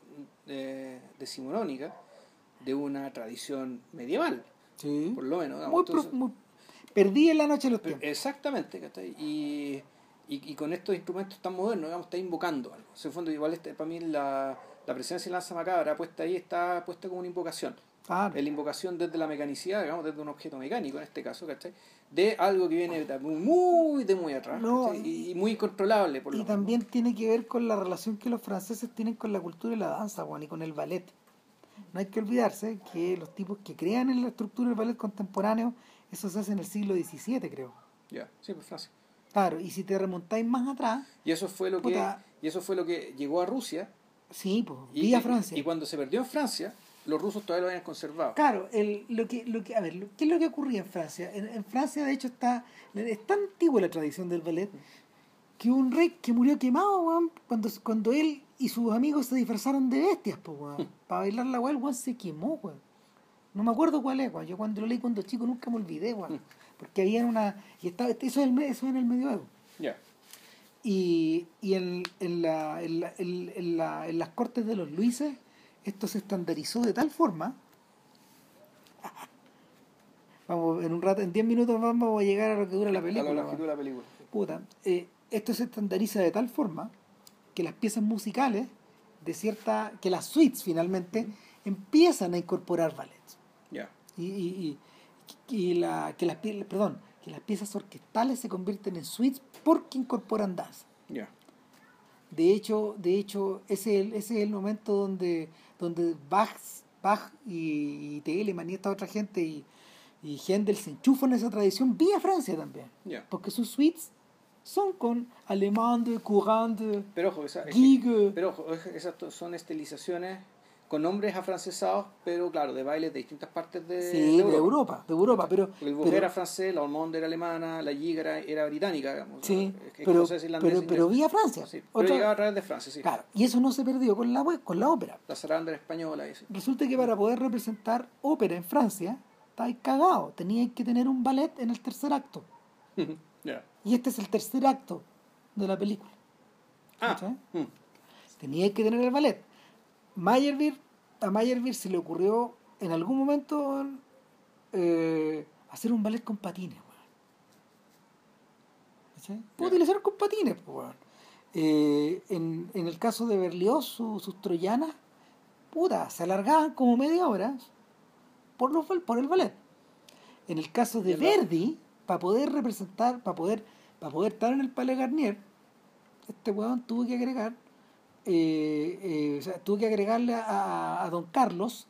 eh, decimonónica de una tradición medieval, Sí. por lo menos. digamos. Muy, pro- muy- Perdí en la noche los tiempos. exactamente, ¿cachai? Y, y, y con estos instrumentos tan modernos, digamos, está invocando algo. En el fondo, igual este, para mí la, la presencia de Lanza Macabra puesta ahí está puesta como una invocación. Es la invocación desde la mecanicidad, digamos, desde un objeto mecánico en este caso, ¿cachai? De algo que viene de muy, muy de muy atrás y, y muy incontrolable, por lo Y mismo. también tiene que ver con la relación que los franceses tienen con la cultura y la danza, Juan, y con el ballet. No hay que olvidarse que los tipos que crean en la estructura del ballet contemporáneo, eso se hace en el siglo XVII, creo. Ya, sí, pues Francia. Claro, y si te remontáis más atrás, Y eso fue lo que y eso fue lo que llegó a Rusia sí, pues, y, Francia. y cuando se perdió en Francia, los rusos todavía lo habían conservado. Claro, el, lo que, lo que, a ver, lo- ¿qué es lo que ocurría en Francia? En, en Francia, de hecho, está es tan antigua la tradición del ballet que un rey que murió quemado, weón, cuando, cuando él y sus amigos se disfrazaron de bestias, pues, weón, *laughs* para bailar la weá, el weón se quemó, weón. No me acuerdo cuál es. Yo cuando lo leí cuando chico nunca me olvidé, weón. Porque había una... Y estaba, eso, es el, eso es en el medioevo. Ya. Y, y en, en, la, en, la- en- la- en las cortes de los Luises, esto se estandarizó de tal forma. *laughs* Vamos, en un rato, en 10 minutos vamos a llegar a lo que dura la A película. la weón. longitud de la película. Puta, eh, esto se estandariza de tal forma que las piezas musicales de cierta. que las suites finalmente empiezan a incorporar ballets. Y, y, y, y la, que las, perdón, que las piezas orquestales se convierten en suites porque incorporan danza. Ya. De hecho, de hecho ese, es el- ese es el momento donde, donde Bach, Bach y, y Telemann y esta otra gente y, y Händel se enchufan a esa tradición vía Francia también. Ya. Porque sus suites son con Alemande, Courante, Pero ojo, esa, es que- Gigue. pero ojo, es- esas son estilizaciones con nombres afrancesados, pero claro, de bailes de distintas partes de, Sí, de Europa, de Europa, pero, El pero, era francés, la Ormonde era alemana, la Giga era, era británica, digamos. sí, pero, pero, vía Francia. Sí, pero llegaba a través de Francia, sí. claro, y eso no se perdió con la, con la ópera. La zaranda era española, sí. Resulta que para poder representar ópera en Francia, estáis cagado. Teníais que tener un ballet en el tercer acto. *laughs* Ya. Y este es el tercer acto de la película. Ah, mm, Teníais que tener el ballet. Meyerbeer, a Meyerbeer se le ocurrió en algún momento eh, hacer un ballet con patines. Puedo utilizar con patines. pues. Eh, en, en el caso de Berlioz, su- sus troyanas, puta, se alargaban como media hora por, los, por el ballet. En el caso de Verdi, para poder representar, para poder, para poder estar en el Palais Garnier, este weón tuvo que agregar, eh, eh, o sea, tuvo que agregarle a, a- Don Carlos,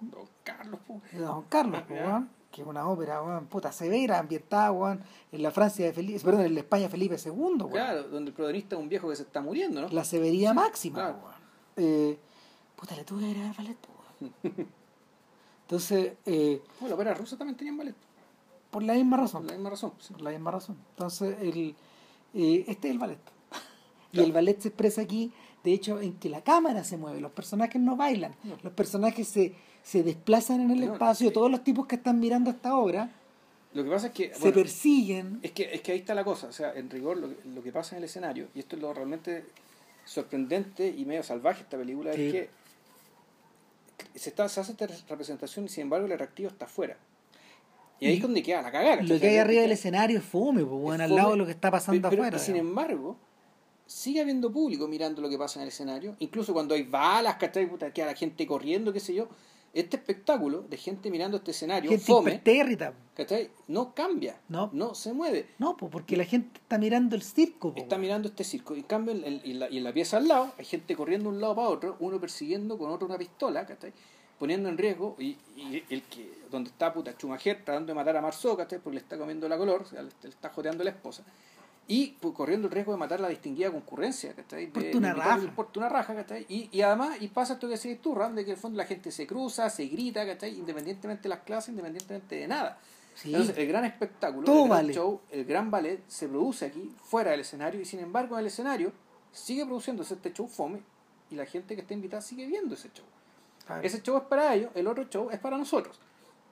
Don Carlos, Don Carlos, que es una ópera, puta, severa, ambientada, en la Francia de Felipe, perdón, en la España Felipe II. Claro, donde el protagonista es un viejo que se está muriendo, ¿no? La severidad máxima, claro. Eh, puta, le tuve que agregar ballet. *laughs* Entonces, eh, Bueno, la ópera rusa también tenía ballet, por la misma por razón. la misma razón. sí. Por la misma razón. Entonces, el, eh, este es el ballet. Y el ballet se expresa aquí, de hecho, en que la cámara se mueve, los personajes no bailan, No. los personajes se, se desplazan en el No, espacio, sí. todos los tipos que están mirando esta obra Lo que pasa es que... se bueno, persiguen. Es que, es que ahí está la cosa, o sea, en rigor lo, que- lo que pasa en el escenario, y esto es lo realmente sorprendente y medio salvaje esta película, Sí. es que se, está, se hace esta representación y sin embargo el atractivo está afuera. Y ahí Y es donde queda la cagada. Lo que hay arriba del Es escenario es fome, pues, bueno, al lado de lo que está pasando pero- afuera. y sin embargo, sigue habiendo público mirando lo que pasa en el escenario, incluso cuando hay balas, ¿cachai? Puta, queda la gente corriendo, qué sé yo. Este espectáculo de gente mirando este escenario, Gente fome. ¿cachai? No cambia, No. no se mueve. No, pues porque la gente está mirando el circo. po, está mirando este circo. En cambio, en, en- la, y en la pieza al lado, hay gente corriendo de un lado para otro, uno persiguiendo con otro una pistola, ¿cachai? Poniendo en riesgo, y, y el que, donde está puta Schumacher tratando de matar a Marceau, ¿cachai? Porque le está comiendo la color, o sea, le, le está joteando a la esposa. Y pues, corriendo el riesgo de matar la distinguida concurrencia, ¿cachai? De- una de invitarle raja. porte una raja, ¿cachai? Y, y además, y pasa esto que decís tú, Ram, de que en el fondo la gente se cruza, se grita, ¿cachai? Independientemente de las clases, independientemente de nada. Sí. Entonces, el gran espectáculo, Todo el gran vale. show, el gran ballet se produce aquí, fuera del escenario, y sin embargo en el escenario sigue produciéndose este show fome y la gente que está invitada sigue viendo ese show. Claro. Ese show es para ellos, el otro show es para nosotros.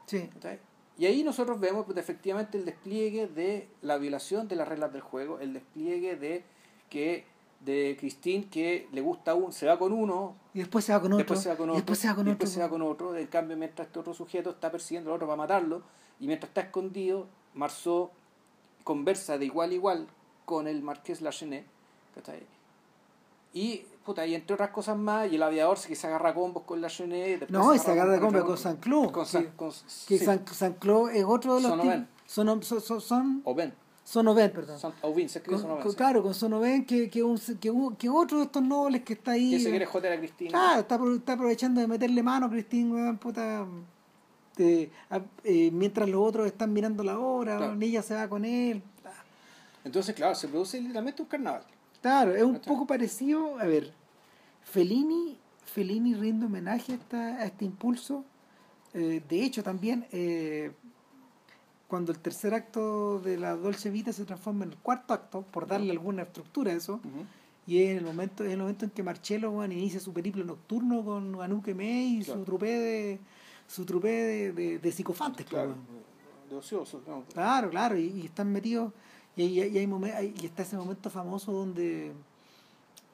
Sí. ¿cachai? Y ahí nosotros vemos pues, efectivamente el despliegue de la violación de las reglas del juego, el despliegue de que de Christine que le gusta un, se va con uno, Y después se va con otro. después se va con y otro, después se va con otro. se va con otro. En cambio, mientras este otro sujeto está persiguiendo al otro para matarlo, Y mientras está escondido, Marceau conversa de igual a igual con el marqués Lachenet, ¿cachai? Y, puta, y entre otras cosas más, y el aviador que se agarra combos con Lachenet. después No, y se agarra con combos con Saint-Cloud. Con que- San- con- Que sí, San, San Clo es otro de los Son Oven. Son, son, son, son, Oven. son Oven, perdón. Son, Oven, se escribe Con- Son Oven, con- sí. claro, con Sonoven, que, que, un, que, un- que otro de estos nobles que está ahí. Que se quiere joder a Cristina. Claro, está, está aprovechando de meterle mano a Cristín, weón, puta. eh, eh, mientras los otros están mirando la obra, Claro. ella se va con él. Entonces, claro, se produce literalmente un carnaval. Claro, es un ¿Cachai? poco parecido. A ver, Fellini, Fellini rinde homenaje a, esta- a este impulso. Eh, de hecho, también eh, cuando el tercer acto de la Dolce Vita se transforma en el cuarto acto, por darle alguna estructura a eso, y es el momento, es el momento en que Marcello weón, inicia su periplo nocturno con Anuque May y Claro. su trupé de su trupé de, de, de psicofantes. pues, Claro, de ociosos. ¿no? Claro, claro, y, y están metidos, y, hay- y hay momen- hay- y está ese momento famoso donde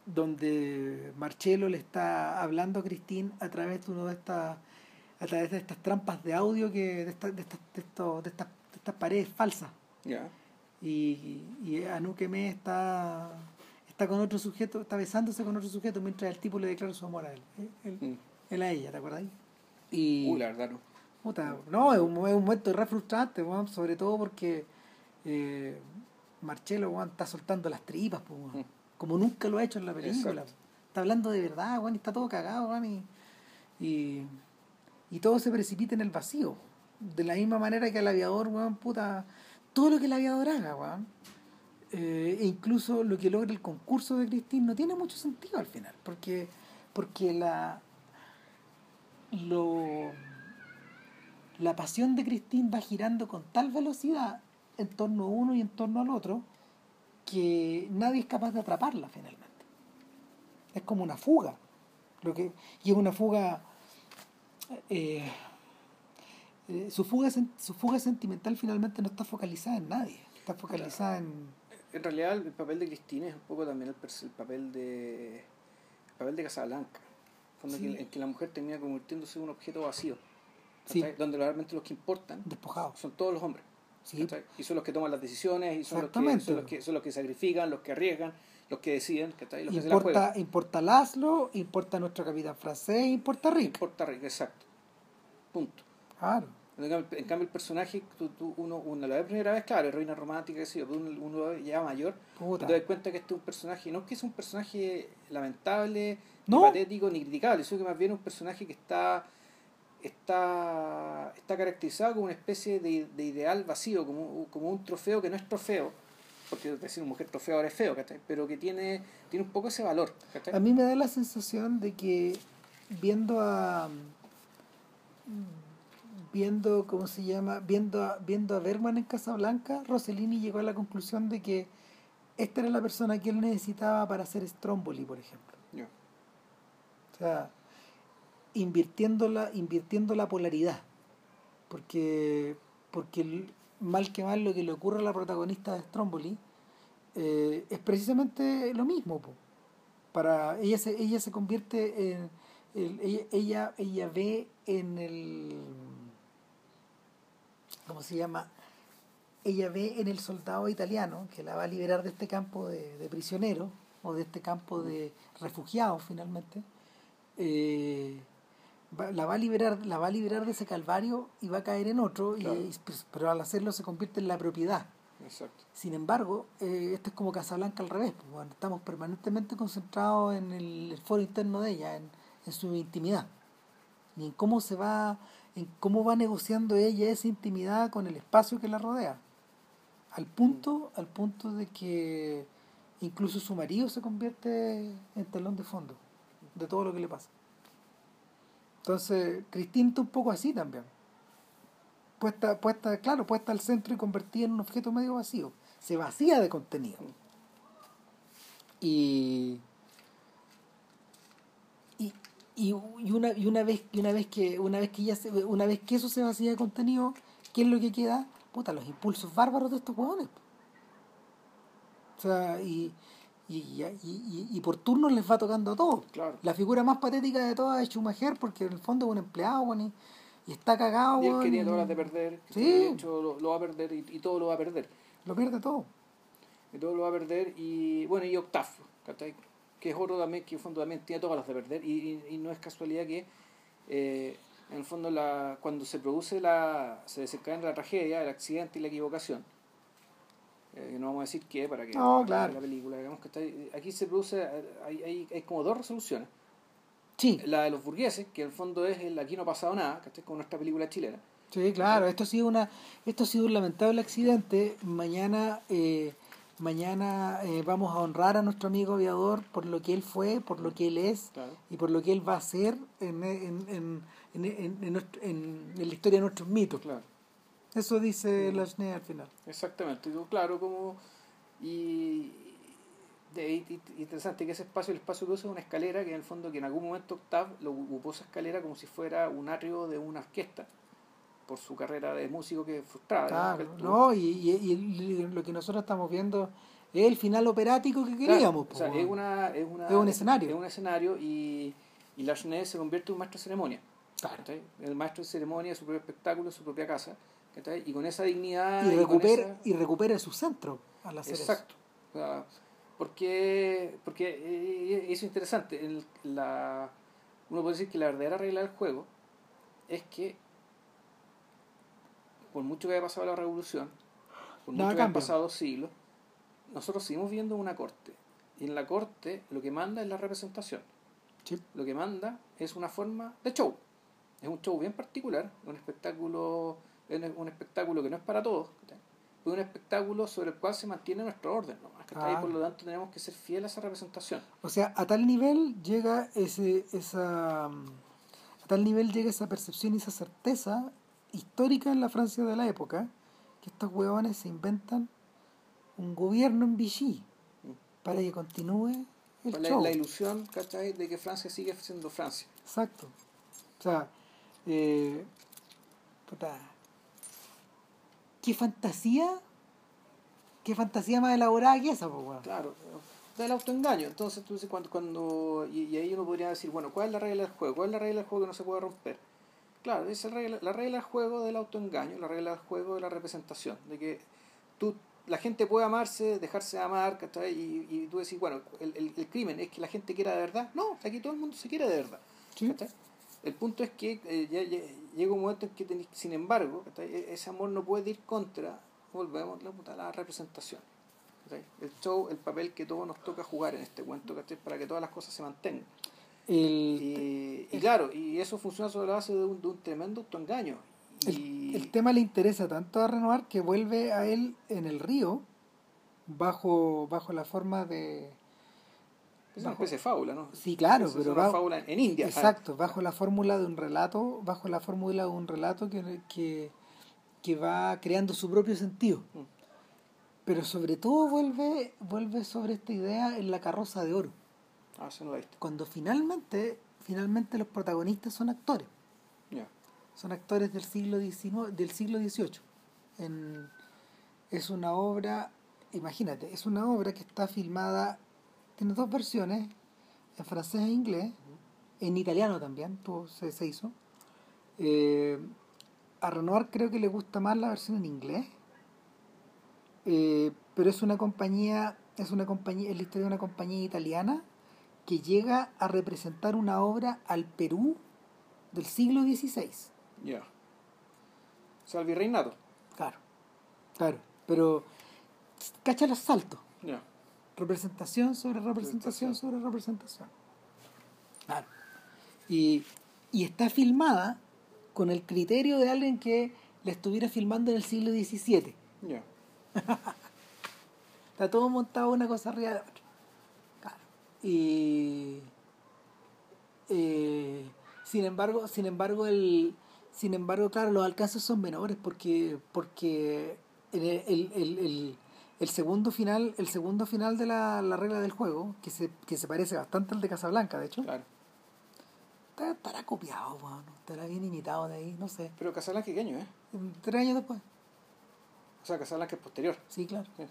donde Marcello le está hablando a Cristín a través de uno de estas a través de estas trampas de audio que de, estas de, estas, de, de estas, de estas paredes falsas Ya. y, y Anuque Me está está con otro sujeto está besándose con otro sujeto mientras el tipo le declara su amor a él él, Mm. él a ella ¿te acuerdas? y Uy, la verdad, no. Puta, no, es un, es un momento re frustrante, sobre todo porque eh, Marcelo weón, está soltando las tripas, Mm. como nunca lo ha hecho en la película. Exacto. Está hablando de verdad, weón, y está todo cagado, weón, y, y, y todo se precipita en el vacío. De la misma manera que el aviador, weón, puta, todo lo que el aviador haga, weón. eh, e incluso lo que logra el concurso de Cristín no tiene mucho sentido al final, porque, porque la lo la pasión de Cristín va girando con tal velocidad en torno a uno y en torno al otro que nadie es capaz de atraparla finalmente. Es como una fuga. Lo que, y es una fuga. eh, eh, su, fuga su fuga sentimental finalmente no está focalizada en nadie. Está focalizada en. En realidad, el papel de Cristina es un poco también el, el papel de el papel de Casablanca. En, fondo, Sí. que, en que la mujer termina convirtiéndose en un objeto vacío. Donde realmente los que importan despojado. son todos los hombres. Sí. Y son los que toman las decisiones, y son los, que, son, los que, son los que sacrifican, los que arriesgan, los que deciden, ¿cachai? los que se la juegan. importa, importa Laszlo, importa nuestro capitán francés, importa Rick. Importa arriesgar, exacto. Punto. Claro. En cambio, en cambio, el personaje, tú, tú- uno, uno la ve primera vez, claro, heroína romántica, qué sé yo, pero uno, uno ya mayor, Puta. te das cuenta que este es un personaje, no es que es un personaje lamentable, No. ni patético, ni criticable, sino que más bien es un personaje que está está está caracterizado como una especie de, de ideal vacío, como, como un trofeo que no es trofeo, porque decir mujer trofeo ahora es feo, ¿cachai? pero que tiene, tiene un poco ese valor. ¿cachai? A mí me da la sensación de que viendo a viendo cómo se llama viendo a, viendo a Bergman en Casablanca Rossellini llegó a la conclusión de que esta era la persona que él necesitaba para hacer Stromboli por ejemplo Ya. o sea invirtiendo la invirtiendo la polaridad. Porque porque mal que mal lo que le ocurre a la protagonista de Stromboli eh, es precisamente lo mismo para ella se ella se convierte en el- ella, ella ve en el cómo se llama ella ve en el soldado italiano que la va a liberar de este campo de, de prisioneros o de este campo de refugiados finalmente eh, va- la va a liberar la va a liberar de ese calvario y va a caer en otro y- Claro. y- pero al hacerlo se convierte en la propiedad Exacto. sin embargo, eh, esto es como Casablanca al revés. pues, bueno, estamos permanentemente concentrados en el, el foro interno de ella, en, en su intimidad. Y en cómo se va, en cómo va negociando ella esa intimidad con el espacio que la rodea. Al punto, al punto de que incluso su marido se convierte en telón de fondo de todo lo que le pasa. Entonces, Cristina está un poco así también puesta, puesta, claro, puesta al centro y convertida en un objeto medio vacío. Se vacía de contenido. Y, y, y, una, y una vez, y una vez que, una vez que ya se, una vez que eso se vacía de contenido, ¿qué es lo que queda? Puta, los impulsos bárbaros de estos hueones. O sea, y, y, y, y, y por turnos les va tocando a todos. Claro. La figura más patética de todas es Schumacher, porque en el fondo es un empleado, bueno, y, está cagado, Y él quería todas las de perder. Sí. De hecho, lo, lo va a perder y, y todo lo va a perder. Lo pierde todo. Y todo lo va a perder. Y bueno, y ¿cachai? que es otro también que en el fondo también tiene todas las de perder. Y, y, y no es casualidad que eh, en el fondo la, cuando se produce la. se desencadena la tragedia, el accidente y la equivocación. Eh, no vamos a decir qué para que No, claro. la película digamos que está, aquí se produce hay, hay, hay como dos resoluciones Sí, la de los burgueses que en el fondo es el aquí no ha pasado nada que con nuestra película chilena sí, claro. Esto ha sido una, esto ha sido un lamentable accidente. Mañana, eh, mañana eh, vamos a honrar a nuestro amigo aviador por lo que él fue, por lo que él es claro y por lo que él va a hacer en, en, en, en, en- en en- en la historia de nuestros mitos. claro Eso dice. Lachne al final. Exactamente, digo, claro, como. Y. De, y- y- interesante que ese espacio, el espacio que usa es una escalera que en el fondo, que en algún momento Octave lo ocupó esa escalera como si fuera un atrio de una orquesta, por su carrera de músico que frustrada. Claro, no, y, y, y lo que nosotros estamos viendo es el final operático que Claro, queríamos. o sea, es, una, es, una, Es un escenario. Es un escenario y, y se convierte en un maestro de ceremonia. Claro. El maestro de ceremonia su propio espectáculo, su propia casa. ¿Cachai? Y con esa dignidad. y, recupera, esa- y recupera su centro al hacer Exacto. O sea, porque, porque eh, eso es interesante. El- la, uno puede decir que la verdadera regla del juego es que, por mucho que haya pasado la revolución, por Nada mucho que hayan pasado dos siglos, nosotros seguimos viendo una corte. Y en la corte lo que manda es la representación. Sí. Lo que manda es una forma de show. Es un show bien particular, un espectáculo, es un espectáculo que no es para todos, es un espectáculo sobre el cual se mantiene nuestro orden, ¿cachai? Ah. por lo tanto tenemos que ser fieles a esa representación. O sea, a tal nivel llega ese, esa mm, a tal nivel llega esa percepción y esa certeza histórica en la Francia de la época que estos huevones se inventan un gobierno en Vichy para que continúe el la, show. la ilusión ¿cachai? de que Francia sigue siendo Francia. Exacto. O sea, eh, puta, qué fantasía, qué fantasía más elaborada que esa, pues. Claro, del autoengaño. Entonces, tú dices, cuando, cuando y, y ahí uno podría decir, bueno, ¿cuál es la regla del juego? ¿Cuál es la regla del juego que no se puede romper? Claro, esa es la regla, la regla del juego del autoengaño, la regla del juego de la representación, de que tú, la gente puede amarse, dejarse amar. Y, y tú decís, bueno, el, el, el crimen es que la gente quiera de verdad. No, aquí todo el mundo se quiere de verdad. Sí. El punto es que eh, ya, ya- llega un momento en que, tenés- sin embargo. E- ese amor no puede ir contra, volvemos la, puta, la representación. El show, el papel que todos nos toca jugar en este cuento, para que todas las cosas se mantengan. El, Y, y claro, y eso funciona sobre la base de un, de un tremendo autoengaño. Y, el, el tema le interesa tanto a Renoir que vuelve a él en el río bajo, bajo la forma de... es una especie de fábula, ¿no? Sí, claro, Es pero una va- fábula en India. Exacto, bajo la fórmula de un relato, bajo la fórmula de un relato que, que, que va creando su propio sentido. Mm. Pero sobre todo vuelve, vuelve sobre esta idea en la carroza de oro, Ah, eso no lo visto. cuando finalmente, finalmente los protagonistas son actores, Ya. son actores del siglo XIX, del siglo XVIII. En- es una obra, imagínate, es una obra que está filmada, tiene dos versiones, en francés e inglés, en italiano también, tuvo- se, se hizo. Eh, a Renoir creo que le gusta más la versión en inglés, eh, pero es una compañía, es una compañía, es la historia de una compañía italiana que llega a representar una obra al Perú del siglo XVI. Ya. O sea, el virreinato. Claro, claro, pero cacha los saltos. Ya. Representación sobre representación sobre representación. Claro. Y, y está filmada con el criterio de alguien que la estuviera filmando en el siglo XVII. Ya. *laughs* Está todo montado una cosa arriba de otra. Claro. Y eh, sin embargo, sin embargo, el sin embargo, claro, los alcances son menores porque porque el, el, el, el- el segundo final, el segundo final de la, la regla del juego, que se, que se parece bastante al de Casablanca, de hecho, Claro. estará copiado, bueno, estará bien imitado de ahí, no sé. Pero Casablanca, ¿qué año, eh? Tres años después. O sea, Casablanca es posterior. Sí, claro. Sí.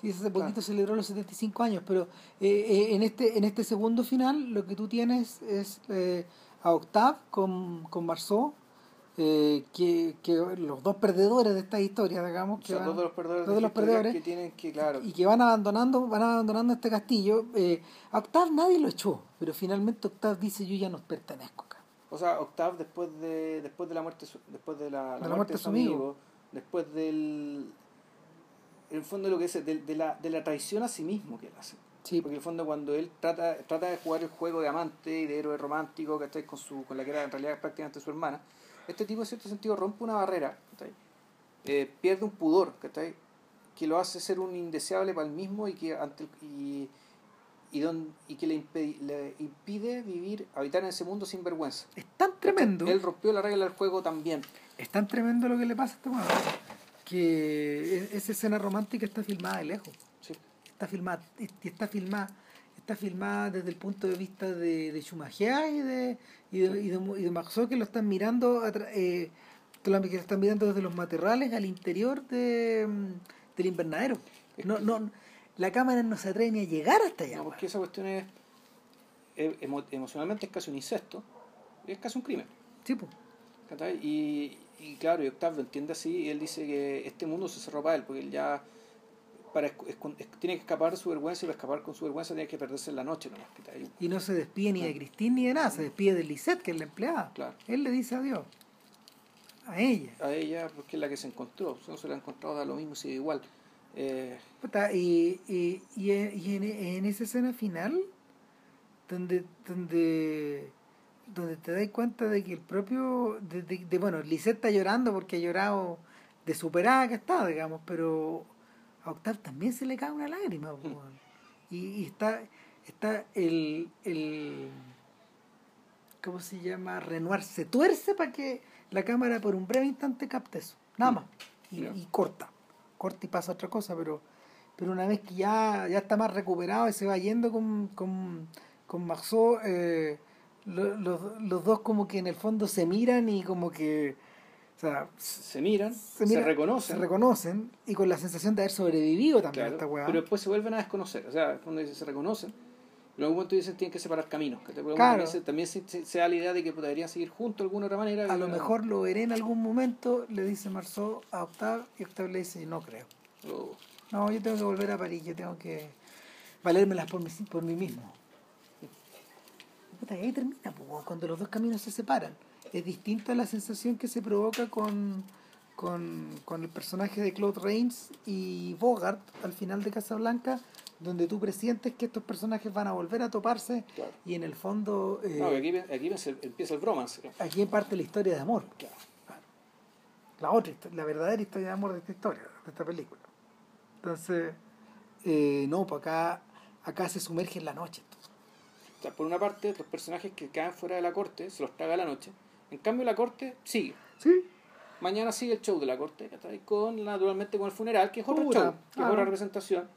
Sí, hace poquito Claro. celebró los 75 años, pero eh, eh, en este en este segundo final lo que tú tienes es eh, a Octave con, con Marceau eh, que, que los dos perdedores de esta historia, digamos, O que sea, van- dos de los perdedores, dos de los perdedores que tienen que, claro, y que van abandonando, van abandonando este castillo. Eh, a Octave nadie lo echó, pero finalmente Octave dice yo ya no pertenezco acá. O sea, Octave después de después de la muerte después de la, la la muerte de su amigo, después del en el fondo lo que es de, de la de la traición a sí mismo que él hace. Sí, Porque en el fondo cuando él trata trata de jugar el juego de amante y de héroe romántico que con su con la que era en realidad prácticamente su hermana, este tipo en cierto sentido rompe una barrera. Eh, pierde un pudor, ¿cachai? que lo hace ser un indeseable para él mismo y que ante el- y y, don- y que le, impedi- le impide vivir, habitar en ese mundo sin vergüenza. es tan tremendo. Él rompió la regla del juego también. Es tan tremendo lo que le pasa a este weón que esa escena romántica está filmada de lejos. Sí. Está filmada, está filmada, está filmada desde el punto de vista de, de Schumacher y de, y de, y de, y de que lo están mirando eh, que lo están mirando desde los matorrales al interior de, mm, del invernadero. No, no, la cámara no se atreve ni a llegar hasta allá. No, porque esa cuestión es, emo- emocionalmente es casi un incesto, y es casi un crimen. Sí. ¿cachai? Y, y claro, y Octavio entiende así, y él dice que este mundo se cerró para él, porque él ya para tiene que escapar de su vergüenza, y para escapar con su vergüenza tiene que perderse en la noche nomás. Y no se despide ni de Cristín ni de nada, se despide de Lisette, que es la empleada. Claro. Él le dice adiós. A ella. A ella, porque es la que se encontró, si no se la ha encontrado da lo mismo, sigue igual. Eh, y, y, y, y en, en esa escena final, donde, donde, donde te das cuenta de que el propio, de, de- de- bueno, Lisette está llorando porque ha llorado de superada que está, digamos, pero a Octave también se le cae una lágrima, y, y está, está el, el, ¿cómo se llama? Renoir se tuerce para que la cámara por un breve instante capte eso, nada más, y, corta, corta y pasa otra cosa, pero, pero una vez que ya, ya está más recuperado y se va yendo con, con, con Marceau, eh, lo- los, los dos como que en el fondo se miran y como que, sea, se miran, se, miran, reconocen, se reconocen y con la sensación de haber sobrevivido también claro, a esta weá. pero después se vuelven a desconocer. O sea, cuando dice se reconocen, en algún momento dicen tienen que separar caminos. Claro. también, se, también se, se- se da la idea de que podrían seguir juntos de alguna otra manera. a lo mejor lo veré en algún momento, le dice Marceau a Octave y Octave le dice, no creo. o- No, yo tengo que volver a París, yo tengo que valérmelas por mí, por mí mismo. *laughs* Puta, ahí termina, weón, cuando los dos caminos se separan. Es distinta la sensación que se provoca con, con, con el personaje de Claude Rains y Bogart al final de Casablanca, donde tú presientes que estos personajes van a volver a toparse Claro. y en el fondo eh, No, aquí, aquí empieza el- bromance. aquí parte la historia de amor. Claro. la otra la verdadera historia de amor de esta historia, de esta película. Entonces, eh, no, pues acá, acá se sumerge en la noche. O sea, por una parte, los personajes que quedan fuera de la corte se los traga la noche. En cambio, la corte sigue. Sí, Mañana sigue el show de la corte, con naturalmente con el funeral, que es otro show, que es otra representación,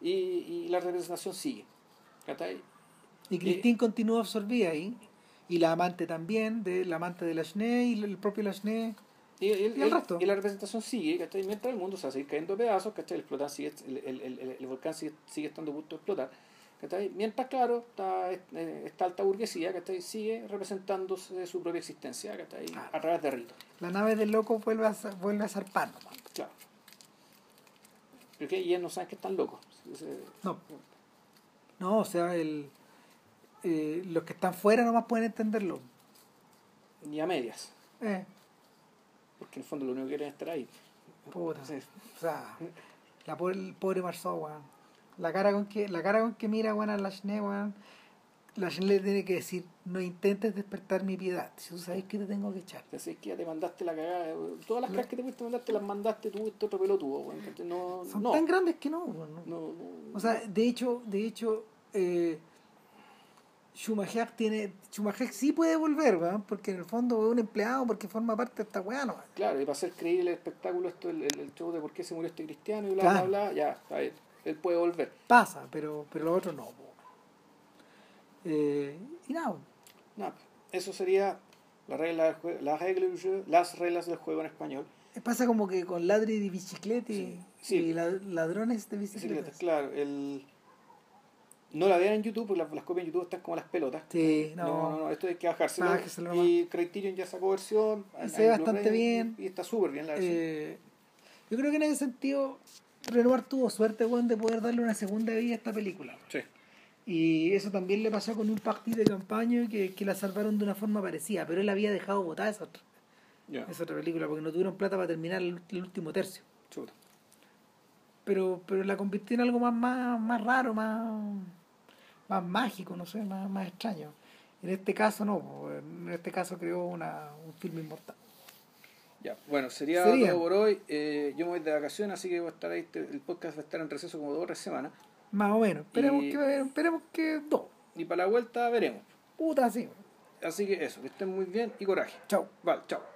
y, y la representación sigue. y Christine continúa absorbida ahí, y la amante también, de, la amante de Lachné y el propio Lachné. Y, el- ¿Y el resto? y la representación sigue, ¿cachai? Mientras el mundo se va a seguir cayendo pedazos, ¿cachai? El, sigue, el, el, el, el- el volcán sigue, sigue estando a punto de explotar, ¿cachai? Mientras, claro, está, eh, esta alta burguesía, ¿cachai? Sigue representándose su propia existencia, ¿cachai? Claro. A través de ritos, La nave del loco vuelve a, vuelve a zarpar nomás. claro. Porque ellos no saben que están locos. No. No, o sea, el, eh, los que están fuera nomás pueden entenderlo. Ni a medias, Eh, porque en el fondo lo único que quieren es estar ahí. puta. O sea, la pobre, el pobre Marceau, weón. La cara con que, la cara con que mira, weón, a Lachné, weón. Lachné le tiene que decir, no intentes despertar mi piedad. Si tú sabes que te tengo que echar. Así que ya te mandaste la cagada. Todas las caras que te fuiste a mandar te las mandaste tú, este otro pelotudo. weón, ¿cachai? No, Son no, tan grandes que no, no. no, no. O sea, de hecho, de hecho, eh, Schumacher tiene, Schumacher sí puede volver, weón, porque en el fondo es un empleado, porque forma parte de esta weá, no. Claro, y para hacer creíble el espectáculo, esto, el, el, el show de por qué se murió este cristiano y bla, Claro. bla, bla, ya, está bien. Él puede volver. Pasa, pero, pero lo otro no. Eh, y nada, No, eso sería la regla del juego, las, reglas del juego- las reglas del juego en español. pasa como que con ladri de bicicleta y, Sí, sí. y la- ladrones de Bicicletas, claro. El, No la vean en YouTube porque las, las copias en YouTube están como las pelotas. Sí, No, no. no, no, esto hay que bajárselo. Y Criterion ya sacó versión. Se ve bastante bien. Y, y está súper bien la versión. Eh, yo creo que en ese sentido, Renoir tuvo suerte weón, de poder darle una segunda vida a esta película. sí. Y eso también le pasó con un partido de campaña que, que la salvaron de una forma parecida, pero él había dejado botada esa otra, esa otra película porque no tuvieron plata para terminar el, el último tercio. Chuta. Pero, pero la convirtió en algo más, más, más raro, más, más mágico, no sé, más, más extraño. En este caso no, en este caso creó una, un filme inmortal. Ya, bueno, sería, Sería. todo por hoy. Eh, yo me voy de vacaciones, así que voy a estar ahí, este- el podcast va a estar en receso como dos o tres semanas. Más o menos. Esperemos, Y- que, esperemos que dos. Y para la vuelta veremos. Puta, sí. Así que eso, que estén muy bien y coraje. Chao. Vale, chao.